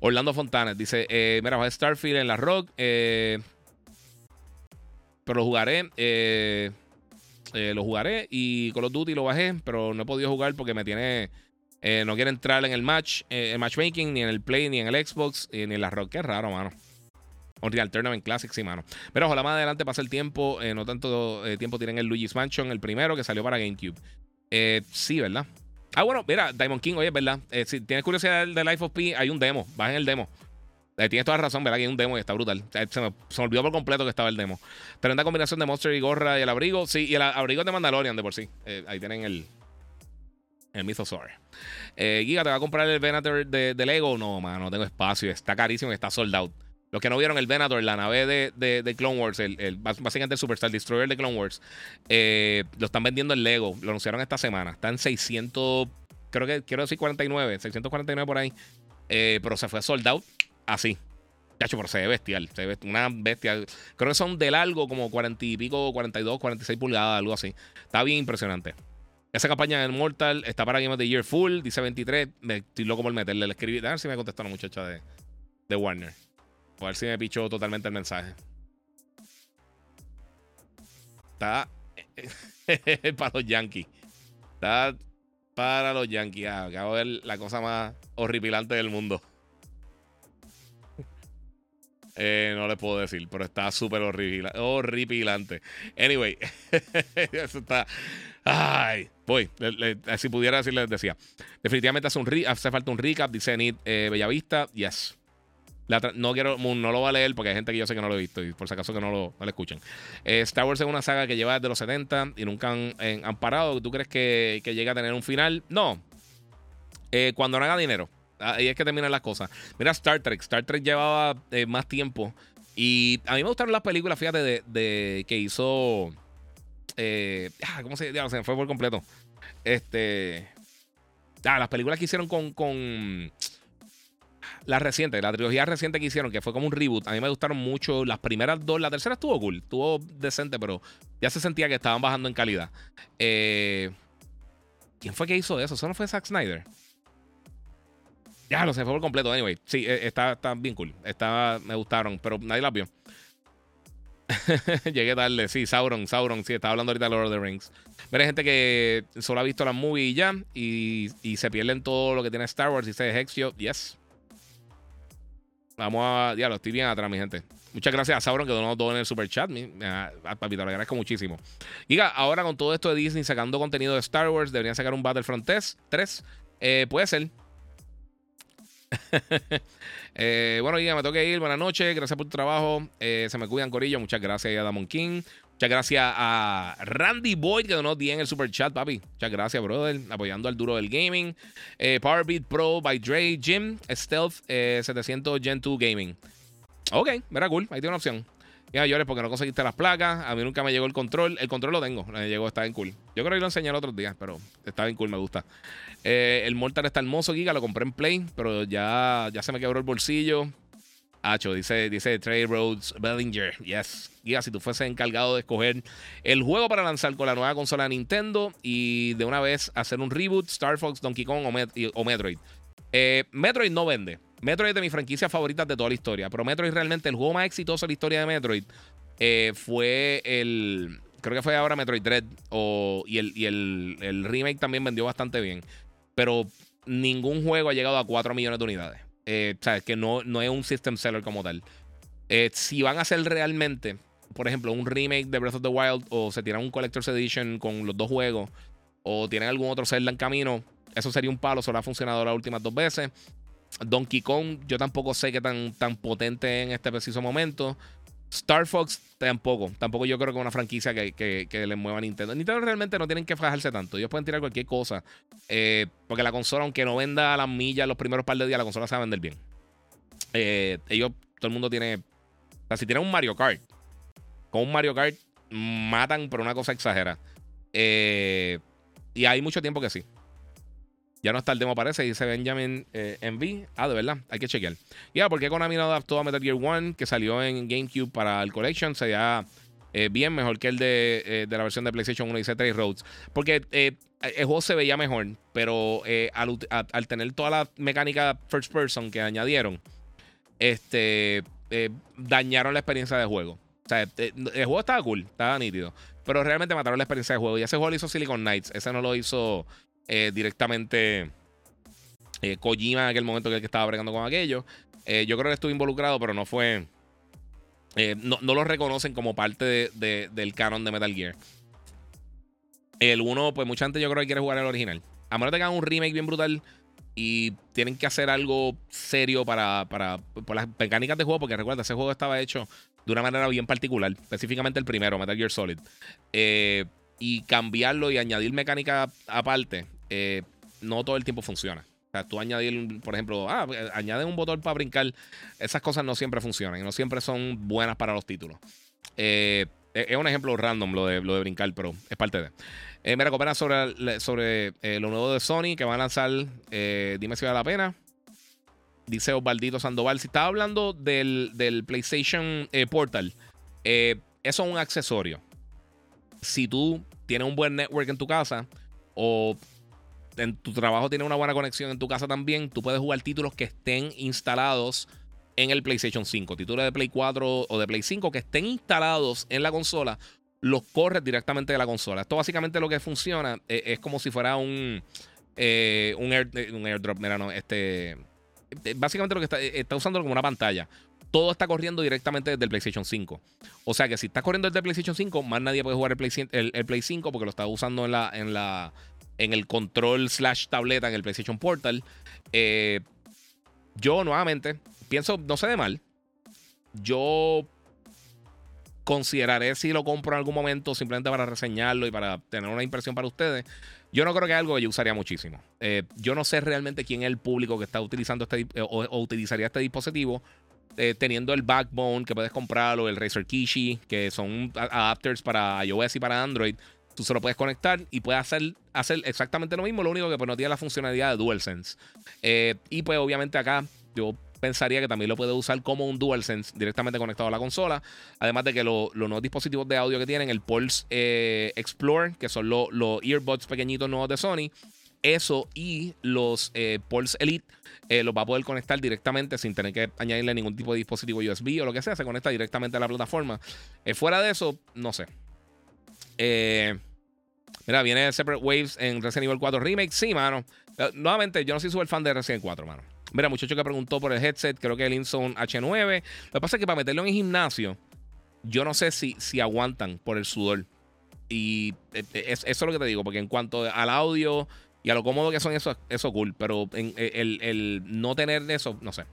Speaker 1: Orlando Fontanes dice: Mira, va a Starfield en la Rock. pero lo jugaré. Eh. Eh, lo jugaré y Call of Duty lo bajé, pero no he podido jugar porque me tiene. Eh, no quiere entrar en el match, eh, matchmaking, ni en el Play, ni en el Xbox, ni en la Rock. Qué raro, mano. Unreal Tournament Classic, sí, mano. Pero ojalá más adelante pase el tiempo. no tanto tiempo tienen el Luigi's Mansion, el primero que salió para GameCube. sí, ¿verdad? Ah, bueno, mira, Diamond King, oye, verdad. Eh, si tienes curiosidad del, Life of P, hay un demo. Bajen el demo. Eh, tienes toda la razón, ¿verdad? Que hay un demo y está brutal. Se me, olvidó por completo que estaba el demo. Una combinación de Monster y gorra y el abrigo. Sí, y el abrigo de Mandalorian de por sí. ahí tienen el, el Mythosaur. Eh, Giga, ¿te va a comprar el Venator de, Lego? No, mano, no tengo espacio. Está carísimo, está sold out. Los que no vieron el Venator, la nave de, de, Clone Wars, el, básicamente el Superstar Destroyer de Clone Wars, eh, lo están vendiendo en Lego. Lo anunciaron esta semana. Está en 600, creo que quiero decir 49, 649 por ahí. Eh, pero se fue sold out así. Chacho, pero se ve bestial. Se ve una bestia. Creo que son de largo como 40 y pico, 42, 46 pulgadas, algo así. Está bien impresionante. Esa campaña en Mortal está para Game of the Year Full, dice 23. Me estoy loco por meterle. Le escribí. A ver si me contestó la muchacha de, de Warner. A ver si me pichó totalmente el mensaje. Está para los Yankees. Está para los Yankees. Ah, acabo de ver la cosa más horripilante del mundo. Eh, no le puedo decir, pero está súper horripilante. Anyway, eso está. Ay, voy. si pudiera decirle, les decía. Definitivamente hace, un hace falta un recap. Dice Nid eh, Bellavista. Yes. no quiero, no lo va a leer porque hay gente que yo sé que no lo he visto y por si acaso que no lo, no escuchen. Eh, Star Wars es una saga que lleva desde los 70 y nunca han, parado. ¿Tú crees que, que llega a tener un final? No. cuando no haga dinero. Ahí es que terminan las cosas. Mira Star Trek. Star Trek llevaba eh, más tiempo. Y a mí me gustaron las películas, fíjate, de, que hizo. Eh, ah, ¿Cómo se llama? Se me fue por completo. Este. Ah, las películas que hicieron con. con la reciente, la trilogía reciente que hicieron, que fue como un reboot. A mí me gustaron mucho las primeras dos. La tercera estuvo cool, estuvo decente, pero ya se sentía que estaban bajando en calidad. Eh, ¿Quién fue que hizo eso? ¿Eso no fue Zack Snyder? Ya, lo sé, fue por completo. Anyway, sí, eh, está, está bien cool. Está, me gustaron, pero nadie las vio. Llegué tarde, sí, Sauron, Sauron, sí, estaba hablando ahorita de Lord of the Rings. Pero hay gente que solo ha visto la movie y ya, y, y se pierden todo lo que tiene Star Wars y se Hexio, yes. Vamos a, ya lo estoy bien atrás, mi gente. Muchas gracias a Sauron que donó todo en el super chat. papito, le agradezco muchísimo. Diga, ahora con todo esto de Disney sacando contenido de Star Wars, deberían sacar un Battlefront 3. Eh, puede ser. Eh, bueno, ya me tengo que ir. Buenas noches. Gracias por tu trabajo. Eh, se me cuidan, Corillo. Muchas gracias a Damon King. Muchas gracias a Randy Boyd que donó 10 en el super chat, papi. Muchas gracias, brother. Apoyando al duro del gaming. Eh, Powerbeat Pro by Dre, Jim, Stealth 700 Gen 2 Gaming. Ok, mira cool. Ahí tiene una opción. Ya llores porque no conseguiste las placas. A mí nunca me llegó el control. El control lo tengo. Me llegó, está bien cool. Yo creo que lo enseñé el otro día, pero está bien cool, me gusta. Eh, el Mortal está hermoso, Giga. Lo compré en Play, pero ya, ya se me quebró el bolsillo. Hacho, dice, dice Trey Rhodes Bellinger. Yes. Giga, si tú fueses encargado de escoger el juego para lanzar con la nueva consola de Nintendo y de una vez hacer un reboot, Star Fox, Donkey Kong o, Metroid. Eh, Metroid no vende. Metroid es de mis franquicias favoritas de toda la historia. Pero Metroid realmente, el juego más exitoso de la historia de Metroid eh, fue el. Creo que fue ahora Metroid Dread. O, y el, y el, remake también vendió bastante bien. Pero ningún juego ha llegado a 4 millones de unidades. Eh, o sea, que no, no es un system seller como tal. Si van a hacer realmente, por ejemplo, un remake de Breath of the Wild o se tiran un Collector's Edition con los dos juegos o tienen algún otro Zelda en camino, eso sería un palo. Solo ha funcionado las últimas dos veces. Donkey Kong, yo tampoco sé qué tan, tan potente en este preciso momento. Star Fox tampoco. Tampoco yo creo que es una franquicia que, que, le mueva a Nintendo. Nintendo realmente no tienen que fajarse tanto. Ellos pueden tirar cualquier cosa. Eh, porque la consola, aunque no venda a las millas los primeros par de días, la consola se va a vender bien. Eh, ellos, todo el mundo tiene. O sea, si tienen un Mario Kart, con un Mario Kart matan por una cosa exagera. Eh, y hay mucho tiempo que sí. Ya no está el demo, parece, dice Benjamin eh, Envy. Ah, de verdad, hay que chequear. Ya, ¿por qué Konami no adaptó a Metal Gear 1 que salió en GameCube para el Collection? Sería eh, bien mejor que el de, eh, de, la versión de PlayStation 1 y C3 Roads. Porque el juego se veía mejor, pero al, tener toda la mecánica first person que añadieron, este, dañaron la experiencia de juego. O sea, el juego estaba cool, estaba nítido. Pero realmente mataron la experiencia de juego. Y ese juego lo hizo Silicon Knights. Ese no lo hizo eh, directamente eh, Kojima en aquel momento que, estaba bregando con aquello. Eh, yo creo que estuvo involucrado, pero no fue. No, lo reconocen como parte del canon de Metal Gear. El 1, pues mucha gente yo creo que quiere jugar el original. a menos de que hagan un remake bien brutal y tienen que hacer algo serio para, para por las mecánicas de juego, porque recuerda, ese juego estaba hecho de una manera bien particular, específicamente el primero, Metal Gear Solid. Eh, y cambiarlo y añadir mecánica aparte, eh, no todo el tiempo funciona. O sea, tú añadir, por ejemplo, ah, añade un botón para brincar. Esas cosas no siempre funcionan y no siempre son buenas para los títulos. Eh, es un ejemplo random lo de, lo de brincar, pero es parte de. Eh, me recupera sobre, sobre eh, lo nuevo de Sony que van a lanzar. Dime si vale la pena. Dice Osvaldito Sandoval. Si estaba hablando del, PlayStation Portal, eso es un accesorio. Si tú tienes un buen network en tu casa o en tu trabajo tienes una buena conexión en tu casa también, tú puedes jugar títulos que estén instalados en el PlayStation 5. Títulos de Play 4 o de Play 5 que estén instalados en la consola los corres directamente de la consola. Esto básicamente lo que funciona eh, es, como si fuera un, eh, un, eh, un, airdrop. Mira, no, este. Básicamente lo que está, está usando como una pantalla. Todo está corriendo directamente desde el PlayStation 5. O sea que si está corriendo desde el PlayStation 5, más nadie puede jugar el Play, el, Play 5 porque lo está usando en la. En la en el control slash tableta en el PlayStation Portal. yo nuevamente pienso, no sé de mal. Yo consideraré si lo compro en algún momento simplemente para reseñarlo y para tener una impresión para ustedes. Yo no creo que es algo que yo usaría muchísimo. Eh, yo no sé realmente quién es el público que está utilizando este eh, o, utilizaría este dispositivo. Eh, teniendo el backbone que puedes comprar o el Razer Kishi, que son adapters para iOS y para Android, tú se lo puedes conectar y puedes hacer, hacer exactamente lo mismo, lo único que pues no tiene la funcionalidad de DualSense. y pues obviamente acá yo pensaría que también lo puede usar como un DualSense directamente conectado a la consola. Además de que los nuevos dispositivos de audio que tienen, el Pulse eh, Explore, que son los earbuds pequeñitos nuevos de Sony, eso y los eh, Pulse Elite eh, los va a poder conectar directamente sin tener que añadirle ningún tipo de dispositivo USB o lo que sea. Se conecta directamente a la plataforma. fuera de eso, no sé. Mira, viene Separate Waves en Resident Evil 4 Remake. Sí, mano. nuevamente, yo no soy súper fan de Resident 4, mano. Mira, muchacho que preguntó por el headset, creo que el Inson H9. Lo que pasa es que para meterlo en el gimnasio, yo no sé si, si aguantan por el sudor. Y eh, eh, eso es lo que te digo, porque en cuanto al audio y a lo cómodo que son, eso, eso cool. Pero eh, el, el no tener eso, no sé.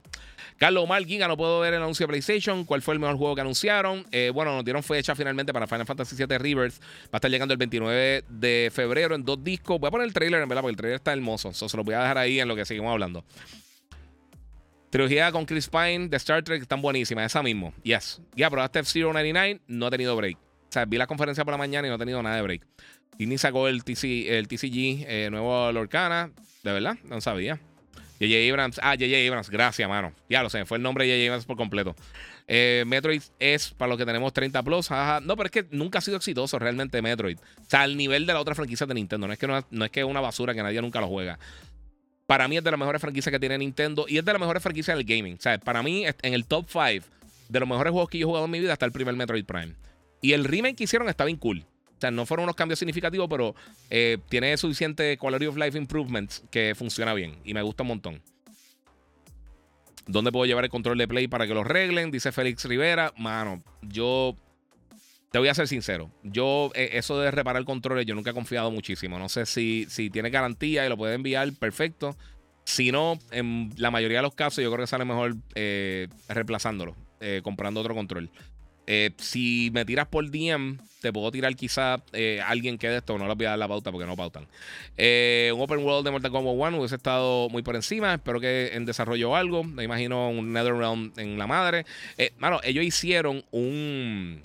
Speaker 1: Carlos Omar Giga, no puedo ver el anuncio de PlayStation. ¿Cuál fue el mejor juego que anunciaron? bueno, nos dieron fecha finalmente para Final Fantasy VII Rebirth. Va a estar llegando el 29 de febrero en dos discos. Voy a poner el trailer, en verdad, porque el trailer está hermoso. Eso se lo voy a dejar ahí en lo que seguimos hablando. Trilogía con Chris Pine de Star Trek están buenísimas, esa mismo. Yes. Ya, pero hasta F-Zero no ha tenido break. O sea, vi la conferencia por la mañana y no ha tenido nada de break. Disney sacó el TCG eh, nuevo Lorcana. De verdad, no sabía. J.J. Abrams. Ah, J.J. Abrams. Gracias, mano. Ya lo sé, fue el nombre de J.J. Abrams por completo. Eh, Metroid es para los que tenemos 30 plus. No, pero es que nunca ha sido exitoso realmente Metroid. O sea, al nivel de la otra franquicia de Nintendo. No es que, no, no es, que es una basura que nadie nunca lo juega. Para mí es de las mejores franquicias que tiene Nintendo y es de las mejores franquicias del gaming. O sea, para mí, en el top 5 de los mejores juegos que yo he jugado en mi vida está el primer Metroid Prime. Y el remake que hicieron está bien cool. O sea, no fueron unos cambios significativos, pero eh, tiene suficiente quality of life improvements que funciona bien. Y me gusta un montón. ¿Dónde puedo llevar el control de play para que lo arreglen? Dice Félix Rivera. Mano, yo te voy a ser sincero. Yo, eh, eso de reparar controles, yo nunca he confiado muchísimo. No sé si, si tiene garantía y lo puede enviar, perfecto. Si no, en la mayoría de los casos, yo creo que sale mejor eh, reemplazándolo, comprando otro control. Si me tiras por DM, te puedo tirar quizá alguien que de esto, no les voy a dar la pauta porque no pautan. un Open World de Mortal Kombat 1 hubiese estado muy por encima. Espero que en desarrollo algo. Me imagino un NetherRealm en la madre. mano, ellos hicieron un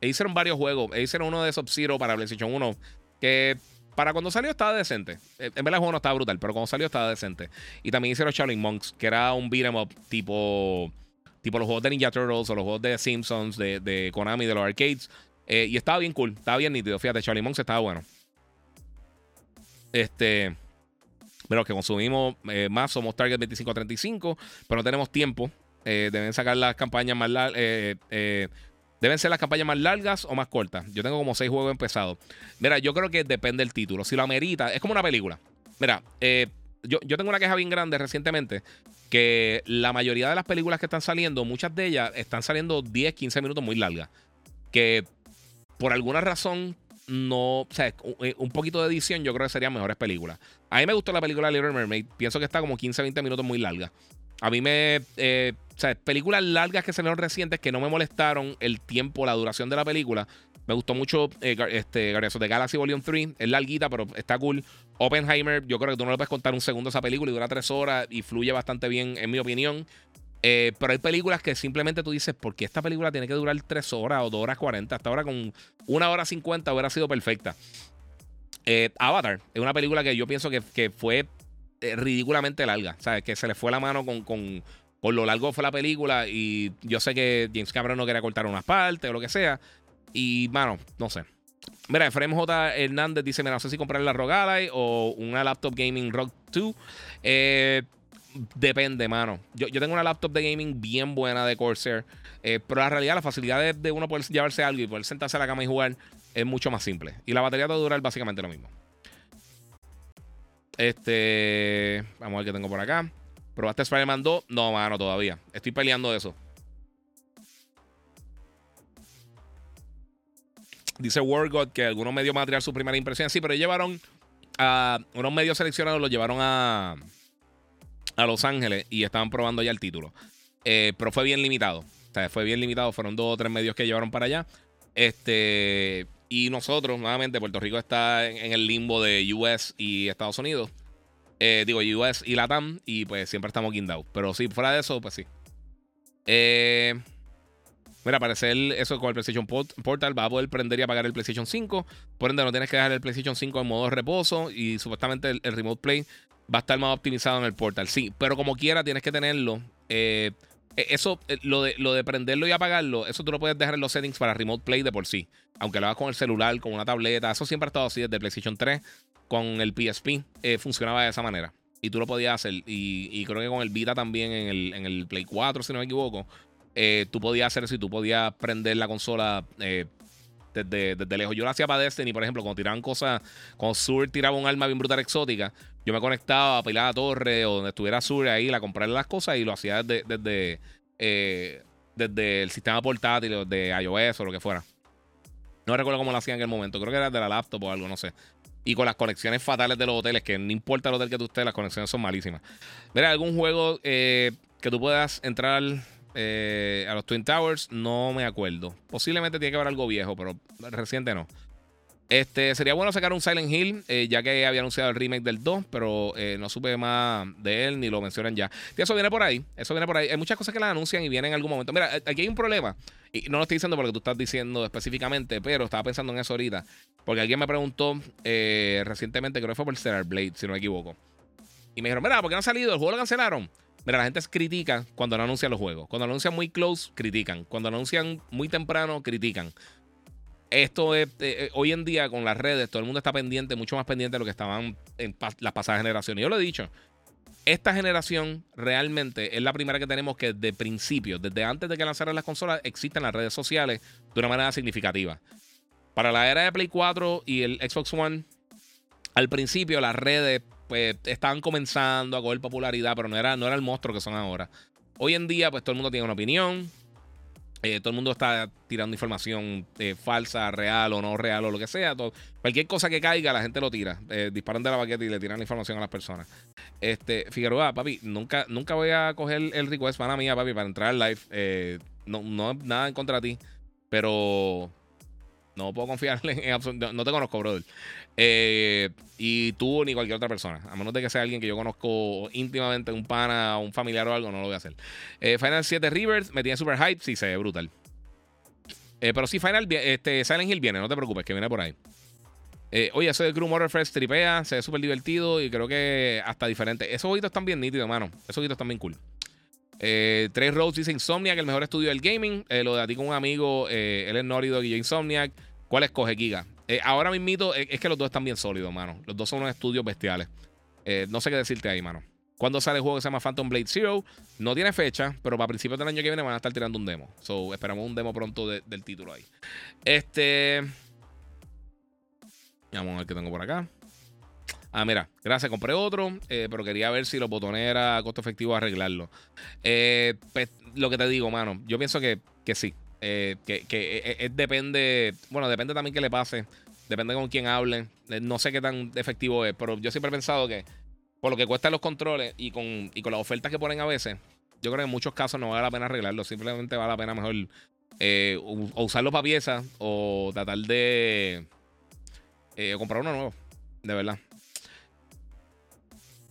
Speaker 1: hicieron varios juegos. Hicieron uno de Sub-Zero para PlayStation 1 que para cuando salió estaba decente. Eh, en verdad el juego no estaba brutal, pero cuando salió estaba decente. Y también hicieron Shaolin Monks, que era un beat'em up tipo, tipo los juegos de Ninja Turtles o los juegos de Simpsons, de, de Konami, de los arcades. Eh, y estaba bien cool, estaba bien nítido. Fíjate, Shaolin Monks estaba bueno. Este. Pero que consumimos eh, más, somos Target 2535, pero no tenemos tiempo. deben sacar las campañas más largas. ¿Deben ser las campañas más largas o más cortas? Yo tengo como seis juegos empezados. Mira, yo creo que depende del título. Si lo amerita, es como una película. Mira, eh, yo, tengo una queja bien grande recientemente que la mayoría de las películas que están saliendo, muchas de ellas están saliendo 10, 15 minutos muy largas. Que por alguna razón no, o sea, eh, un poquito de edición yo creo que serían mejores películas. A mí me gustó la película Little Mermaid, pienso que está como 15, 20 minutos muy larga. A mí me, eh, o sea, películas largas que salieron recientes que no me molestaron el tiempo, la duración de la película. Me gustó mucho eh, este, Guardians de Galaxy Volume 3. Es larguita, pero está cool. Oppenheimer, yo creo que tú no le puedes contar un segundo a esa película y dura tres horas y fluye bastante bien, en mi opinión. Eh, pero hay películas que simplemente tú dices, ¿por qué esta película tiene que durar 3 horas o 2 horas 40? Hasta ahora con una hora 50 hubiera sido perfecta. Eh, Avatar es una película que yo pienso que, fue eh, ridículamente larga. ¿Sabes? Que se le fue la mano con, con, lo largo que fue la película. Y yo sé que James Cameron no quería cortar unas partes o lo que sea. Y, mano, no sé. Mira, Efraín J. Hernández dice: Mira, no sé si comprar la Rogue o una laptop gaming Rock 2. Eh. Depende, mano. Yo, tengo una laptop de gaming bien buena de Corsair. Eh, pero la realidad, la facilidad de, uno poder llevarse algo y poder sentarse a la cama y jugar es mucho más simple. Y la batería te va a durar básicamente lo mismo. Este. Vamos a ver qué tengo por acá. ¿Probaste Spider-Man 2? No, mano, todavía. Estoy peleando eso. Dice WordGod que algunos medios tirar su primera impresión. Sí, pero llevaron a. Unos medios seleccionados los llevaron a a Los Ángeles y estaban probando ya el título. Eh, pero fue bien limitado. O sea, fue bien limitado. Fueron dos o tres medios que llevaron para allá. Este. Y nosotros, nuevamente, Puerto Rico está en, el limbo de US y Estados Unidos. Eh, digo, US y Latam. Y pues siempre estamos guindados. Pero sí, fuera de eso, pues sí. Eh. Mira, parecer eso con el PlayStation Portal va a poder prender y apagar el PlayStation 5. Por ende, no tienes que dejar el PlayStation 5 en modo reposo. Y supuestamente el Remote Play va a estar más optimizado en el portal. Sí, pero como quiera tienes que tenerlo. Eh, e, eso, eh, lo de, lo de prenderlo y apagarlo, eso tú lo puedes dejar en los settings para Remote Play de por sí. Aunque lo hagas con el celular, con una tableta. Eso siempre ha estado así desde PlayStation 3. Con el PSP eh, funcionaba de esa manera. Y tú lo podías hacer. Y, creo que con el Vita también en el, en el Play 4, si no me equivoco. Tú podías hacer eso tú podías prender la consola desde, lejos. Yo lo hacía para Destiny, por ejemplo, cuando tiraban cosas, cuando Sur tiraba un arma bien brutal exótica, yo me conectaba a pilar a torre o donde estuviera Sur ahí, a comprarle las cosas y lo hacía desde, desde, eh, desde el sistema portátil, de iOS o lo que fuera. No recuerdo cómo lo hacía en el momento, creo que era de la laptop o algo, no sé. Y con las conexiones fatales de los hoteles, que no importa el hotel que tú estés, las conexiones son malísimas. Mira, algún juego eh, que tú puedas entrar eh, a los Twin Towers, no me acuerdo. Posiblemente tiene que haber algo viejo, pero reciente no. Este, sería bueno sacar un Silent Hill, eh, ya que había anunciado el remake del 2, pero eh, no supe más de él ni lo mencionan ya. Y eso viene por ahí, eso viene por ahí. Hay muchas cosas que las anuncian y vienen en algún momento. Mira, aquí hay un problema, y no lo estoy diciendo porque tú estás diciendo específicamente, pero estaba pensando en eso ahorita, porque alguien me preguntó recientemente, creo que fue por Stellar Blade, si no me equivoco. Y me dijeron, mira, ¿por qué no ha salido? ¿El juego lo cancelaron? Mira, la gente critica cuando no anuncian los juegos. Cuando anuncian muy close, critican. Cuando anuncian muy temprano, critican. Esto es, eh, eh, hoy en día con las redes, todo el mundo está pendiente, mucho más pendiente de lo que estaban en las pasadas generaciones. Yo lo he dicho, esta generación realmente es la primera que tenemos que desde principio, desde antes de que lanzaran las consolas, existen las redes sociales de una manera significativa. Para la era de Play 4 y el Xbox One, al principio las redes pues estaban comenzando a coger popularidad, pero no era, no era el monstruo que son ahora. Hoy en día, pues todo el mundo tiene una opinión. Eh, todo el mundo está tirando información eh, falsa, real o no real o lo que sea. cualquier cosa que caiga, la gente lo tira. Eh, disparan de la baqueta y le tiran información a las personas. Este, Figueroa, papi, nunca, nunca voy a coger el request para mía, papi, para entrar al live. no, no nada en contra de ti. Pero no puedo confiarle en absoluto. No te conozco, brother. Eh, y tú ni cualquier otra persona. A menos de que sea alguien que yo conozco íntimamente, un pana, un familiar o algo, no lo voy a hacer. Eh, Final 7 Rivers me tiene super hype. Sí, se ve brutal. Eh, pero sí, Final, este, Silent Hill viene, no te preocupes, que viene por ahí. oye, eso de Crew Motorfest tripea, se ve súper divertido y creo que hasta diferente. Esos ojitos están bien nítidos, mano. Esos ojitos están bien cool. Eh, Tres Roads dice Insomniac, el mejor estudio del gaming. lo de a ti con un amigo, él es Norido y yo Insomniac. ¿Cuál escoge, Giga? Eh, ahora mismo es, que los dos están bien sólidos, mano. Los dos son unos estudios bestiales. Eh, no sé qué decirte ahí, mano. Cuando sale el juego que se llama Phantom Blade Zero? No tiene fecha, pero para principios del año que viene van a estar tirando un demo. So, esperamos un demo pronto del título ahí. Este. Vamos a ver qué tengo por acá. Ah, mira, gracias, compré otro, eh, pero quería ver si los botones era costo efectivo arreglarlo. Pues, lo que te digo, mano, yo pienso que, que sí. Eh, que, que eh, eh, depende, bueno, depende también que le pase Depende con quién hablen. Eh, no sé qué tan efectivo es, pero yo siempre he pensado que por lo que cuestan los controles y con, y con las ofertas que ponen a veces, yo creo que en muchos casos no vale la pena arreglarlo. Simplemente vale la pena mejor eh, o usarlo para piezas o tratar de eh, comprar uno nuevo. De verdad.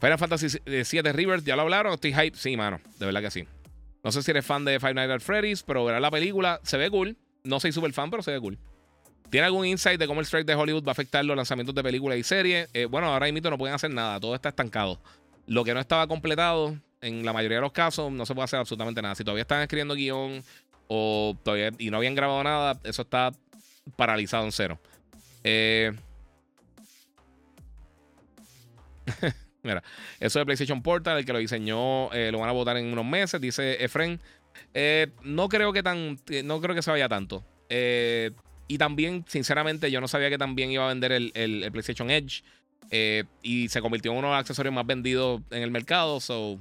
Speaker 1: Final Fantasy VII Rivers, ¿ya lo hablaron? Estoy hype. Sí, mano. De verdad que sí. No sé si eres fan de Five Nights at Freddy's, pero verás la película. Se ve cool. No soy super fan, pero se ve cool. ¿Tiene algún insight de cómo el strike de Hollywood va a afectar los lanzamientos de películas y series? Eh, bueno, ahora mismo no pueden hacer nada, todo está estancado. Lo que no estaba completado, en la mayoría de los casos, no se puede hacer absolutamente nada. Si todavía están escribiendo guion o todavía y no habían grabado nada, eso está paralizado en cero. Eh, Mira, eso de PlayStation Portal, el que lo diseñó, eh, lo van a votar en unos meses, dice Efren. no creo que tan, no creo que se vaya tanto. Eh, y también, sinceramente, yo no sabía que también iba a vender el, PlayStation Edge. Eh, y se convirtió en uno de los accesorios más vendidos en el mercado. So,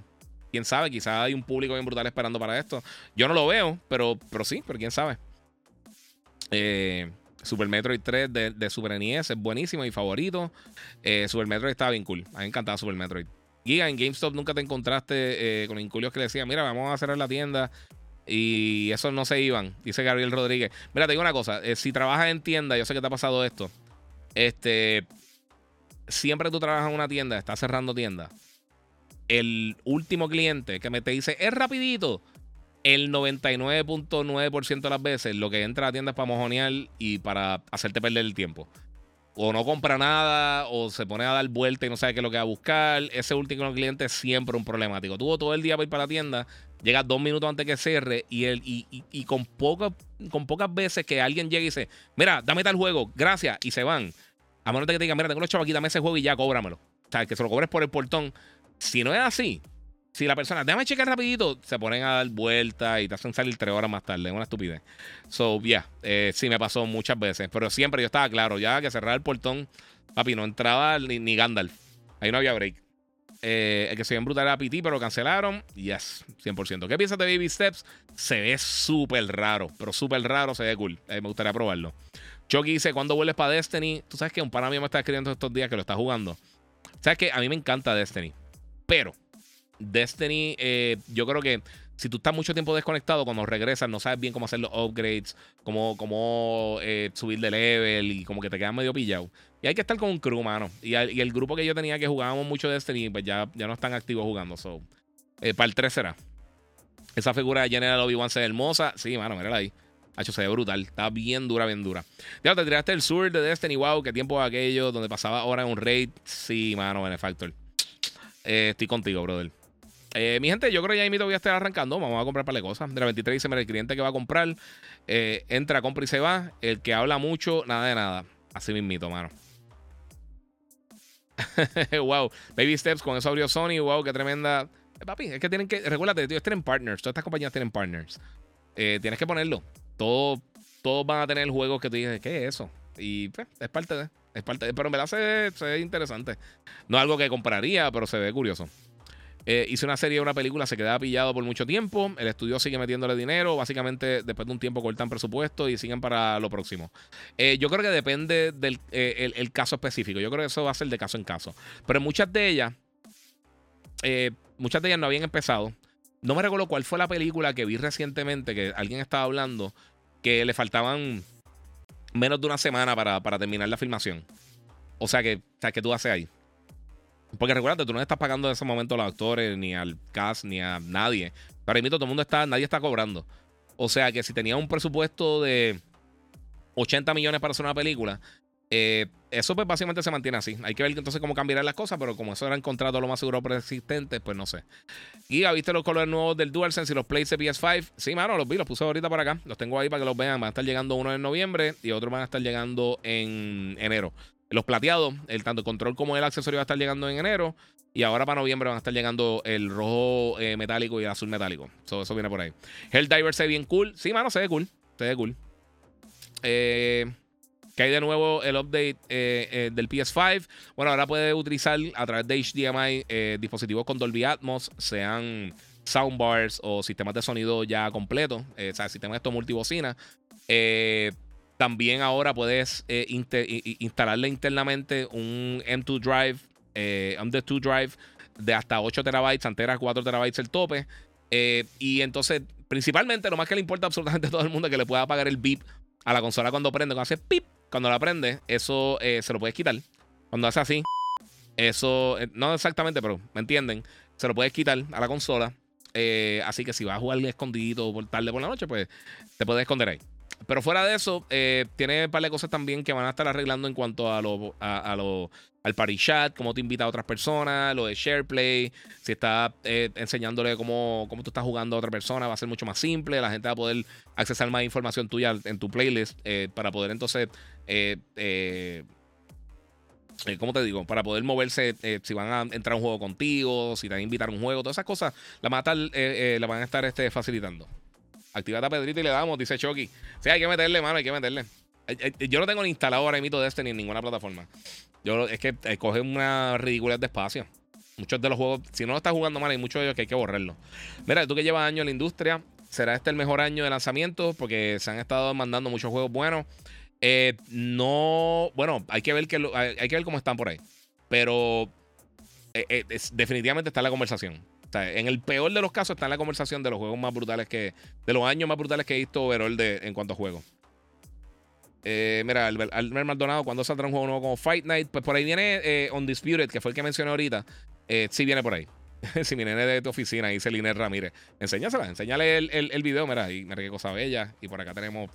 Speaker 1: quién sabe, quizás hay un público bien brutal esperando para esto. Yo no lo veo, pero, pero sí, pero quién sabe. Eh, Super Metroid 3 de, Super NES es buenísimo, mi favorito. Eh, Super Metroid estaba bien cool. A mí me encantaba Super Metroid. Giga, en GameStop nunca te encontraste con inculios que le decían, mira, vamos a cerrar la tienda y esos no se iban, dice Gabriel Rodríguez. Mira, te digo una cosa, eh, si trabajas en tienda, yo sé que te ha pasado esto. Este, siempre tú trabajas en una tienda, estás cerrando tienda. El último cliente que me te dice, es rapidito. El 99.9% de las veces lo que entra a la tienda es para mojonear y para hacerte perder el tiempo o no compra nada, o se pone a dar vuelta y no sabe qué es lo que va a buscar. Ese último cliente es siempre un problemático. Tuvo todo el día para ir para la tienda, llega dos minutos antes que cierre y, él, y, con, con pocas veces que alguien llega y dice, mira, dame tal juego, gracias, y se van. A menos de que te digan, mira, tengo los chavos aquí, dame ese juego y ya cóbramelo. O sea, que se lo cobres por el portón. Si no es así, si la persona, déjame checar rapidito, se ponen a dar vueltas y te hacen salir tres horas más tarde. Es una estupidez. So, yeah, eh, sí me pasó muchas veces. Pero siempre yo estaba claro, ya que cerrar el portón, papi, no entraba ni, Gandalf. Ahí no había break. Eh, el que se ven brutal era PT, pero cancelaron. Yes, 100%. ¿Qué piensas de Baby Steps? Se ve súper raro, pero súper raro, se ve cool. Eh, me gustaría probarlo. Chucky dice, ¿cuándo vuelves para Destiny? Tú sabes que un pana mío me está escribiendo estos días que lo está jugando. ¿Sabes que A mí me encanta Destiny. Pero Destiny, eh, yo creo que si tú estás mucho tiempo desconectado, cuando regresas, no sabes bien cómo hacer los upgrades, cómo, cómo eh, subir de level y como que te quedas medio pillado. Y hay que estar con un crew, mano. Y, el grupo que yo tenía que jugábamos mucho Destiny, pues ya, ya no están activos jugando. So, eh, para el 3 será. Esa figura de General Obi-Wan se ve hermosa. Sí, mano, mírala ahí. Hacho, se ve brutal. Está bien dura, bien dura. Ya te tiraste el sur de Destiny. Wow, qué tiempo aquello donde pasaba ahora un raid. Sí, mano, Benefactor. estoy contigo, brother. Eh, mi gente, yo creo que ya me voy a estar arrancando. Vamos a comprar para de cosas. De la 23 dice: el cliente que va a comprar eh, entra, compra y se va. El que habla mucho, nada de nada. Así mismito, mano. wow. Baby Steps con eso abrió Sony. Wow, qué tremenda. Eh, papi, es que tienen que. Recuérdate, tío, tienen partners. Todas estas compañías tienen partners. tienes que ponerlo. Todo, todos van a tener juegos que tú dices, ¿qué es eso? Y pues, es parte de. Es parte. Pero en verdad se, se ve interesante. No algo que compraría, pero se ve curioso. Eh, una serie, una película, se quedaba pillado por mucho tiempo. El estudio sigue metiéndole dinero. Básicamente, después de un tiempo cortan presupuesto y siguen para lo próximo. Eh, yo creo que depende del eh, el, caso específico. Yo creo que eso va a ser de caso en caso. Pero muchas de ellas, muchas de ellas no habían empezado. No me recuerdo cuál fue la película que vi recientemente que alguien estaba hablando que le faltaban menos de una semana para, para terminar la filmación. O sea que, o sea, ¿qué tú haces ahí? Porque recuerda, tú no estás pagando en ese momento a los actores, ni al cast, ni a nadie. Para mí todo el mundo está, nadie está cobrando. O sea que si tenía un presupuesto de 80 millones para hacer una película, eh, eso pues básicamente se mantiene así. Hay que ver entonces cómo cambiarán las cosas, pero como eso era contrato lo más seguro preexistente, pues no sé. Y ¿viste los colores nuevos del DualSense y los plays de PS5? Sí, mano, los vi, los puse ahorita por acá. Los tengo ahí para que los vean. Van a estar llegando uno en noviembre y otros van a estar llegando en enero. Los plateados, el tanto control como el accesorio va a estar llegando en enero. Y ahora para noviembre van a estar llegando el rojo eh, metálico y el azul metálico. eso viene por ahí. Helldiver se ve bien cool. Sí, mano, se ve cool. Se ve cool. Eh, que hay de nuevo el update eh, del PS5. Bueno, ahora puede utilizar a través de HDMI dispositivos con Dolby Atmos, sean soundbars o sistemas de sonido ya completos, o sea, sistemas de estos multibocina También ahora puedes eh, instalarle internamente un M2 Drive, eh, M2 Drive de hasta 8 terabytes, antes era 4 terabytes el tope. Eh, y entonces, principalmente, lo más que le importa absolutamente a todo el mundo es que le pueda apagar el beep a la consola cuando prende. Cuando hace pip, cuando la prende, eso se lo puedes quitar. Cuando hace así, eso, no exactamente, pero me entienden, se lo puedes quitar a la consola. así que si vas a jugar escondido por tarde por la noche, pues te puedes esconder ahí. Pero fuera de eso, eh, tiene un par de cosas también que van a estar arreglando en cuanto a lo, a, lo, al party chat, cómo te invita a otras personas, lo de SharePlay, si está eh, enseñándole cómo, cómo tú estás jugando a otra persona, va a ser mucho más simple, la gente va a poder accesar más información tuya en tu playlist eh, para poder entonces... ¿Cómo te digo? Para poder moverse, si van a entrar a un juego contigo, si te van a invitar a un juego, todas esas cosas, la van a estar, la van a estar este, facilitando. Activate a Pedrito y le damos, dice Chucky. Sí, hay que meterle, mano, hay que meterle. Yo no tengo ni instalado ahora mismo de este ni en ninguna plataforma. Yo es que eh, coge una ridiculez de espacio. Muchos de los juegos, si no lo estás jugando mal, hay muchos de ellos que hay que borrarlo. Mira, tú que llevas años en la industria, ¿será este el mejor año de lanzamiento? Porque se han estado mandando muchos juegos buenos. Eh, no, bueno, hay que ver que hay, que ver cómo están por ahí. Pero eh, definitivamente está la conversación en el peor de los casos está en la conversación de los juegos más brutales que. De los años más brutales que he visto overall de, en cuanto a juegos. Eh, mira, Albert, Maldonado, cuando saldrá un juego nuevo como Fight Night, pues por ahí viene eh, Undisputed, que fue el que mencioné ahorita. Eh, sí viene por ahí. si viene de tu oficina, dice Liner Ramírez. Enséñasela, enséñale el, el, video, mira, y mira qué cosa bella. Y por acá tenemos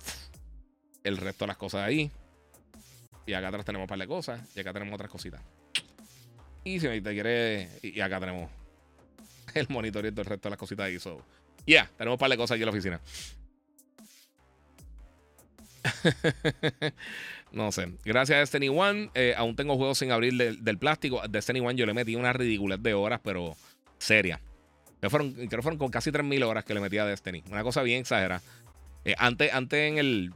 Speaker 1: el resto de las cosas ahí. Y acá atrás tenemos un par de cosas. Y acá tenemos otras cositas. Y si te quiere. Y acá tenemos el monitoreo y todo el resto de las cositas ahí. So, yeah, tenemos un par de cosas aquí en la oficina. no sé. Gracias a Destiny One. Eh, aún tengo juegos sin abrir del plástico. Destiny One yo le metí una ridiculez de horas, pero seria. Creo, fueron, creo fueron con casi 3.000 horas que le metí a Destiny. Una cosa bien exagerada. Eh, antes, antes en el.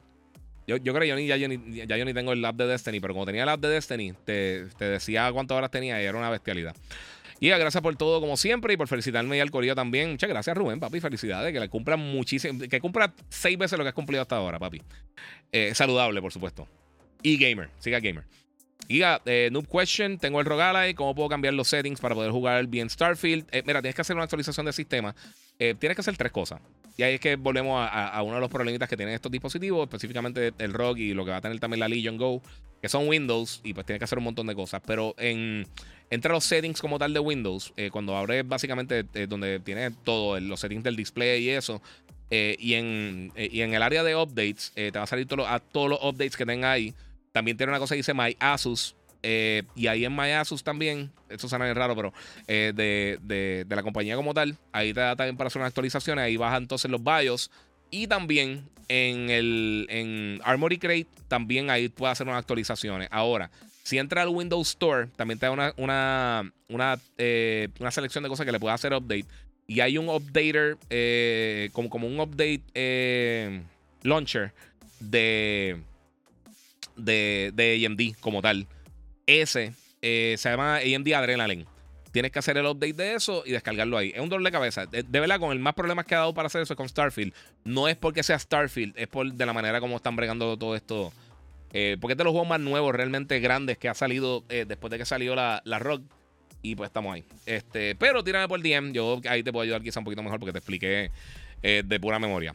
Speaker 1: Yo, yo creo que ya, yo ni, ya yo ni tengo el app de Destiny, pero como tenía el app de Destiny, te, te decía cuántas horas tenía y era una bestialidad. Y gracias por todo, como siempre, y por felicitarme y al Corillo también. Muchas gracias, Rubén, papi. Felicidades. Que le cumpla muchísimo. Que cumpla seis veces lo que has cumplido hasta ahora, papi. Eh, saludable, por supuesto. Y gamer. Siga gamer. Giga, eh, Noob Question, tengo el Rogalai, ¿cómo puedo cambiar los settings para poder jugar bien Starfield? Eh, mira, tienes que hacer una actualización del sistema. tienes que hacer tres cosas. Y ahí es que volvemos a, uno de los problemitas que tienen estos dispositivos, específicamente el ROG y lo que va a tener también la Legion Go, que son Windows, y pues tienes que hacer un montón de cosas. Pero en, entre los settings como tal de Windows, eh, cuando abres básicamente eh, donde tiene todo, los settings del display y eso, eh, y, en, en el área de updates, te va a salir a todos los updates que tenga ahí. También tiene una cosa que dice My Asus. y ahí en My Asus también, esto suena raro, pero de, de, la compañía como tal, ahí te da también para hacer unas actualizaciones. Ahí baja entonces los BIOS. Y también en el en Armory Crate, también ahí puede hacer unas actualizaciones. Ahora, si entra al Windows Store, también te da una, una, una, eh, una selección de cosas que le puede hacer update. Y hay un updater, eh, como, como un update eh, launcher de, de, de AMD como tal. Ese se llama AMD Adrenaline. Tienes que hacer el update de eso y descargarlo ahí. Es un dolor de cabeza. De, verdad, con el más problemas que ha dado para hacer eso es con Starfield. No es porque sea Starfield, es por de la manera como están bregando todo esto eh, porque es de los juegos más nuevos, realmente grandes, que ha salido eh, después de que salió la, la Rock. Y pues estamos ahí. Este, pero tírame por DM. Yo ahí te puedo ayudar quizá un poquito mejor porque te expliqué eh, de pura memoria.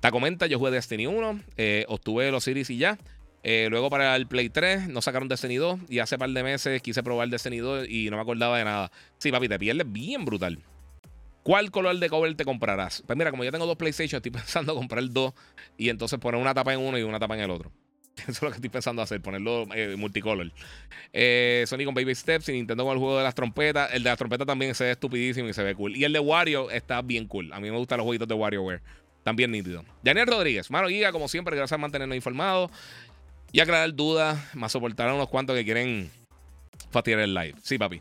Speaker 1: Te comenta, yo jugué Destiny 1, obtuve los series y ya. luego para el Play 3 no sacaron Destiny 2 y hace par de meses quise probar Destiny 2 y no me acordaba de nada. Sí, papi, te pierdes bien brutal. ¿Cuál color de cover te comprarás? Pues mira, como yo tengo dos PlayStation, estoy pensando comprar dos y entonces poner una tapa en uno y una tapa en el otro. Eso es lo que estoy pensando hacer, ponerlo eh, multicolor. Eh, Sony con Baby Steps y Nintendo con el juego de las trompetas. El de las trompetas también se ve estupidísimo y se ve cool. Y el de Wario está bien cool. A mí me gustan los jueguitos de WarioWare. También nítido. Daniel Rodríguez, mano Giga, como siempre, gracias por mantenernos informados y aclarar dudas, más soportar a unos cuantos que quieren fastidiar el live. Sí, papi.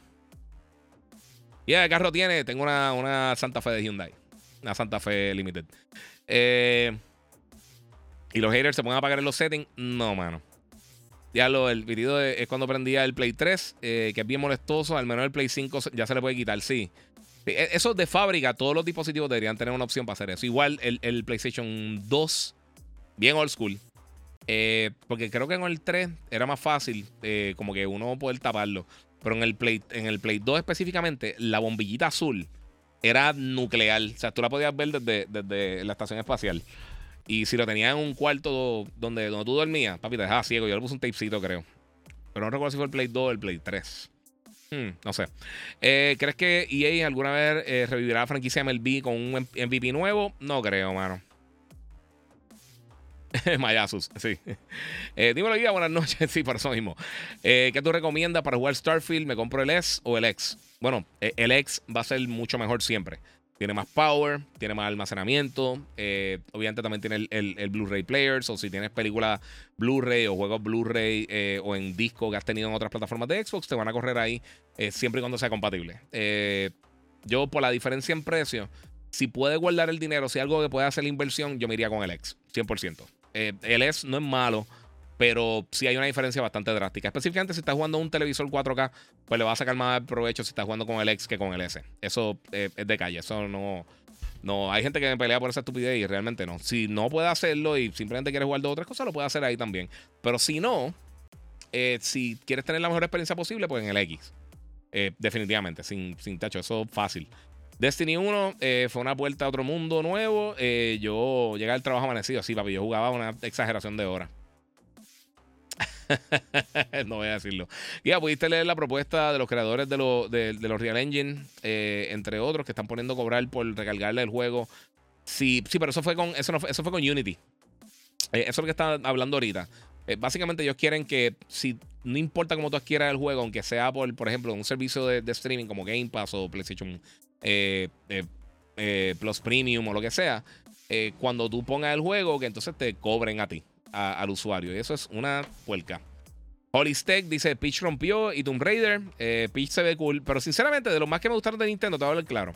Speaker 1: Y el carro tiene, tengo una, una Santa Fe de Hyundai. Una Santa Fe Limited. Eh. Y los haters se pueden apagar en los settings. No, mano. Ya lo, el video es cuando prendía el Play 3, eh, que es bien molestoso. Al menos el Play 5 ya se le puede quitar, sí. E, eso de fábrica, todos los dispositivos deberían tener una opción para hacer eso. Igual el, PlayStation 2, bien old school. Eh, porque creo que en el 3 era más fácil, eh, como que uno poder taparlo. Pero en el, Play, en el Play 2 específicamente, la bombillita azul era nuclear. O sea, tú la podías ver desde, desde la estación espacial. Y si lo tenías en un cuarto donde, donde tú dormías, papi, te dejaba ciego. Yo le puse un tapecito, creo. Pero no recuerdo si fue el Play 2 o el Play 3. Hmm, no sé. Eh, ¿Crees que EA alguna vez revivirá la franquicia MLB con un MVP nuevo? No creo, mano. Mayasus, sí. Eh, dímelo, Guía, buenas noches. Sí, por eso mismo. Eh, ¿Qué tú recomiendas para jugar Starfield? ¿Me compro el S o el X? Bueno, eh, el X va a ser mucho mejor siempre. Tiene más power, tiene más almacenamiento. Eh, obviamente también tiene el, Blu-ray players. O si tienes películas Blu-ray o juegos Blu-ray o en disco que has tenido en otras plataformas de Xbox, te van a correr ahí siempre y cuando sea compatible. yo, por la diferencia en precio, si puedes guardar el dinero, si algo que puede hacer la inversión, yo me iría con el X, 100%. Eh, el S no es malo, pero sí hay una diferencia bastante drástica. Específicamente si estás jugando un televisor 4K, pues le va a sacar más provecho si estás jugando con el X que con el S. Eso eh, es de calle, eso no... No, hay gente que me pelea por esa estupidez y realmente no. Si no puede hacerlo y simplemente quiere jugar de otras cosas, lo puede hacer ahí también. Pero si no, eh, si quieres tener la mejor experiencia posible, pues en el X. definitivamente, sin, sin tacho, eso es fácil. Destiny 1 eh, fue una vuelta a otro mundo nuevo. Eh, yo llegué al trabajo amanecido, sí, papi. Yo jugaba una exageración de horas. no voy a decirlo. Ya, pudiste leer la propuesta de los creadores de, los Real Engine, eh, entre otros, que están poniendo a cobrar por recargarle el juego. Sí, sí, pero eso fue con, eso eso fue con Unity. eso es lo que están hablando ahorita. básicamente ellos quieren que si no importa cómo tú adquieras el juego, aunque sea por, por ejemplo, un servicio de, de streaming como Game Pass o PlayStation eh, eh, eh, Plus Premium o lo que sea, cuando tú pongas el juego, que entonces te cobren a ti, al usuario. Y eso es una puerca. Holistech dice: Peach rompió y Tomb Raider. Peach se ve cool. Pero sinceramente, de lo más que me gustaron de Nintendo, te voy a hablar claro.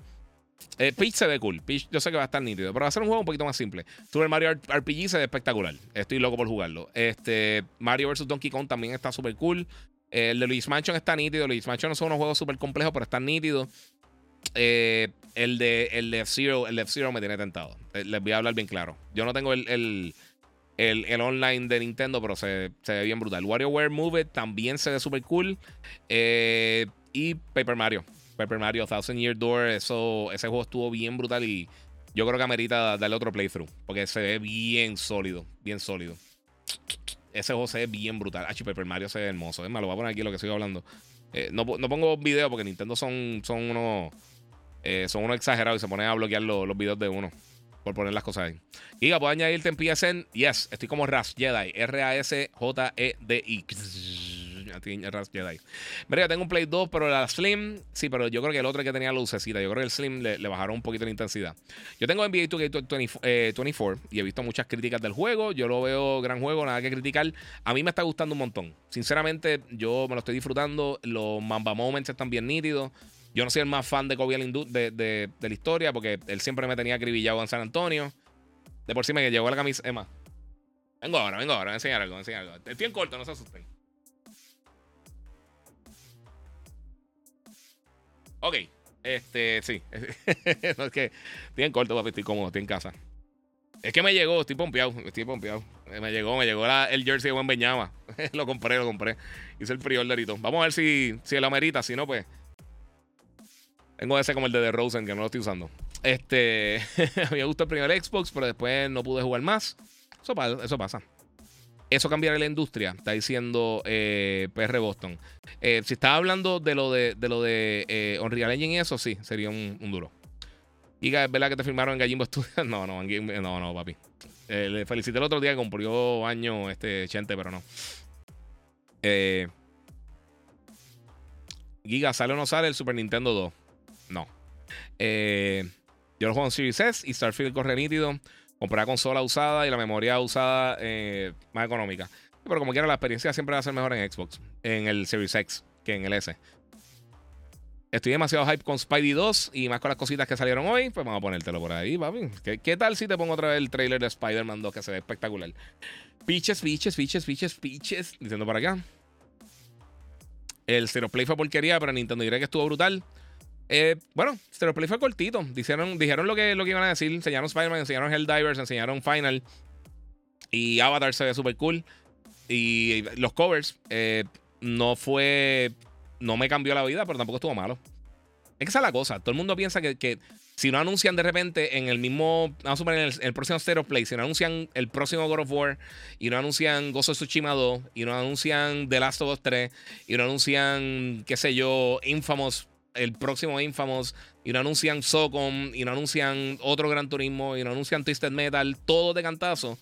Speaker 1: Peach se ve cool. Peach yo sé que va a estar nítido. Pero va a ser un juego un poquito más simple. Super Mario RPG se ve espectacular. Estoy loco por jugarlo. Este, Mario vs. Donkey Kong también está súper cool. el de Luis Mansion está nítido. Luis Mansion no son unos juegos súper complejos, pero están nítidos. Eh, el de el F-Zero, el F-Zero me tiene tentado. Eh, les voy a hablar bien claro. Yo no tengo el, online de Nintendo, pero se, ve bien brutal. WarioWare Move It también se ve súper cool. Eh, y Paper Mario. Paper Mario Thousand Year Door, eso, ese juego estuvo bien brutal y yo creo que amerita darle otro playthrough. Porque se ve bien sólido, bien sólido. Ese juego se ve bien brutal. Ah, Paper Mario se ve hermoso. Es más, lo voy a poner aquí lo que estoy hablando. no, no, pongo video porque Nintendo son, son unos eh, son unos exagerados y se ponen a bloquear los videos de uno. Por poner las cosas ahí. Giga, ¿puedo añadirte en PSN? Yes, estoy como Ras Jedi. R-A-S-J-E-D-I. Ras Jedi. Mira, tengo un Play 2, pero la Slim, sí, pero yo creo que el otro que tenía lucecita. Yo creo que el Slim le, bajaron un poquito la intensidad. Yo tengo NBA 2K24 eh, y he visto muchas críticas del juego. Yo lo veo gran juego, nada que criticar. A mí me está gustando un montón. Sinceramente, yo me lo estoy disfrutando. Los Mamba Moments están bien nítidos. Yo no soy el más fan de Kobe de, de, la historia porque él siempre me tenía acribillado en San Antonio. De por sí me llegó la camisa. Emma. Vengo ahora, vengo ahora, voy a enseñar algo, voy a enseñar algo. Estoy en corto, no se asusten. Ok, este, sí. no es que estoy en corto, papi, estoy cómodo, estoy en casa. Es que me llegó, estoy pompeado, estoy pompeado. Me llegó, me llegó el jersey de Buen Beñama. lo compré, lo compré. Hice el pre-orderito. Vamos a ver si, si lo amerita, si no, pues tengo ese como el de The Rosen, que no lo estoy usando. Este, me gustó el primer Xbox, pero después no pude jugar más. Eso, pasa. Eso cambiará la industria, está diciendo eh, PR Boston. Eh, si estaba hablando de lo de, de lo de eh, Unreal Engine y eso, sí, sería un, duro. Y es verdad que te firmaron en Gallimbo Studios. No, no, no, no, papi. le felicité el otro día que cumplió año este Chente, pero no. Giga, ¿sale o no sale el Super Nintendo 2? Eh, yo lo juego en Series S y Starfield corre nítido. Compré la consola usada y la memoria usada eh, más económica. Pero como quiera, la experiencia siempre va a ser mejor en Xbox, en el Series X que en el S. Estoy demasiado hype con Spidey 2 y más con las cositas que salieron hoy. Pues vamos a ponértelo por ahí, papi. ¿Qué, tal si te pongo otra vez el trailer de Spider-Man 2 que se ve espectacular? Piches, piches, piches, piches, piches. Diciendo por acá. El Zero Play fue porquería, pero Nintendo que estuvo brutal. Eh, bueno, Stereo Play fue cortito. Dijeron, dijeron lo, que, lo que iban a decir. Enseñaron Spider-Man, enseñaron Helldivers, enseñaron Final. Y Avatar se ve súper cool. Y los covers eh, no fue. No me cambió la vida, pero tampoco estuvo malo. Es que esa es la cosa. Todo el mundo piensa que, si no anuncian de repente en el mismo. Vamos a suponer en el, próximo State of Play. Si no anuncian el próximo God of War. Y no anuncian Gozo Tsushima 2. Y no anuncian The Last of Us 3. Y no anuncian, qué sé yo, Infamous. El próximo Infamous. Y no anuncian Socom. Y no anuncian otro Gran Turismo. Y no anuncian Twisted Metal. Todo de cantazo.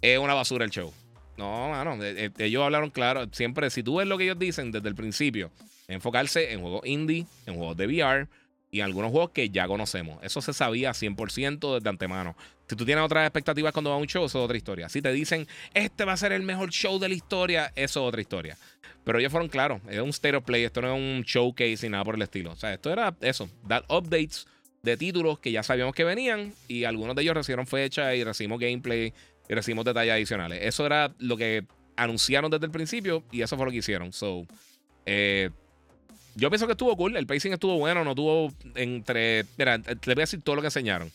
Speaker 1: Es una basura el show. No, mano, eh, eh, ellos hablaron claro. Siempre, si tú ves lo que ellos dicen desde el principio, enfocarse en juegos indie, en juegos de VR y en algunos juegos que ya conocemos. Eso se sabía 100% desde antemano. Si tú tienes otras expectativas cuando va a un show, eso es otra historia. Si te dicen, este va a ser el mejor show de la historia, eso es otra historia. Pero ellos fueron claros, es un state of play, esto no es un showcase ni nada por el estilo. O sea, esto era eso, dar updates de títulos que ya sabíamos que venían y algunos de ellos recibieron fecha y recibimos gameplay y recibimos detalles adicionales. Eso era lo que anunciaron desde el principio y eso fue lo que hicieron. So, eh, yo pienso que estuvo cool. El pacing estuvo bueno, no tuvo entre. Mira, te voy a decir todo lo que enseñaron.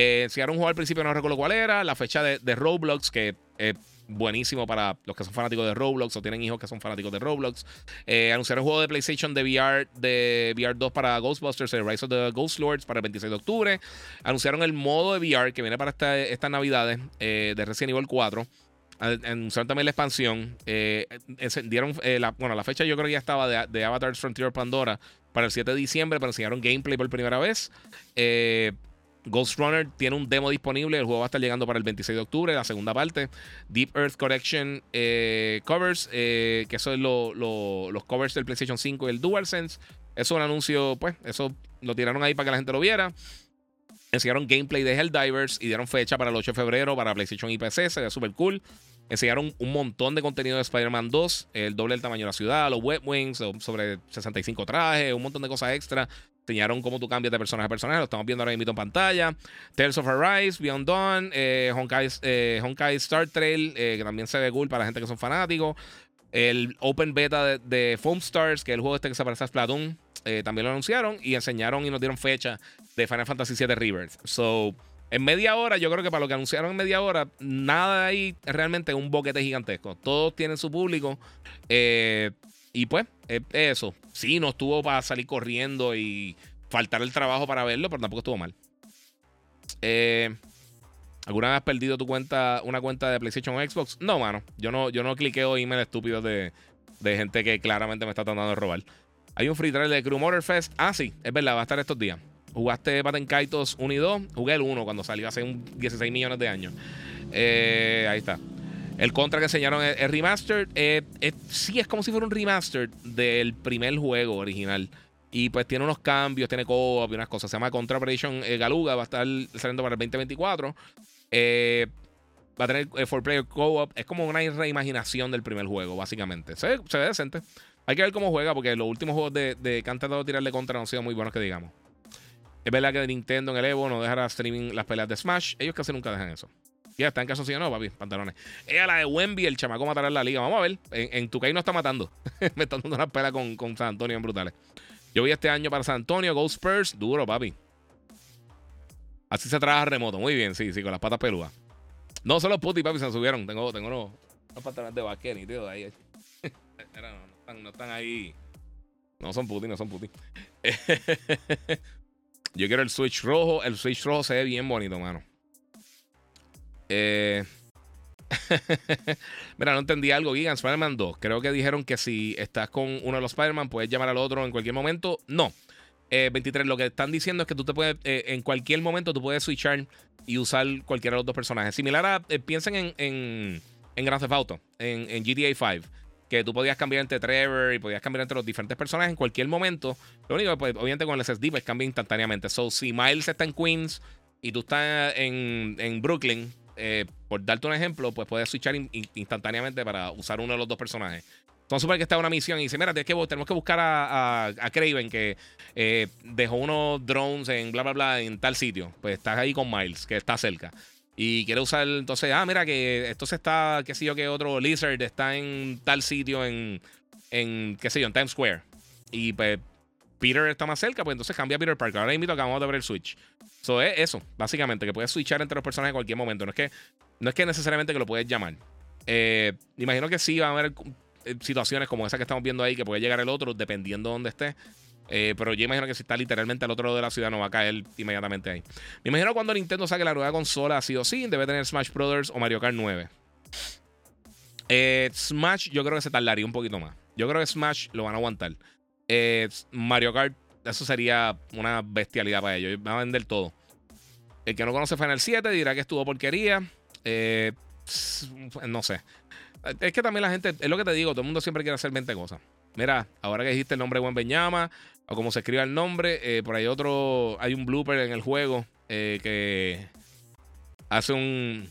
Speaker 1: Eh, enseñaron un juego al principio, no recuerdo cuál era. La fecha de, de Roblox, que es buenísimo para los que son fanáticos de Roblox o tienen hijos que son fanáticos de Roblox. Eh, anunciaron un juego de PlayStation de VR, de VR 2 para Ghostbusters, el Rise of the Ghost Lords para el 26 de octubre. Anunciaron el modo de VR que viene para estas navidades eh, de Resident Evil 4 anunciaron también la expansión. Eh, encendieron, eh, la, bueno, la fecha yo creo que ya estaba de, de Avatar Frontier Pandora para el 7 de diciembre, pero enseñaron gameplay por primera vez. Eh, Ghost Runner tiene un demo disponible. El juego va a estar llegando para el 26 de octubre, la segunda parte. Deep Earth Correction Covers, que eso es los covers del PlayStation 5 y el DualSense. Eso es un anuncio, pues, eso lo tiraron ahí para que la gente lo viera. Enseñaron gameplay de Helldivers y dieron fecha para el 8 de febrero para PlayStation y PC. Se súper cool. Enseñaron un montón de contenido de Spider-Man 2, el doble del tamaño de la ciudad, los wet wings, sobre 65 trajes, un montón de cosas extra. Enseñaron cómo tú cambias de personaje a personaje, lo estamos viendo ahora mismo en pantalla. Tales of Arise, Beyond Dawn, eh, Honkai, eh, Honkai, Star Trail, eh, que también se ve cool para la gente que son fanáticos. El Open Beta de, Foam Stars, que es el juego este que se parece a Splatoon, también lo anunciaron y enseñaron y nos dieron fecha de Final Fantasy VII Rebirth. So, en media hora, yo creo que para lo que anunciaron en media hora, nada de ahí es realmente un boquete gigantesco. Todos tienen su público. Eh, y pues, eso. Sí, no estuvo para salir corriendo y faltar el trabajo para verlo, pero tampoco estuvo mal. Eh, ¿Alguna vez has perdido tu cuenta, una cuenta de PlayStation o Xbox? No, mano. Yo no, yo no cliqueo email estúpidos de, de gente que claramente me está tratando de robar. Hay un free trial de Crew Motorfest. Ah, sí, es verdad, va a estar estos días. ¿Jugaste Kaitos 1 y 2? Jugué el 1 cuando salió hace un 16 millones de años. Eh, ahí está. El contra que enseñaron es, remastered. Eh, sí, es como si fuera un remaster del primer juego original. Y pues tiene unos cambios, tiene co-op y unas cosas. Se llama Contra Operation eh, Galuga. Va a estar saliendo para el 2024. va a tener for player co-op. Es como una reimaginación del primer juego, básicamente. Se, ve decente. Hay que ver cómo juega, porque los últimos juegos de, de que han tratado de tirarle contra no han sido muy buenos que digamos. Es verdad que Nintendo en el Evo no dejará streaming las peleas de Smash. Ellos casi nunca dejan eso. Ya está en caso sí o no, papi, pantalones. Ella la de Wemby, el chamaco matará en la liga. Vamos a ver. En, tu no está matando. Me están dando una pelea con, con, San Antonio en brutales. Yo vi este año para San Antonio, Ghost Spurs, duro, papi. Así se trabaja remoto. Muy bien, sí, sí, con las patas peludas. No, solo puti, papi, se subieron. Tengo, tengo unos, pantalones de vaquero, tío, ahí. no, no, están, no están ahí. No son puti, no son puti. Yo quiero el Switch rojo. El Switch rojo se ve bien bonito, mano. Eh... Mira, no entendí algo. Gigan, Spider-Man 2. Creo que dijeron que si estás con uno de los Spider-Man, puedes llamar al otro en cualquier momento. No. 23. Eh, lo que están diciendo es que tú te puedes, eh, en cualquier momento, tú puedes switchar y usar cualquiera de los dos personajes. Similar a, eh, piensen en, en, en Grand Theft Auto, en, en GTA 5 que tú podías cambiar entre Trevor y podías cambiar entre los diferentes personajes en cualquier momento. Lo único que, pues, obviamente, con el SSD, pues cambia instantáneamente. So, si Miles está en Queens y tú estás en, en Brooklyn, eh, por darte un ejemplo, pues puedes switchar instantáneamente para usar uno de los dos personajes. Entonces, super que está en una misión y dice: Mira, que, tenemos que buscar a, a, Craven que eh, dejó unos drones en bla, bla, bla en tal sitio. Pues estás ahí con Miles, que está cerca y quiere usar, entonces, ah, mira que esto se está, qué sé yo, que otro Lizard está en tal sitio en, en qué sé yo, en Times Square. Y pues Peter está más cerca, pues entonces cambia a Peter Parker. Ahora invito a que vamos a ver el Switch. Eso es eso, básicamente, que puedes switchar entre los personajes en cualquier momento. No es que no es que necesariamente que lo puedes llamar. Eh, imagino que sí va a haber eh, situaciones como esa que estamos viendo ahí, que puede llegar el otro, dependiendo de dónde esté. Eh, pero yo imagino que si está literalmente al otro lado de la ciudad, no va a caer inmediatamente ahí. Me imagino cuando Nintendo saque la nueva consola, sí o sí, debe tener Smash Brothers o Mario Kart 9. Smash, yo creo que se tardaría un poquito más. Yo creo que Smash lo van a aguantar. Mario Kart, eso sería una bestialidad para ellos. Van a vender todo. El que no conoce Final 7 dirá que estuvo porquería. Eh, no sé. Es que también la gente, es lo que te digo, todo el mundo siempre quiere hacer 20 cosas. Mira, ahora que dijiste el nombre de Buen Beñama, o como se escribe el nombre, eh, por ahí otro, hay un blooper en el juego eh, que hace un,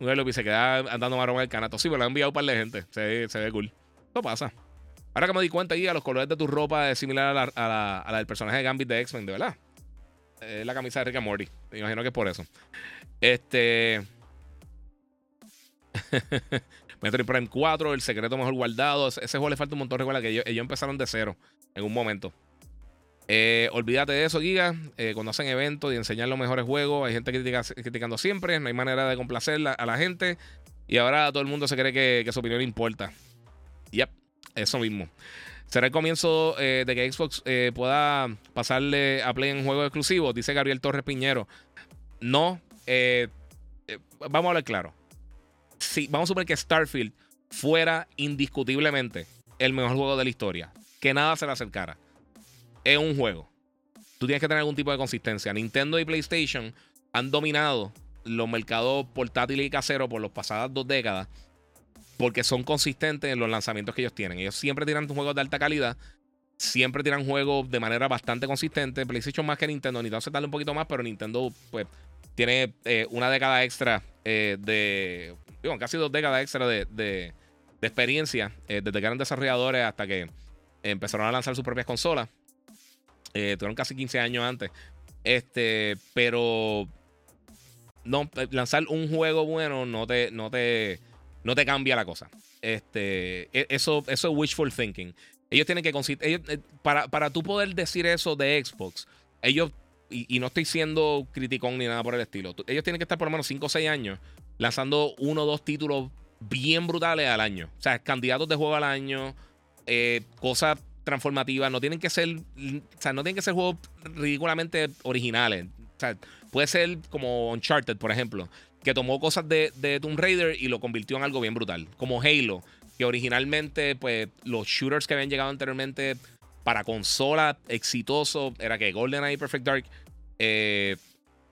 Speaker 1: un y se queda andando marrón el canato. Sí, pero lo han enviado un par de gente. Se, se ve cool. Eso pasa. Ahora que me di cuenta a los colores de tu ropa es similar a la, a la, del personaje de Gambit de X-Men, de verdad. Es la camisa de Rick and Morty. Me imagino que es por eso. Este. Metroid Prime 4, El Secreto Mejor Guardado. Ese, juego le falta un montón. Recuerda que ellos, empezaron de cero en un momento. Eh, olvídate de eso, Giga. Eh, cuando hacen eventos y enseñan los mejores juegos, hay gente criticando siempre. No hay manera de complacer a la gente. Y ahora todo el mundo se cree que, su opinión importa. Yep, eso mismo. ¿Será el comienzo eh, de que Xbox pueda pasarle a Play en juegos exclusivos? Dice Gabriel Torres Piñero. No. vamos a hablar claro si vamos a suponer que Starfield fuera indiscutiblemente el mejor juego de la historia, que nada se le acercara, es un juego. Tú tienes que tener algún tipo de consistencia. Nintendo y PlayStation han dominado los mercados portátiles y caseros por las pasadas dos décadas porque son consistentes en los lanzamientos que ellos tienen. Ellos siempre tiran juegos de alta calidad, siempre tiran juegos de manera bastante consistente. PlayStation más que Nintendo, Nintendo se tarda un poquito más, pero Nintendo pues tiene eh, una década extra eh, de digo, casi dos décadas extra de, experiencia, eh, desde que eran desarrolladores hasta que empezaron a lanzar sus propias consolas. Eh, tuvieron casi 15 años antes. Este, pero no, eh, lanzar un juego bueno no te, no te, no te cambia la cosa. Este, e, eso, eso es wishful thinking. Ellos tienen que ellos, para, para tú poder decir eso de Xbox, ellos, y, y, no estoy siendo criticón ni nada por el estilo, ellos tienen que estar por lo menos 5 o 6 años lanzando uno o dos títulos bien brutales al año. O sea, candidatos de juego al año, eh, cosas transformativas. No tienen que ser, o sea, no tienen que ser juegos ridículamente originales. O sea, puede ser como Uncharted, por ejemplo, que tomó cosas de, de Tomb Raider y lo convirtió en algo bien brutal. Como Halo, que originalmente, pues, los shooters que habían llegado anteriormente para consola exitoso era que GoldenEye Perfect Dark. Eh,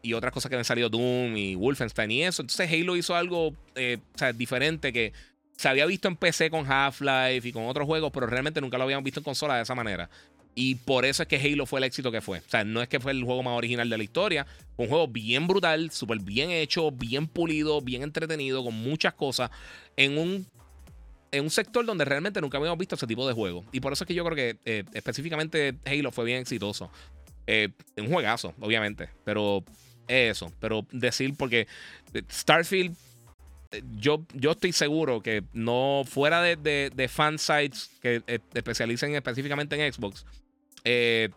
Speaker 1: y otras cosas que han salido Doom y Wolfenstein y eso. Entonces Halo hizo algo eh, diferente que se había visto en PC con Half-Life y con otros juegos, pero realmente nunca lo habíamos visto en consola de esa manera. Y por eso es que Halo fue el éxito que fue. O sea, no es que fue el juego más original de la historia. Fue un juego bien brutal, súper bien hecho, bien pulido, bien entretenido, con muchas cosas. En un, en un sector donde realmente nunca habíamos visto ese tipo de juego. Y por eso es que yo creo que eh, específicamente Halo fue bien exitoso. Eh, un juegazo, obviamente. Pero eso, pero decir porque Starfield, yo, yo estoy seguro que no fuera de, de, de fan sites que eh, especialicen específicamente en Xbox, eh,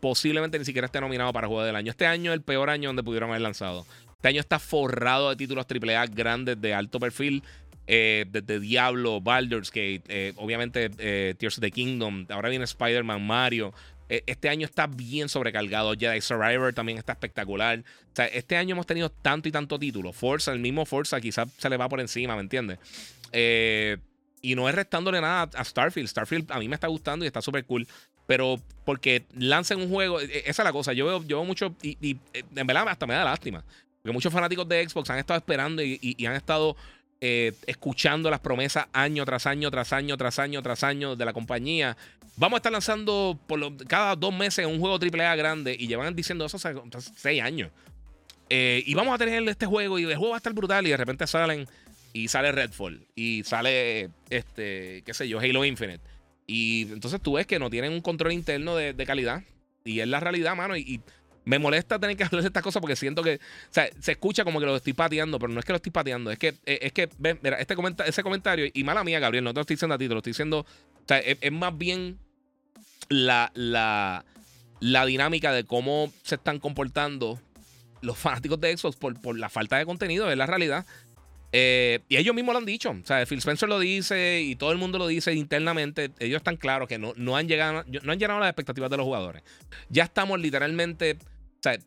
Speaker 1: posiblemente ni siquiera esté nominado para Juego del Año. Este año es el peor año donde pudieron haber lanzado. Este año está forrado de títulos AAA grandes de alto perfil. Eh, desde Diablo, Baldur's Gate, obviamente Tears of the Kingdom, ahora viene Spider-Man, Mario. E, este año está bien sobrecargado. Jedi Survivor también está espectacular. Este año hemos tenido tanto y tanto título. Forza, el mismo Forza, quizás se le va por encima, ¿me entiendes? Eh, y no es restándole nada a Starfield. Starfield a mí me está gustando y está súper cool. Pero porque lancen un juego, e, e, esa es la cosa. Yo veo, yo mucho, y, en verdad hasta me da lástima. Porque muchos fanáticos de Xbox han estado esperando y, han estado eh, escuchando las promesas año tras año, tras año, tras año, tras año de la compañía. Vamos a estar lanzando cada dos meses un juego AAA grande y llevan diciendo eso hace seis años. Eh, y vamos a tener este juego y el juego va a estar brutal y de repente salen y sale Redfall y sale este, qué sé yo, Halo Infinite. Y entonces tú ves que no tienen un control interno de, calidad y es la realidad, mano. y me molesta tener que hablar de estas cosas porque siento que, o sea, se escucha como que lo estoy pateando, pero no es que lo estoy pateando, es que, eh, es que, ven, mira, este ese comentario, y mala mía, Gabriel, no te lo estoy diciendo a ti, te lo estoy diciendo, o sea, es, más bien la, la, la dinámica de cómo se están comportando los fanáticos de Xbox por, por la falta de contenido, es la realidad. Eh, y ellos mismos lo han dicho. O sea, Phil Spencer lo dice y todo el mundo lo dice internamente. Ellos están claros que no, no, han, llegado, no han llenado las expectativas de los jugadores. Ya estamos literalmente. O sea,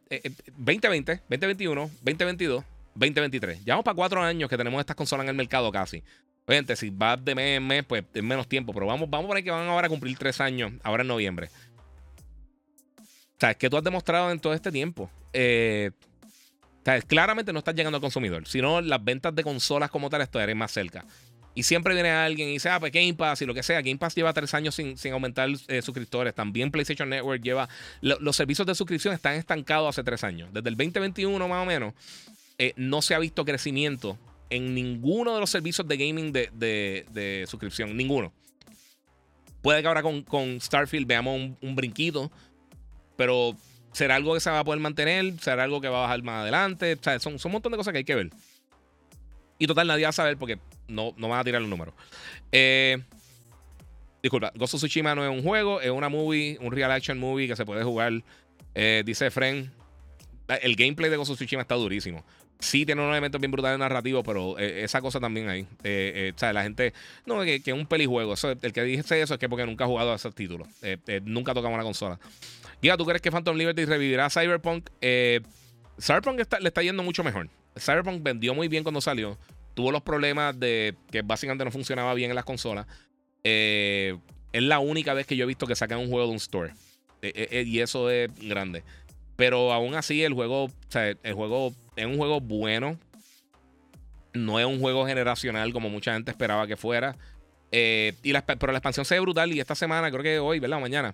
Speaker 1: 2020, 2021, 2022, 2023. Ya vamos para cuatro años que tenemos estas consolas en el mercado casi. Obviamente, si va de mes en mes, pues es menos tiempo. Pero vamos, vamos por ahí que van ahora a cumplir tres años, ahora en noviembre. O sea, es que tú has demostrado en todo este tiempo. Eh, o sea, claramente no estás llegando al consumidor, sino las ventas de consolas como tal estarían más cerca. Y siempre viene alguien y dice, ah, pues Game Pass y lo que sea. Game Pass lleva tres años sin, aumentar eh, suscriptores. También PlayStation Network lleva. los servicios de suscripción están estancados hace tres años. Desde el 2021, más o menos, eh, no se ha visto crecimiento en ninguno de los servicios de gaming de, suscripción. Ninguno. Puede que ahora con, Starfield veamos un, un brinquito, pero ¿Será algo que se va a poder mantener? ¿Será algo que va a bajar más adelante? O sea, son, son un montón de cosas que hay que ver. Y total, nadie va a saber porque no, no van a tirar los números. Eh, disculpa, Ghost of Tsushima no es un juego, es una movie, un real action movie que se puede jugar. Eh, dice Fren, el gameplay de Ghost of Tsushima está durísimo. Sí tiene unos elementos bien brutales narrativos, pero eh, esa cosa también hay. o sea, la gente, no, que, es un pelijuego. el que dice eso es que porque nunca ha jugado a esos títulos. nunca tocamos una consola. Giga, ¿tú crees que Phantom Liberty revivirá Cyberpunk? Eh, Cyberpunk le está yendo mucho mejor. Cyberpunk vendió muy bien cuando salió. Tuvo los problemas de que básicamente no funcionaba bien en las consolas. Eh, es la única vez que yo he visto que sacan un juego de un store. Eh, y eso es grande. Pero aún así, el juego, el juego es un juego bueno. No es un juego generacional como mucha gente esperaba que fuera. y pero la expansión se ve brutal. Y esta semana, creo que hoy, ¿verdad? Mañana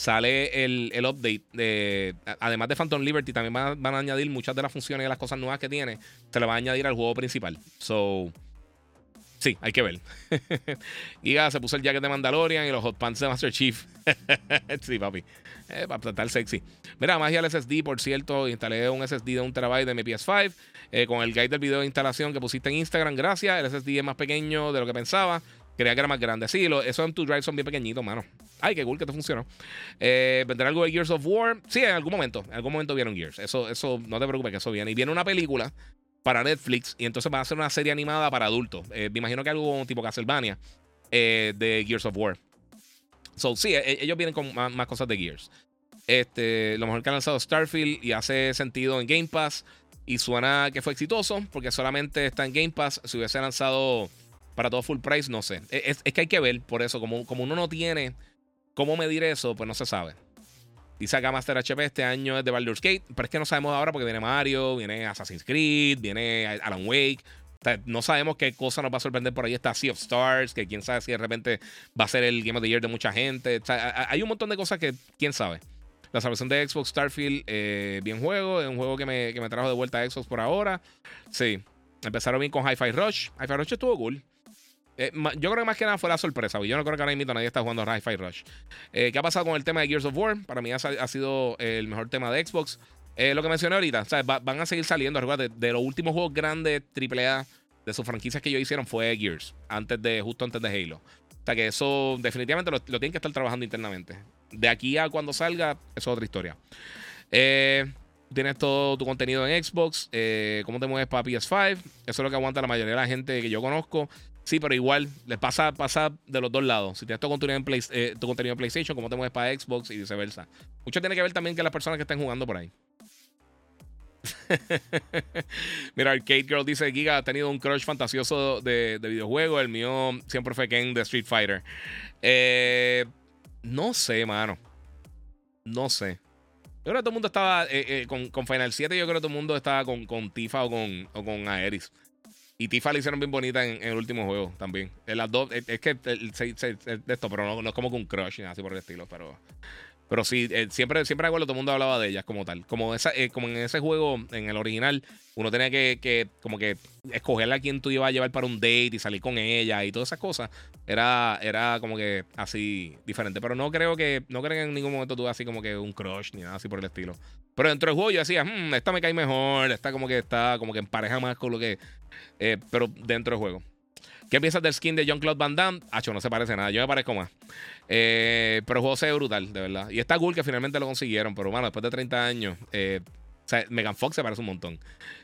Speaker 1: sale el, update. De, además de Phantom Liberty, también van, a añadir muchas de las funciones y las cosas nuevas que tiene. Se le va a añadir al juego principal. So, sí, hay que ver. Giga se puso el jacket de Mandalorian y los hot pants de Master Chief. sí, papi. Eh, para estar sexy. Mira, magia el SSD, por cierto. Instalé un SSD de un terabyte de mi PS5. Eh, con el guide del video de instalación que pusiste en Instagram. Gracias. El SSD es más pequeño de lo que pensaba. Creía que era más grande. Sí, lo, esos M2 Drive son bien pequeñitos, mano. Ay, qué cool que te funcionó. Eh, ¿Vendrá algo de Gears of War? Sí, en algún momento. En algún momento vieron Gears. Eso, eso, no te preocupes que eso viene. Y viene una película para Netflix y entonces van a hacer una serie animada para adultos. Eh, me imagino que algo tipo Castlevania eh, de Gears of War. So, sí, e, ellos vienen con más, cosas de Gears. Este, lo mejor que han lanzado Starfield y hace sentido en Game Pass. Y suena que fue exitoso porque solamente está en Game Pass. Si hubiese lanzado para todo full price, no sé. E, es, que hay que ver por eso. Como, como uno no tiene cómo medir eso, pues no se sabe. Dice acá Master HP este año es de Baldur's Gate, pero es que no sabemos ahora porque viene Mario, viene Assassin's Creed, viene Alan Wake. no sabemos qué cosa nos va a sorprender por ahí. Está Sea of Stars, que quién sabe si de repente va a ser el Game of the Year de mucha gente. hay un montón de cosas que quién sabe. La salvación de Xbox Starfield, eh, bien juego. Es un juego que me, que me trajo de vuelta a Xbox por ahora. Sí. Empezaron bien con Hi-Fi Rush. Hi-Fi Rush estuvo cool. Eh, yo creo que más que nada fue la sorpresa. Yo no creo que ahora mismo nadie está jugando Hi-Fi Rush. Eh, ¿Qué ha pasado con el tema de Gears of War? Para mí ha, sido el mejor tema de Xbox. Eh, lo que mencioné ahorita, van a seguir saliendo. Recuerda, de, los últimos juegos grandes AAA de sus franquicias que ellos hicieron fue Gears, antes de, justo antes de Halo. O sea que eso definitivamente lo, tienen que estar trabajando internamente. De aquí a cuando salga, eso es otra historia. tienes todo tu contenido en Xbox. ¿Cómo te mueves para PS5? Eso es lo que aguanta la mayoría de la gente que yo conozco. Sí, pero igual, les pasa, pasa de los dos lados. Si tienes tu contenido, en eh, tu contenido en PlayStation, cómo te mueves para Xbox y viceversa. Mucho tiene que ver también que las personas que estén jugando por ahí. Mira, Arcade Girl dice: Giga ha tenido un crush fantasioso de, de videojuego. El mío siempre fue Ken de Street Fighter. Eh, no sé, mano. No sé. Yo creo que todo el mundo estaba eh, con, Final 7. Yo creo que todo el mundo estaba con, Tifa o con Aeris. Y Tifa la hicieron bien bonita en, el último juego también. En las dos, es, que de esto, pero no, no, es como con un crush, así por el estilo, pero. Pero sí, eh, siempre, siempre recuerdo todo el mundo hablaba de ellas como tal. Como, esa, eh, como en ese juego, en el original, uno tenía que, que, como que escogerle a quién tú ibas a llevar para un date y salir con ella y todas esas cosas. Era, era como que así diferente. Pero no creo que, no creo que en ningún momento tuve así como que un crush ni nada así por el estilo. Pero dentro del juego yo decía, hmm, esta me cae mejor, esta como que está como que empareja más con lo que. Eh, pero dentro del juego. ¿Qué piensas del skin de John Claude Van Damme? Hacho, no se parece nada. Yo me parezco más. Eh, pero el juego se ve brutal, de verdad. Y está cool que finalmente lo consiguieron. Pero bueno, después de 30 años, eh, o sea, Megan Fox se parece un montón.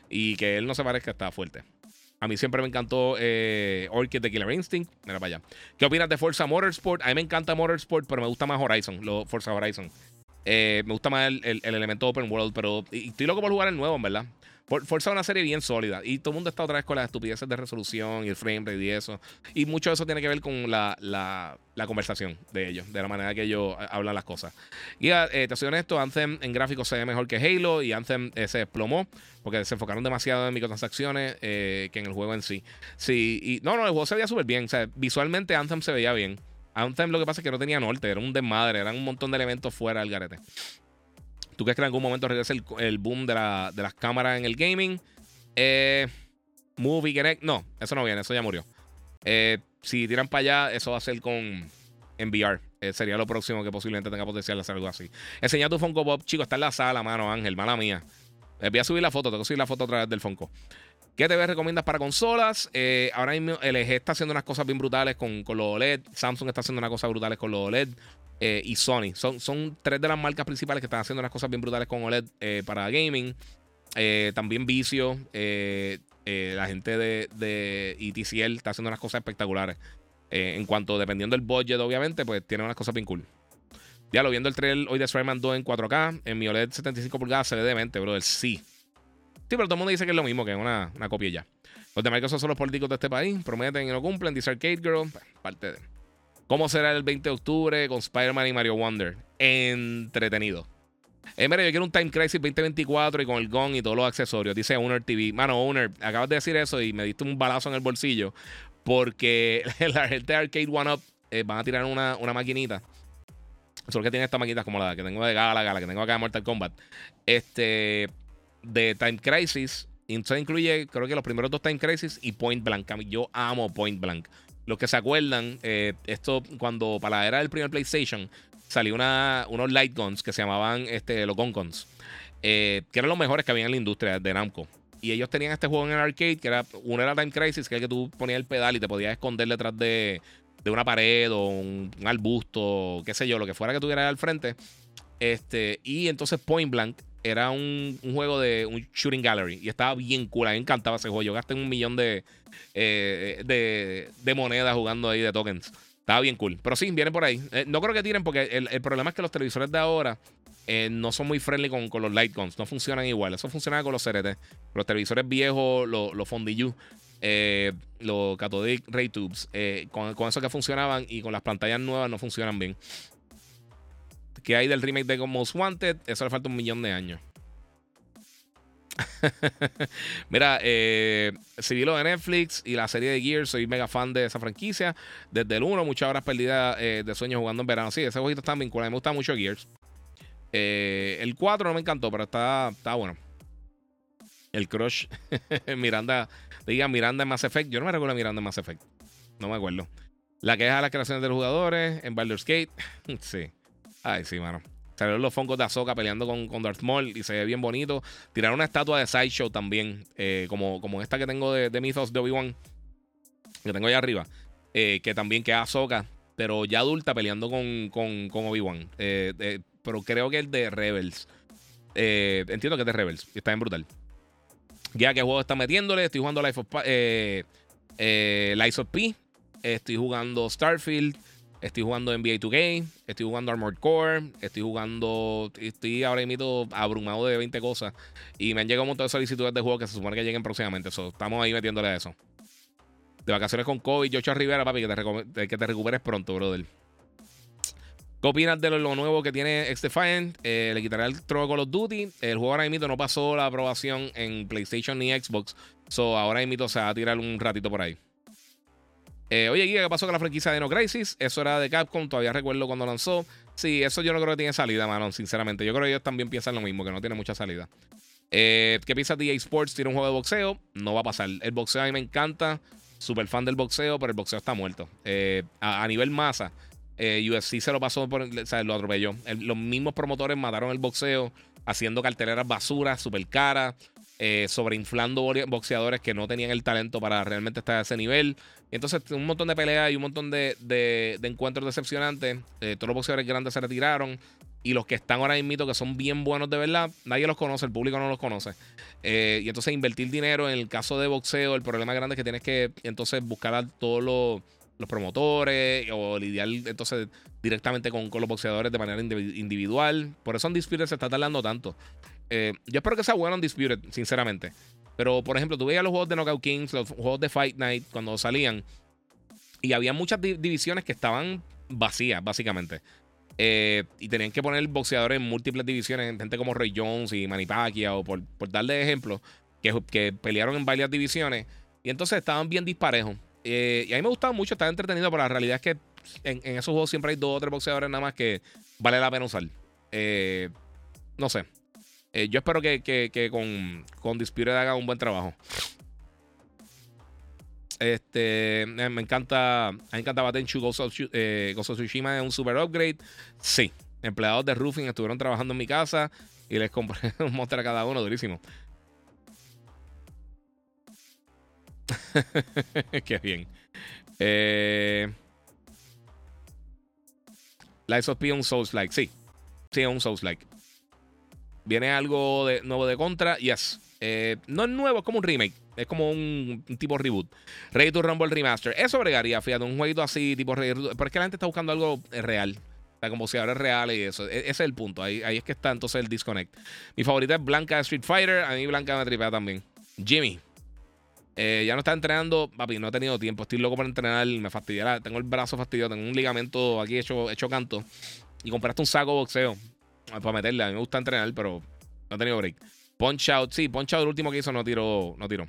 Speaker 1: Y que él no se parezca está fuerte. A mí siempre me encantó eh, Orchid de Killer Instinct. Mira para allá. ¿Qué opinas de Forza Motorsport? A mí me encanta Motorsport, pero me gusta más Horizon, lo, Forza Horizon. Eh, me gusta más el, elemento Open World, pero estoy loco por jugar el nuevo, en verdad. Forza es una serie bien sólida. Y todo el mundo está otra vez con las estupideces de resolución y el frame rate y eso. Y mucho de eso tiene que ver con la, conversación de ellos, de la manera que ellos eh, hablan las cosas. Y eh, te soy honesto, Anthem en gráficos se ve mejor que Halo y Anthem eh, se desplomó porque se enfocaron demasiado en microtransacciones que en el juego en sí. Sí, y no, no, el juego se veía súper bien. O sea, visualmente Anthem se veía bien. Anthem lo que pasa es que no tenía norte, era un desmadre, eran un montón de elementos fuera del garete. ¿Tú crees que en algún momento regrese el, boom de, las cámaras en el gaming? Eh, Movie Connect. No, eso no viene, eso ya murió. Eh, si tiran para allá, eso va a ser con VR. Eh, sería lo próximo que posiblemente tenga potencial de hacer algo así. Enseña tu Funko Pop, chico, está en la sala, mano, Ángel, mala mía. voy a subir la foto, tengo que subir la foto a través del Funko. ¿Qué TV recomiendas para consolas? ahora mismo LG está haciendo unas cosas bien brutales con, con los OLED. Samsung está haciendo unas cosas brutales con los OLED. Eh, y Sony. Son, son tres de las marcas principales que están haciendo unas cosas bien brutales con OLED eh, para gaming. Eh, también Vicio, la gente de, de, ETCL está haciendo unas cosas espectaculares. en cuanto, dependiendo del budget, obviamente, pues tiene unas cosas bien cool. Ya lo viendo el trailer hoy de Spider-Man 2 en 4K, en mi OLED 75 pulgadas se ve demente, bro. El sí. Sí, pero todo el mundo dice que es lo mismo, que es una, una copia ya. Los de Microsoft son los políticos de este país, prometen y no cumplen. Dice Arcade Girl, parte de. ¿Cómo será el 20 de octubre con Spider-Man y Mario Wonder? Entretenido. Eh, mira, yo quiero un Time Crisis 2024 y con el gong y todos los accesorios. Dice Owner TV. Mano, Owner, acabas de decir eso y me diste un balazo en el bolsillo. Porque la gente de Arcade One Up eh, van a tirar una, una maquinita. Solo que tiene estas maquinitas como la que tengo de Gala, la que tengo acá de Mortal Kombat. Este. De Time Crisis. Entonces incluye, creo que los primeros dos Time Crisis y Point Blank. Yo amo Point Blank. Los que se acuerdan, eh, esto cuando para la era del primer PlayStation salió una, unos light guns que se llamaban este, los gun eh, que eran los mejores que había en la industria de Namco. Y ellos tenían este juego en el arcade, que era uno era Time Crisis, que es que tú ponías el pedal y te podías esconder detrás de, una pared o un, arbusto, qué sé yo, lo que fuera que tuviera al frente. Este, y entonces Point Blank era un, juego de un shooting gallery y estaba bien cool. A mí me encantaba ese juego. Yo gasté un millón de, eh, de, monedas jugando ahí de tokens. Estaba bien cool. Pero sí, viene por ahí. Eh, no creo que tiren porque el, problema es que los televisores de ahora eh, no son muy friendly con, los light guns. No funcionan igual. Eso funciona con los CRT. Los televisores viejos, los, los Fondillu, los Cathodic Ray Tubes, con, con eso que funcionaban y con las pantallas nuevas no funcionan bien que hay del remake de Most Wanted, eso le falta un millón de años. Mira, eh, lo de Netflix y la serie de Gears, soy mega fan de esa franquicia. Desde el 1, muchas horas perdidas eh, de sueño jugando en verano. Sí, ese jueguito está vinculado. Me gusta mucho Gears. Eh, el 4 no me encantó, pero está, está bueno. El Crush. Miranda. Diga Miranda en Mass Effect. Yo no me recuerdo Miranda en Mass Effect. No me acuerdo. La que deja las creaciones de los jugadores en Baldur's Gate. sí. Ay, sí, mano. Salieron los fongos de Azoka peleando con, con, Darth Maul y se ve bien bonito. Tiraron una estatua de Sideshow también, eh, como, como esta que tengo de, de Mythos de Obi-Wan, que tengo allá arriba, eh, que también queda Ahsoka, pero ya adulta peleando con, con, Obi-Wan. Eh, pero creo que es de Rebels. entiendo que es de Rebels está bien brutal. Ya que juego está metiéndole, estoy jugando Life of, Life of P, estoy jugando Starfield. Estoy jugando NBA 2K, estoy jugando Armored Core, estoy jugando. Estoy ahora mismo abrumado de 20 cosas. Y me han llegado un montón de solicitudes de juegos que se supone que lleguen próximamente. estamos ahí metiéndole a eso. De vacaciones con COVID, Joshua Rivera, papi, que te, que te recuperes pronto, brother. ¿Qué opinas de lo, nuevo que tiene X-Defiant? Eh, le quitaré el trono Call of Duty. El juego ahora mismo no pasó la aprobación en PlayStation ni Xbox. So ahora mismo se va a tirar un ratito por ahí. Eh, oye, ¿qué pasó con la franquicia de No Crisis? Eso era de Capcom, todavía recuerdo cuando lanzó. Sí, eso yo no creo que tiene salida, mano, sinceramente. Yo creo que ellos también piensan lo mismo, que no tiene mucha salida. Eh, ¿Qué piensas de EA Sports? Tiene un juego de boxeo. No va a pasar. El boxeo a mí me encanta. Super fan del boxeo, pero el boxeo está muerto. Eh, a, nivel masa, UFC se lo pasó por. Lo atropelló. los mismos promotores mataron el boxeo haciendo carteleras basuras, súper caras. Eh, sobreinflando boxeadores que no tenían el talento para realmente estar a ese nivel. entonces, un montón de peleas y un montón de, encuentros decepcionantes. Eh, todos los boxeadores grandes se retiraron. Y los que están ahora mismo, que son bien buenos de verdad, nadie los conoce, el público no los conoce. Eh, y entonces invertir dinero en el caso de boxeo, el problema grande es que tienes que entonces buscar a todos los, promotores o lidiar entonces directamente con, los boxeadores de manera individual. Por eso en Disputed se está tardando tanto. Eh, yo espero que sea bueno en Disputed, sinceramente. Pero, por ejemplo, tú veías los juegos de Knockout Kings, los juegos de Fight Night, cuando salían. Y había muchas divisiones que estaban vacías, básicamente. Eh, y tenían que poner boxeadores en múltiples divisiones, gente como Roy Jones y Manny Pacquiao, por, por darle ejemplo, que, que, pelearon en varias divisiones. Y entonces estaban bien disparejos. Eh, y a mí me gustaba mucho, estaba entretenido, pero la realidad es que en, esos juegos siempre hay dos o tres boxeadores nada más que vale la pena usar. No sé. Yo espero que, con, con Disputed haga un buen trabajo. Este, eh, me encanta, me encanta Batenchu Gozo, eh, Tsushima es un super upgrade. Sí, empleados de roofing estuvieron trabajando en mi casa y les compré un monster a cada uno, durísimo. Qué bien. Eh, Lies of un Souls like, sí. Sí, un Souls like. Viene algo de, nuevo de contra, yes. Eh, no es nuevo, es como un remake. Es como un, tipo reboot. Ready to Rumble Remaster. Eso bregaría, fíjate, un jueguito así, tipo Pero es que la gente está buscando algo eh, real. O sea, como si ahora es real y eso. E, ese es el punto. Ahí, ahí es que está entonces el disconnect. Mi favorita es Blanca Street Fighter. A mí Blanca me tripea también. Jimmy. Eh, ya no está entrenando, papi, no he tenido tiempo. Estoy loco para entrenar, me fastidiará. Tengo el brazo fastidiado, tengo un ligamento aquí hecho, hecho canto. Y compraste un saco de boxeo para meterle. A mí me gusta entrenar, pero no he tenido break. Punch Out, sí, Punch Out el último que hizo no tiró. No tiró.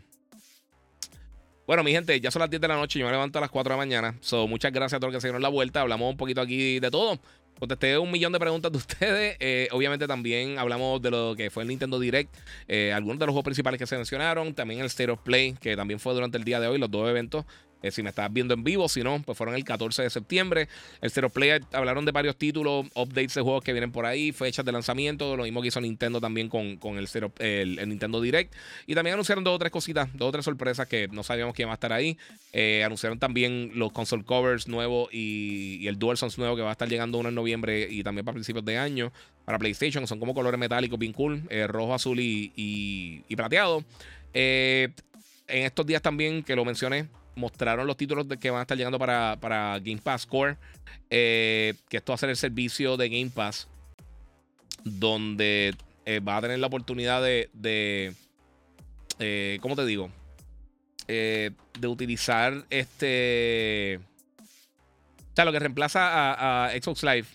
Speaker 1: Bueno, mi gente, ya son las 10 de la noche. Yo me levanto a las 4 de la mañana. So, muchas gracias a todos los que se dieron la vuelta. Hablamos un poquito aquí de todo. Contesté un millón de preguntas de ustedes. Eh, obviamente también hablamos de lo que fue el Nintendo Direct. Eh, algunos de los juegos principales que se mencionaron. También el State of Play, que también fue durante el día de hoy, los dos eventos. Eh, si me estás viendo en vivo, si no, pues fueron el 14 de septiembre. El Zero Play hablaron de varios títulos, updates de juegos que vienen por ahí, fechas de lanzamiento, lo mismo que hizo Nintendo también con, con el, el, Nintendo Direct. Y también anunciaron dos o tres cositas, dos o tres sorpresas que no sabíamos que iban a estar ahí. Eh, anunciaron también los console covers nuevos y, el DualSense nuevo que va a estar llegando uno en noviembre y también para principios de año para PlayStation. Son como colores metálicos bien cool, eh, rojo, azul y, y plateado. en estos días también que lo mencioné, mostraron los títulos de que van a estar llegando para, para Game Pass Core. Eh, que esto va a ser el servicio de Game Pass. Donde eh, va a tener la oportunidad de. de eh, ¿Cómo te digo? de utilizar este. O sea, lo que reemplaza a Xbox Live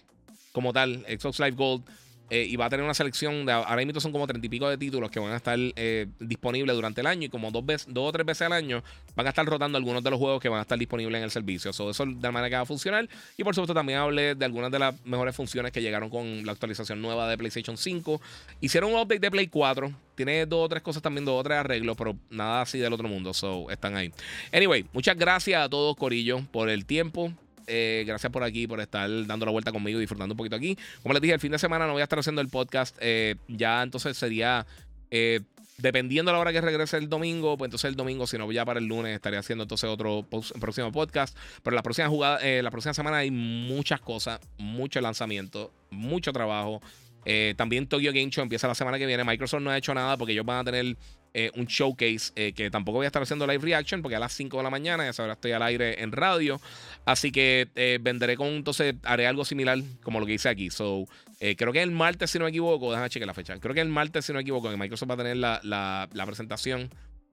Speaker 1: como tal, Xbox Live Gold eh, y va a tener una selección de ahora mismo son como treinta y pico de títulos que van a estar eh, disponibles durante el año y como dos, veces, dos o tres veces al año van a estar rotando algunos de los juegos que van a estar disponibles en el servicio. eso de la manera que va a funcionar. Y por supuesto también hablé de algunas de las mejores funciones que llegaron con la actualización nueva de PlayStation 5. Hicieron un update de Play 4. Tiene dos o tres cosas también, dos o tres arreglos, pero nada así del otro mundo. So, están ahí. Anyway, muchas gracias a todos, Corillo, por el tiempo. Eh, gracias por aquí, por estar dando la vuelta conmigo, disfrutando un poquito aquí. Como les dije, el fin de semana no voy a estar haciendo el podcast. Eh, ya entonces sería. Eh, dependiendo de la hora que regrese el domingo, pues entonces el domingo, si no ya para el lunes, estaré haciendo entonces otro próximo podcast. Pero la próxima jugada, la próxima semana hay muchas cosas, mucho lanzamiento, mucho trabajo. también Tokyo Game Show empieza la semana que viene. Microsoft no ha hecho nada porque ellos van a tener eh, un showcase eh, que tampoco voy a estar haciendo live reaction porque a las 5 de la mañana, ya sabrás, estoy al aire en radio. Así que eh, vendré con, entonces haré algo similar como lo que hice aquí. So, creo que el martes, si no me equivoco, déjame chequear la fecha. Creo que el martes, si no me equivoco, que Microsoft va a tener la, la, presentación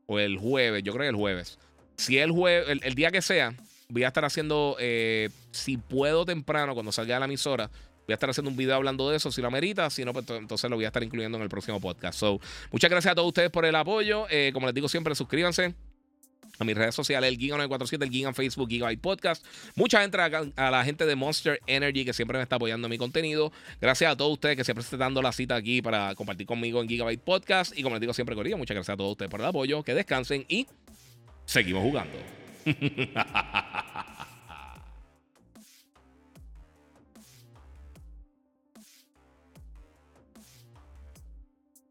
Speaker 1: o el jueves, yo creo que el jueves. Si el jueves, el, día que sea, voy a estar haciendo, si puedo temprano, cuando salga de la emisora, Voy a estar haciendo un video hablando de eso si lo amerita. Si no, pues entonces lo voy a estar incluyendo en el próximo podcast. So, muchas gracias a todos ustedes por el apoyo. Eh, como les digo siempre, suscríbanse a mis redes sociales, el Giga947, el Giga Facebook, Gigabyte Podcast. Mucha gente a, la gente de Monster Energy que siempre me está apoyando en mi contenido. Gracias a todos ustedes que siempre están dando la cita aquí para compartir conmigo en Gigabyte Podcast. Y como les digo siempre, Corillo, muchas gracias a todos ustedes por el apoyo. Que descansen y seguimos jugando.